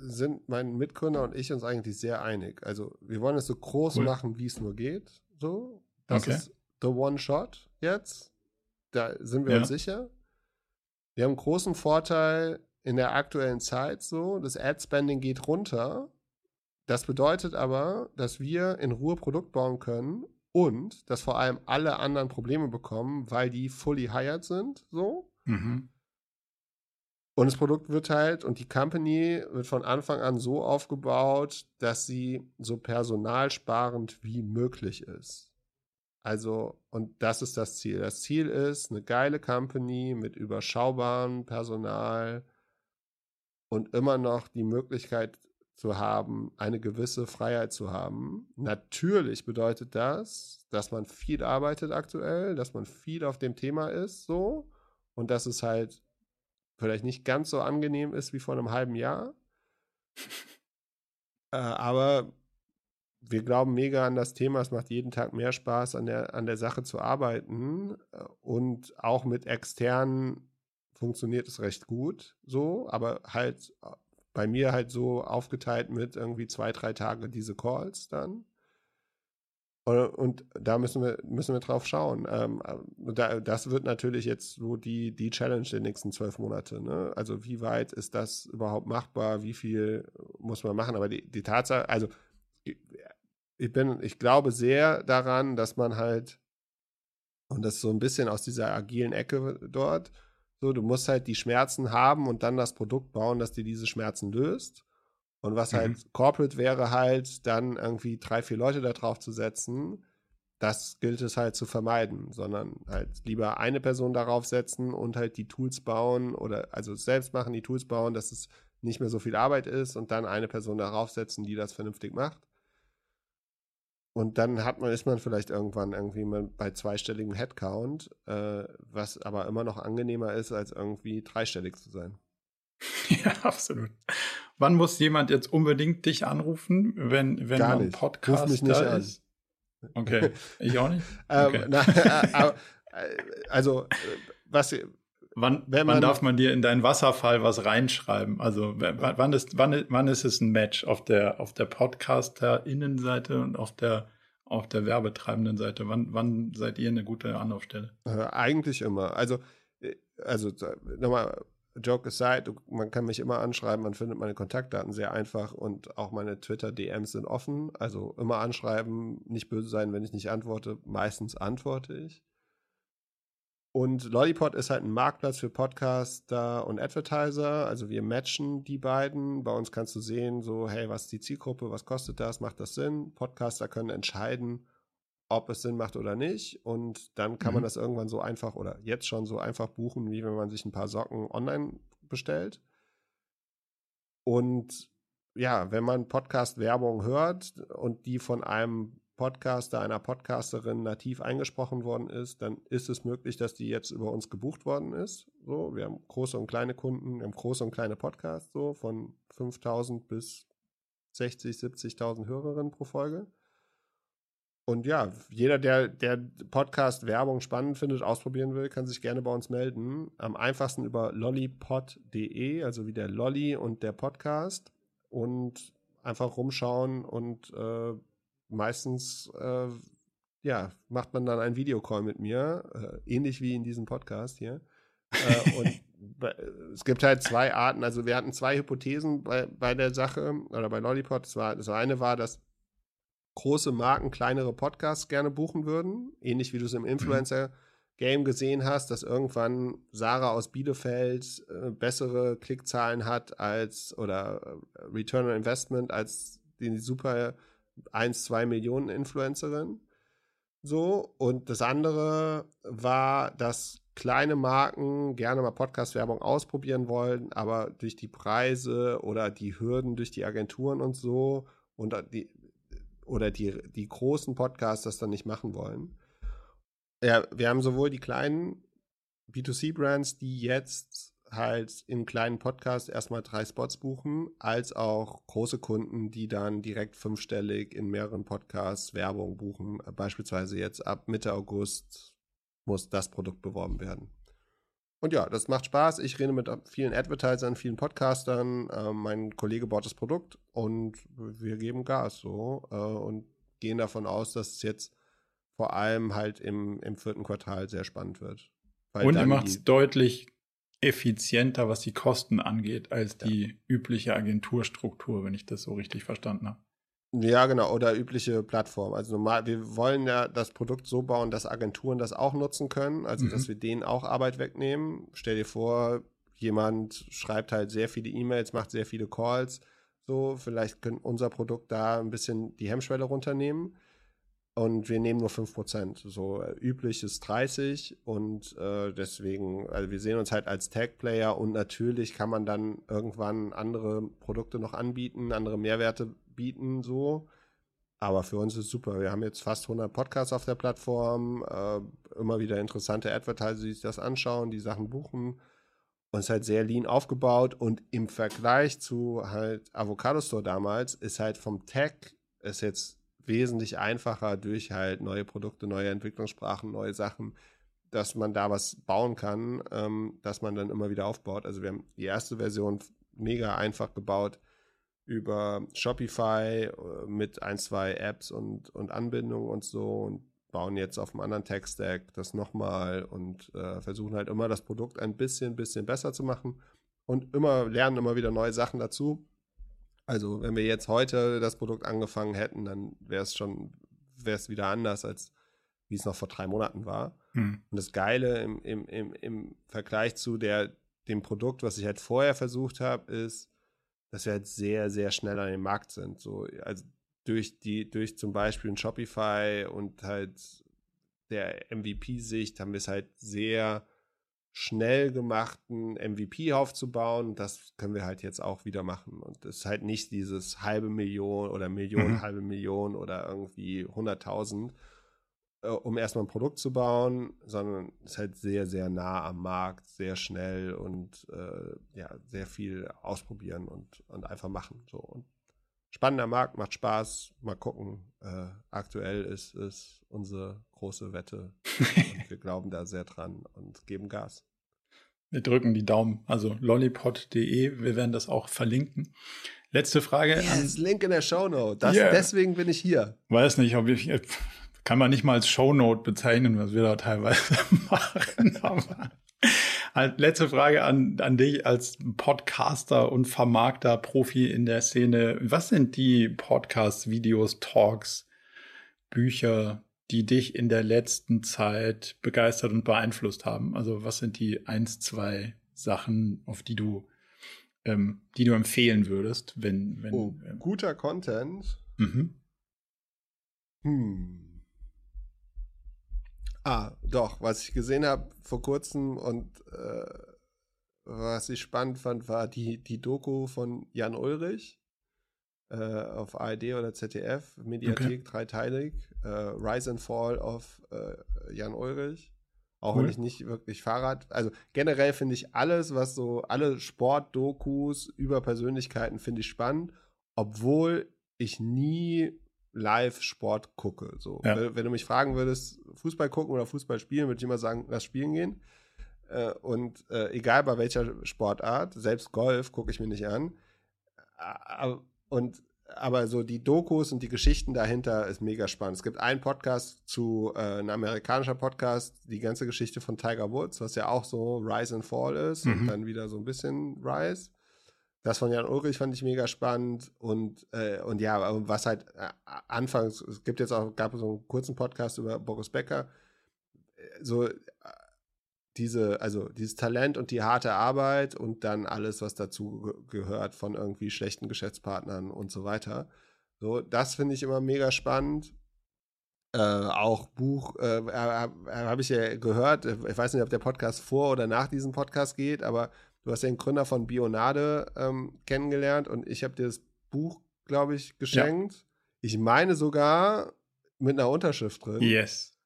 sind mein Mitgründer und ich uns eigentlich sehr einig. Also wir wollen es so groß cool. machen, wie es nur geht. So, das okay. ist the one shot jetzt. Da sind wir ja. uns sicher. Wir haben einen großen Vorteil in der aktuellen Zeit so. Das Ad-Spending geht runter. Das bedeutet aber, dass wir in Ruhe Produkt bauen können und dass vor allem alle anderen Probleme bekommen, weil die fully hired sind, so. Mhm. Und das Produkt wird halt, und die Company wird von Anfang an so aufgebaut, dass sie so personalsparend wie möglich ist. Also, und das ist das Ziel. Das Ziel ist eine geile Company mit überschaubarem Personal und immer noch die Möglichkeit zu haben, eine gewisse Freiheit zu haben. Natürlich bedeutet das, dass man viel arbeitet aktuell, dass man viel auf dem Thema ist, so, und dass es halt vielleicht nicht ganz so angenehm ist wie vor einem halben Jahr. äh, aber wir glauben mega an das Thema. Es macht jeden Tag mehr Spaß, an der, an der Sache zu arbeiten. Äh, und auch mit externen funktioniert es recht gut so, aber halt äh, bei mir halt so aufgeteilt mit irgendwie zwei, drei Tage diese Calls dann. Und da müssen wir, müssen wir drauf schauen. Ähm, da, das wird natürlich jetzt so die, die Challenge der nächsten zwölf Monate. Ne? Also wie weit ist das überhaupt machbar? Wie viel muss man machen? Aber die, die Tatsache, also ich bin, ich glaube sehr daran, dass man halt, und das ist so ein bisschen aus dieser agilen Ecke dort, so, du musst halt die Schmerzen haben und dann das Produkt bauen, das dir diese Schmerzen löst. Und was halt mhm. halt Corporate wäre, halt dann irgendwie drei, vier Leute da drauf zu setzen. Das gilt es halt zu vermeiden, sondern halt lieber eine Person darauf setzen und halt die Tools bauen oder also selbst machen, die Tools bauen, dass es nicht mehr so viel Arbeit ist und dann eine Person darauf setzen, die das vernünftig macht. Und dann hat man, ist man vielleicht irgendwann irgendwie bei zweistelligem Headcount, äh, was aber immer noch angenehmer ist, als irgendwie dreistellig zu sein. Ja, absolut. Wann muss jemand jetzt unbedingt dich anrufen, wenn, wenn Gar man nicht. Podcast Ruf mich nicht da an. ist? Okay, ich auch nicht. Okay. Ähm, na, äh, also, was. Wann, man, wann darf man dir in deinen Wasserfall was reinschreiben? Also wann ist, wann, wann ist es ein Match auf der, auf der Podcaster-Innenseite und auf der, auf der werbetreibenden Seite? Wann, wann seid ihr eine gute Anlaufstelle? Äh, eigentlich immer. Also, äh, also nochmal Joke aside, man kann mich immer anschreiben, man findet meine Kontaktdaten sehr einfach und auch meine Twitter-DMs sind offen. Also immer anschreiben, nicht böse sein, wenn ich nicht antworte. Meistens antworte ich. Und Lollipod ist halt ein Marktplatz für Podcaster und Advertiser. Also wir matchen die beiden. Bei uns kannst du sehen, so, hey, was ist die Zielgruppe, was kostet das, macht das Sinn? Podcaster können entscheiden, ob es Sinn macht oder nicht. Und dann kann mhm. man das irgendwann so einfach oder jetzt schon so einfach buchen, wie wenn man sich ein paar Socken online bestellt. Und ja, wenn man Podcast-Werbung hört und die von einem Podcaster, einer Podcasterin nativ eingesprochen worden ist, dann ist es möglich, dass die jetzt über uns gebucht worden ist. So, wir haben große und kleine Kunden, wir haben große und kleine Podcasts, so von 5000 bis 60, 70.000 Hörerinnen pro Folge. Und ja, jeder, der, der Podcast Werbung spannend findet, ausprobieren will, kann sich gerne bei uns melden. Am einfachsten über lollipod.de, also wie der Lolly und der Podcast. Und einfach rumschauen und äh, meistens äh, ja, macht man dann einen Videocall mit mir, äh, ähnlich wie in diesem Podcast hier. Äh, und es gibt halt zwei Arten, also wir hatten zwei Hypothesen bei, bei der Sache oder bei Lollipod. Das, war, das eine war, dass große Marken kleinere Podcasts gerne buchen würden. Ähnlich wie du es im mhm. Influencer-Game gesehen hast, dass irgendwann Sarah aus Bielefeld äh, bessere Klickzahlen hat als oder äh, Return on Investment als die super 1, 2 Millionen Influencerin. So. Und das andere war, dass kleine Marken gerne mal Podcast-Werbung ausprobieren wollen, aber durch die Preise oder die Hürden durch die Agenturen und so und die, oder die, die großen Podcasts das dann nicht machen wollen. Ja, wir haben sowohl die kleinen B2C-Brands, die jetzt halt in kleinen Podcasts erstmal drei Spots buchen, als auch große Kunden, die dann direkt fünfstellig in mehreren Podcasts Werbung buchen. Beispielsweise jetzt ab Mitte August muss das Produkt beworben werden. Und ja, das macht Spaß. Ich rede mit vielen Advertisern, vielen Podcastern. Äh, mein Kollege baut das Produkt und wir geben Gas so äh, und gehen davon aus, dass es jetzt vor allem halt im, im vierten Quartal sehr spannend wird. und ihr macht es deutlich effizienter, was die Kosten angeht, als ja. die übliche Agenturstruktur, wenn ich das so richtig verstanden habe. Ja, genau, oder übliche Plattform. Also normal, wir wollen ja das Produkt so bauen, dass Agenturen das auch nutzen können, also mhm. dass wir denen auch Arbeit wegnehmen. Stell dir vor, jemand schreibt halt sehr viele E-Mails, macht sehr viele Calls. So, vielleicht können unser Produkt da ein bisschen die Hemmschwelle runternehmen. Und wir nehmen nur 5%. So äh, üblich ist 30% und äh, deswegen, also wir sehen uns halt als Tag-Player und natürlich kann man dann irgendwann andere Produkte noch anbieten, andere Mehrwerte bieten, so. Aber für uns ist super. Wir haben jetzt fast 100 Podcasts auf der Plattform, äh, immer wieder interessante Advertiser, die sich das anschauen, die Sachen buchen. Und ist halt sehr lean aufgebaut. Und im Vergleich zu halt Avocado Store damals ist halt vom Tech ist jetzt wesentlich einfacher durch halt neue Produkte, neue Entwicklungssprachen, neue Sachen, dass man da was bauen kann, ähm, dass man dann immer wieder aufbaut. Also wir haben die erste Version mega einfach gebaut über Shopify äh, mit ein, zwei Apps und, und Anbindungen und so und bauen jetzt auf einem anderen Tech-Stack das nochmal und äh, versuchen halt immer das Produkt ein bisschen, bisschen besser zu machen und immer lernen immer wieder neue Sachen dazu. Also wenn wir jetzt heute das Produkt angefangen hätten, dann wäre es schon, wäre es wieder anders, als wie es noch vor drei Monaten war. Hm. Und das Geile im, im, im, im Vergleich zu der, dem Produkt, was ich halt vorher versucht habe, ist, dass wir halt sehr, sehr schnell an dem Markt sind. So, also durch die, durch zum Beispiel ein Shopify und halt der MVP-Sicht haben wir es halt sehr schnell gemacht, einen MVP aufzubauen. Das können wir halt jetzt auch wieder machen. Und es ist halt nicht dieses halbe Million oder Million, mhm. halbe Million oder irgendwie 100.000, äh, um erstmal ein Produkt zu bauen, sondern es ist halt sehr, sehr nah am Markt, sehr schnell und äh, ja, sehr viel ausprobieren und, und einfach machen. So. Und spannender Markt, macht Spaß. Mal gucken. Äh, aktuell ist es unsere große Wette. und wir glauben da sehr dran und geben Gas. Wir drücken die Daumen. Also lollipod.de, wir werden das auch verlinken. Letzte Frage. Yes, Link in der Shownote. Yeah. Deswegen bin ich hier. Weiß nicht, ob ich kann man nicht mal als Shownote bezeichnen, was wir da teilweise machen. Aber letzte Frage an, an dich als Podcaster und Vermarkter, Profi in der Szene. Was sind die Podcasts, Videos, Talks, Bücher, die dich in der letzten Zeit begeistert und beeinflusst haben? Also was sind die eins, zwei Sachen, auf die du, ähm, die du empfehlen würdest, wenn, wenn oh, ähm, guter Content. Mhm. Hm. Ah, doch, was ich gesehen habe vor kurzem und äh, was ich spannend fand, war die, die Doku von Jan Ulrich äh, auf ARD oder ZDF, Mediathek, okay. dreiteilig, äh, Rise and Fall of äh, Jan Ulrich. Auch cool. wenn ich nicht wirklich Fahrrad, also generell finde ich alles, was so, alle Sportdokus über Persönlichkeiten finde ich spannend, obwohl ich nie Live-Sport gucke. So. Ja. Wenn, wenn, du mich fragen würdest, Fußball gucken oder Fußball spielen, würde ich immer sagen, lass spielen gehen. Äh, und äh, egal bei welcher Sportart, selbst Golf gucke ich mir nicht an. Und aber so die Dokus und die Geschichten dahinter ist mega spannend. Es gibt einen Podcast zu, äh, ein amerikanischer Podcast, die ganze Geschichte von Tiger Woods, was ja auch so Rise and Fall ist mhm. und dann wieder so ein bisschen Rise. Das von Jan Ulrich fand ich mega spannend und, äh, und ja, was halt äh, anfangs, es gibt jetzt auch, gab so einen kurzen Podcast über Boris Becker, äh, so diese, also dieses Talent und die harte Arbeit und dann alles, was dazu gehört von irgendwie schlechten Geschäftspartnern und so weiter. So, das finde ich immer mega spannend. Äh, auch Buch, äh, habe ich ja gehört, ich weiß nicht, ob der Podcast vor oder nach diesem Podcast geht, aber Du hast den Gründer von Bionade ähm, kennengelernt und ich habe dir das Buch, glaube ich, geschenkt. Ja. Ich meine sogar mit einer Unterschrift drin. Yes.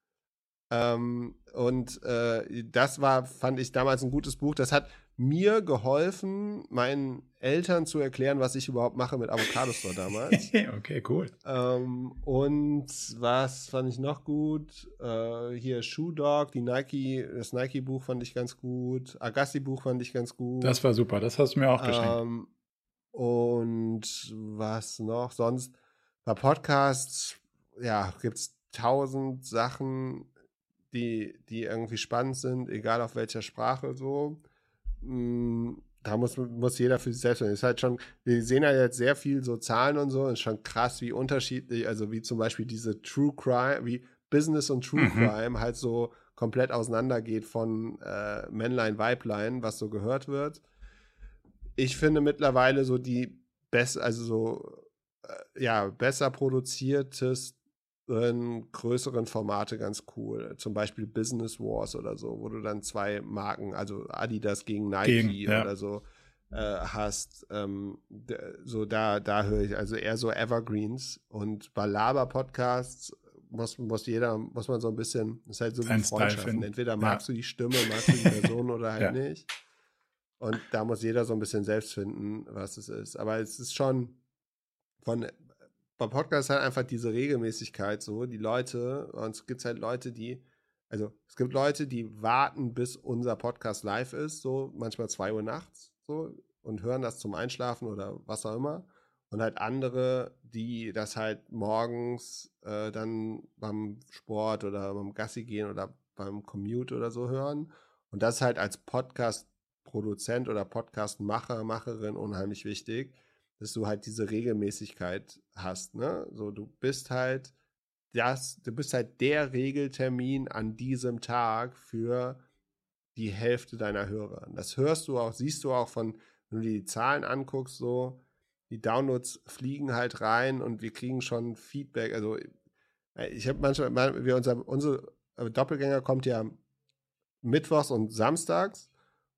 Ähm, und äh, das war, fand ich damals ein gutes Buch. Das hat mir geholfen, meinen Eltern zu erklären, was ich überhaupt mache mit Avocado Store damals. okay, cool. Ähm, und was fand ich noch gut? Äh, hier Shoe Dog, die Nike, das Nike-Buch fand ich ganz gut. Agassi-Buch fand ich ganz gut. Das war super, das hast du mir auch geschenkt. Ähm, und was noch? Sonst bei Podcasts, ja, gibt es tausend Sachen, die, die irgendwie spannend sind, egal auf welcher Sprache so. Mm, da muss, muss jeder für sich selbst sein. Ist halt schon, wir sehen ja jetzt sehr viel so Zahlen und so, ist schon krass, wie unterschiedlich, also wie zum Beispiel diese True Crime, wie Business und True mhm. Crime halt so komplett auseinandergeht von äh, Männlein, Weiblein, was so gehört wird. Ich finde mittlerweile so die best, also so äh, ja, besser produziertes größeren Formate ganz cool. Zum Beispiel Business Wars oder so, wo du dann zwei Marken, also Adidas gegen Nike gegen, ja. oder so, äh, hast. Ähm, so da, da höre ich also eher so Evergreens und bei Laber-Podcasts muss, muss jeder, muss man so ein bisschen, das ist halt so wie Freundschaften. Entweder magst ja. du die Stimme, magst du die Person oder halt ja. nicht. Und da muss jeder so ein bisschen selbst finden, was es ist. Aber es ist schon von beim Podcast halt einfach diese Regelmäßigkeit so. Die Leute, und es gibt halt Leute, die, also es gibt Leute, die warten, bis unser Podcast live ist, so manchmal zwei Uhr nachts, so, und hören das zum Einschlafen oder was auch immer. Und halt andere, die das halt morgens äh, dann beim Sport oder beim Gassi gehen oder beim Commute oder so hören. Und das ist halt als Podcast-Produzent oder Podcast-Macher, Macherin unheimlich wichtig, dass du halt diese Regelmäßigkeit hast. Ne? So, du bist halt das, du bist halt der Regeltermin an diesem Tag für die Hälfte deiner Hörer. Das hörst du auch, siehst du auch von, wenn du dir die Zahlen anguckst, so, die Downloads fliegen halt rein und wir kriegen schon Feedback. Also äh, ich habe manchmal, wir unser, unsere äh, Doppelgänger kommt ja mittwochs und samstags.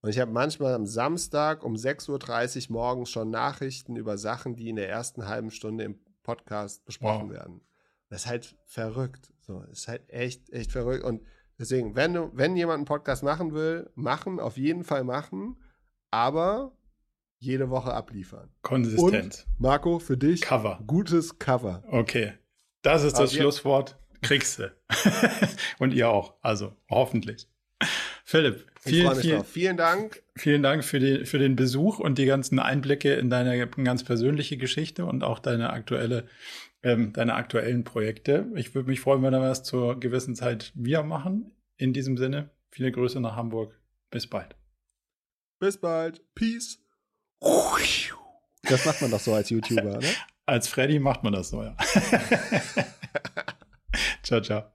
Und ich habe manchmal am Samstag um 6.30 Uhr morgens schon Nachrichten über Sachen, die in der ersten halben Stunde im Podcast besprochen wow. werden. Das ist halt verrückt. So, das ist halt echt, echt verrückt. Und deswegen, wenn du, wenn jemand einen Podcast machen will, machen, auf jeden Fall machen. Aber jede Woche abliefern. Konsistent. Und, Marco, für dich Cover. gutes Cover. Okay. Das ist das Schlusswort. Kriegst du. Und ihr auch. Also hoffentlich. Philipp, vielen, vielen, vielen Dank. Vielen Dank für, die, für den Besuch und die ganzen Einblicke in deine ganz persönliche Geschichte und auch deine aktuelle, ähm, deine aktuellen Projekte. Ich würde mich freuen, wenn wir das zur gewissen Zeit wieder machen. In diesem Sinne, viele Grüße nach Hamburg. Bis bald. Bis bald. Peace. Das macht man doch so als YouTuber, ne? Als Freddy macht man das so, ja. ciao, ciao.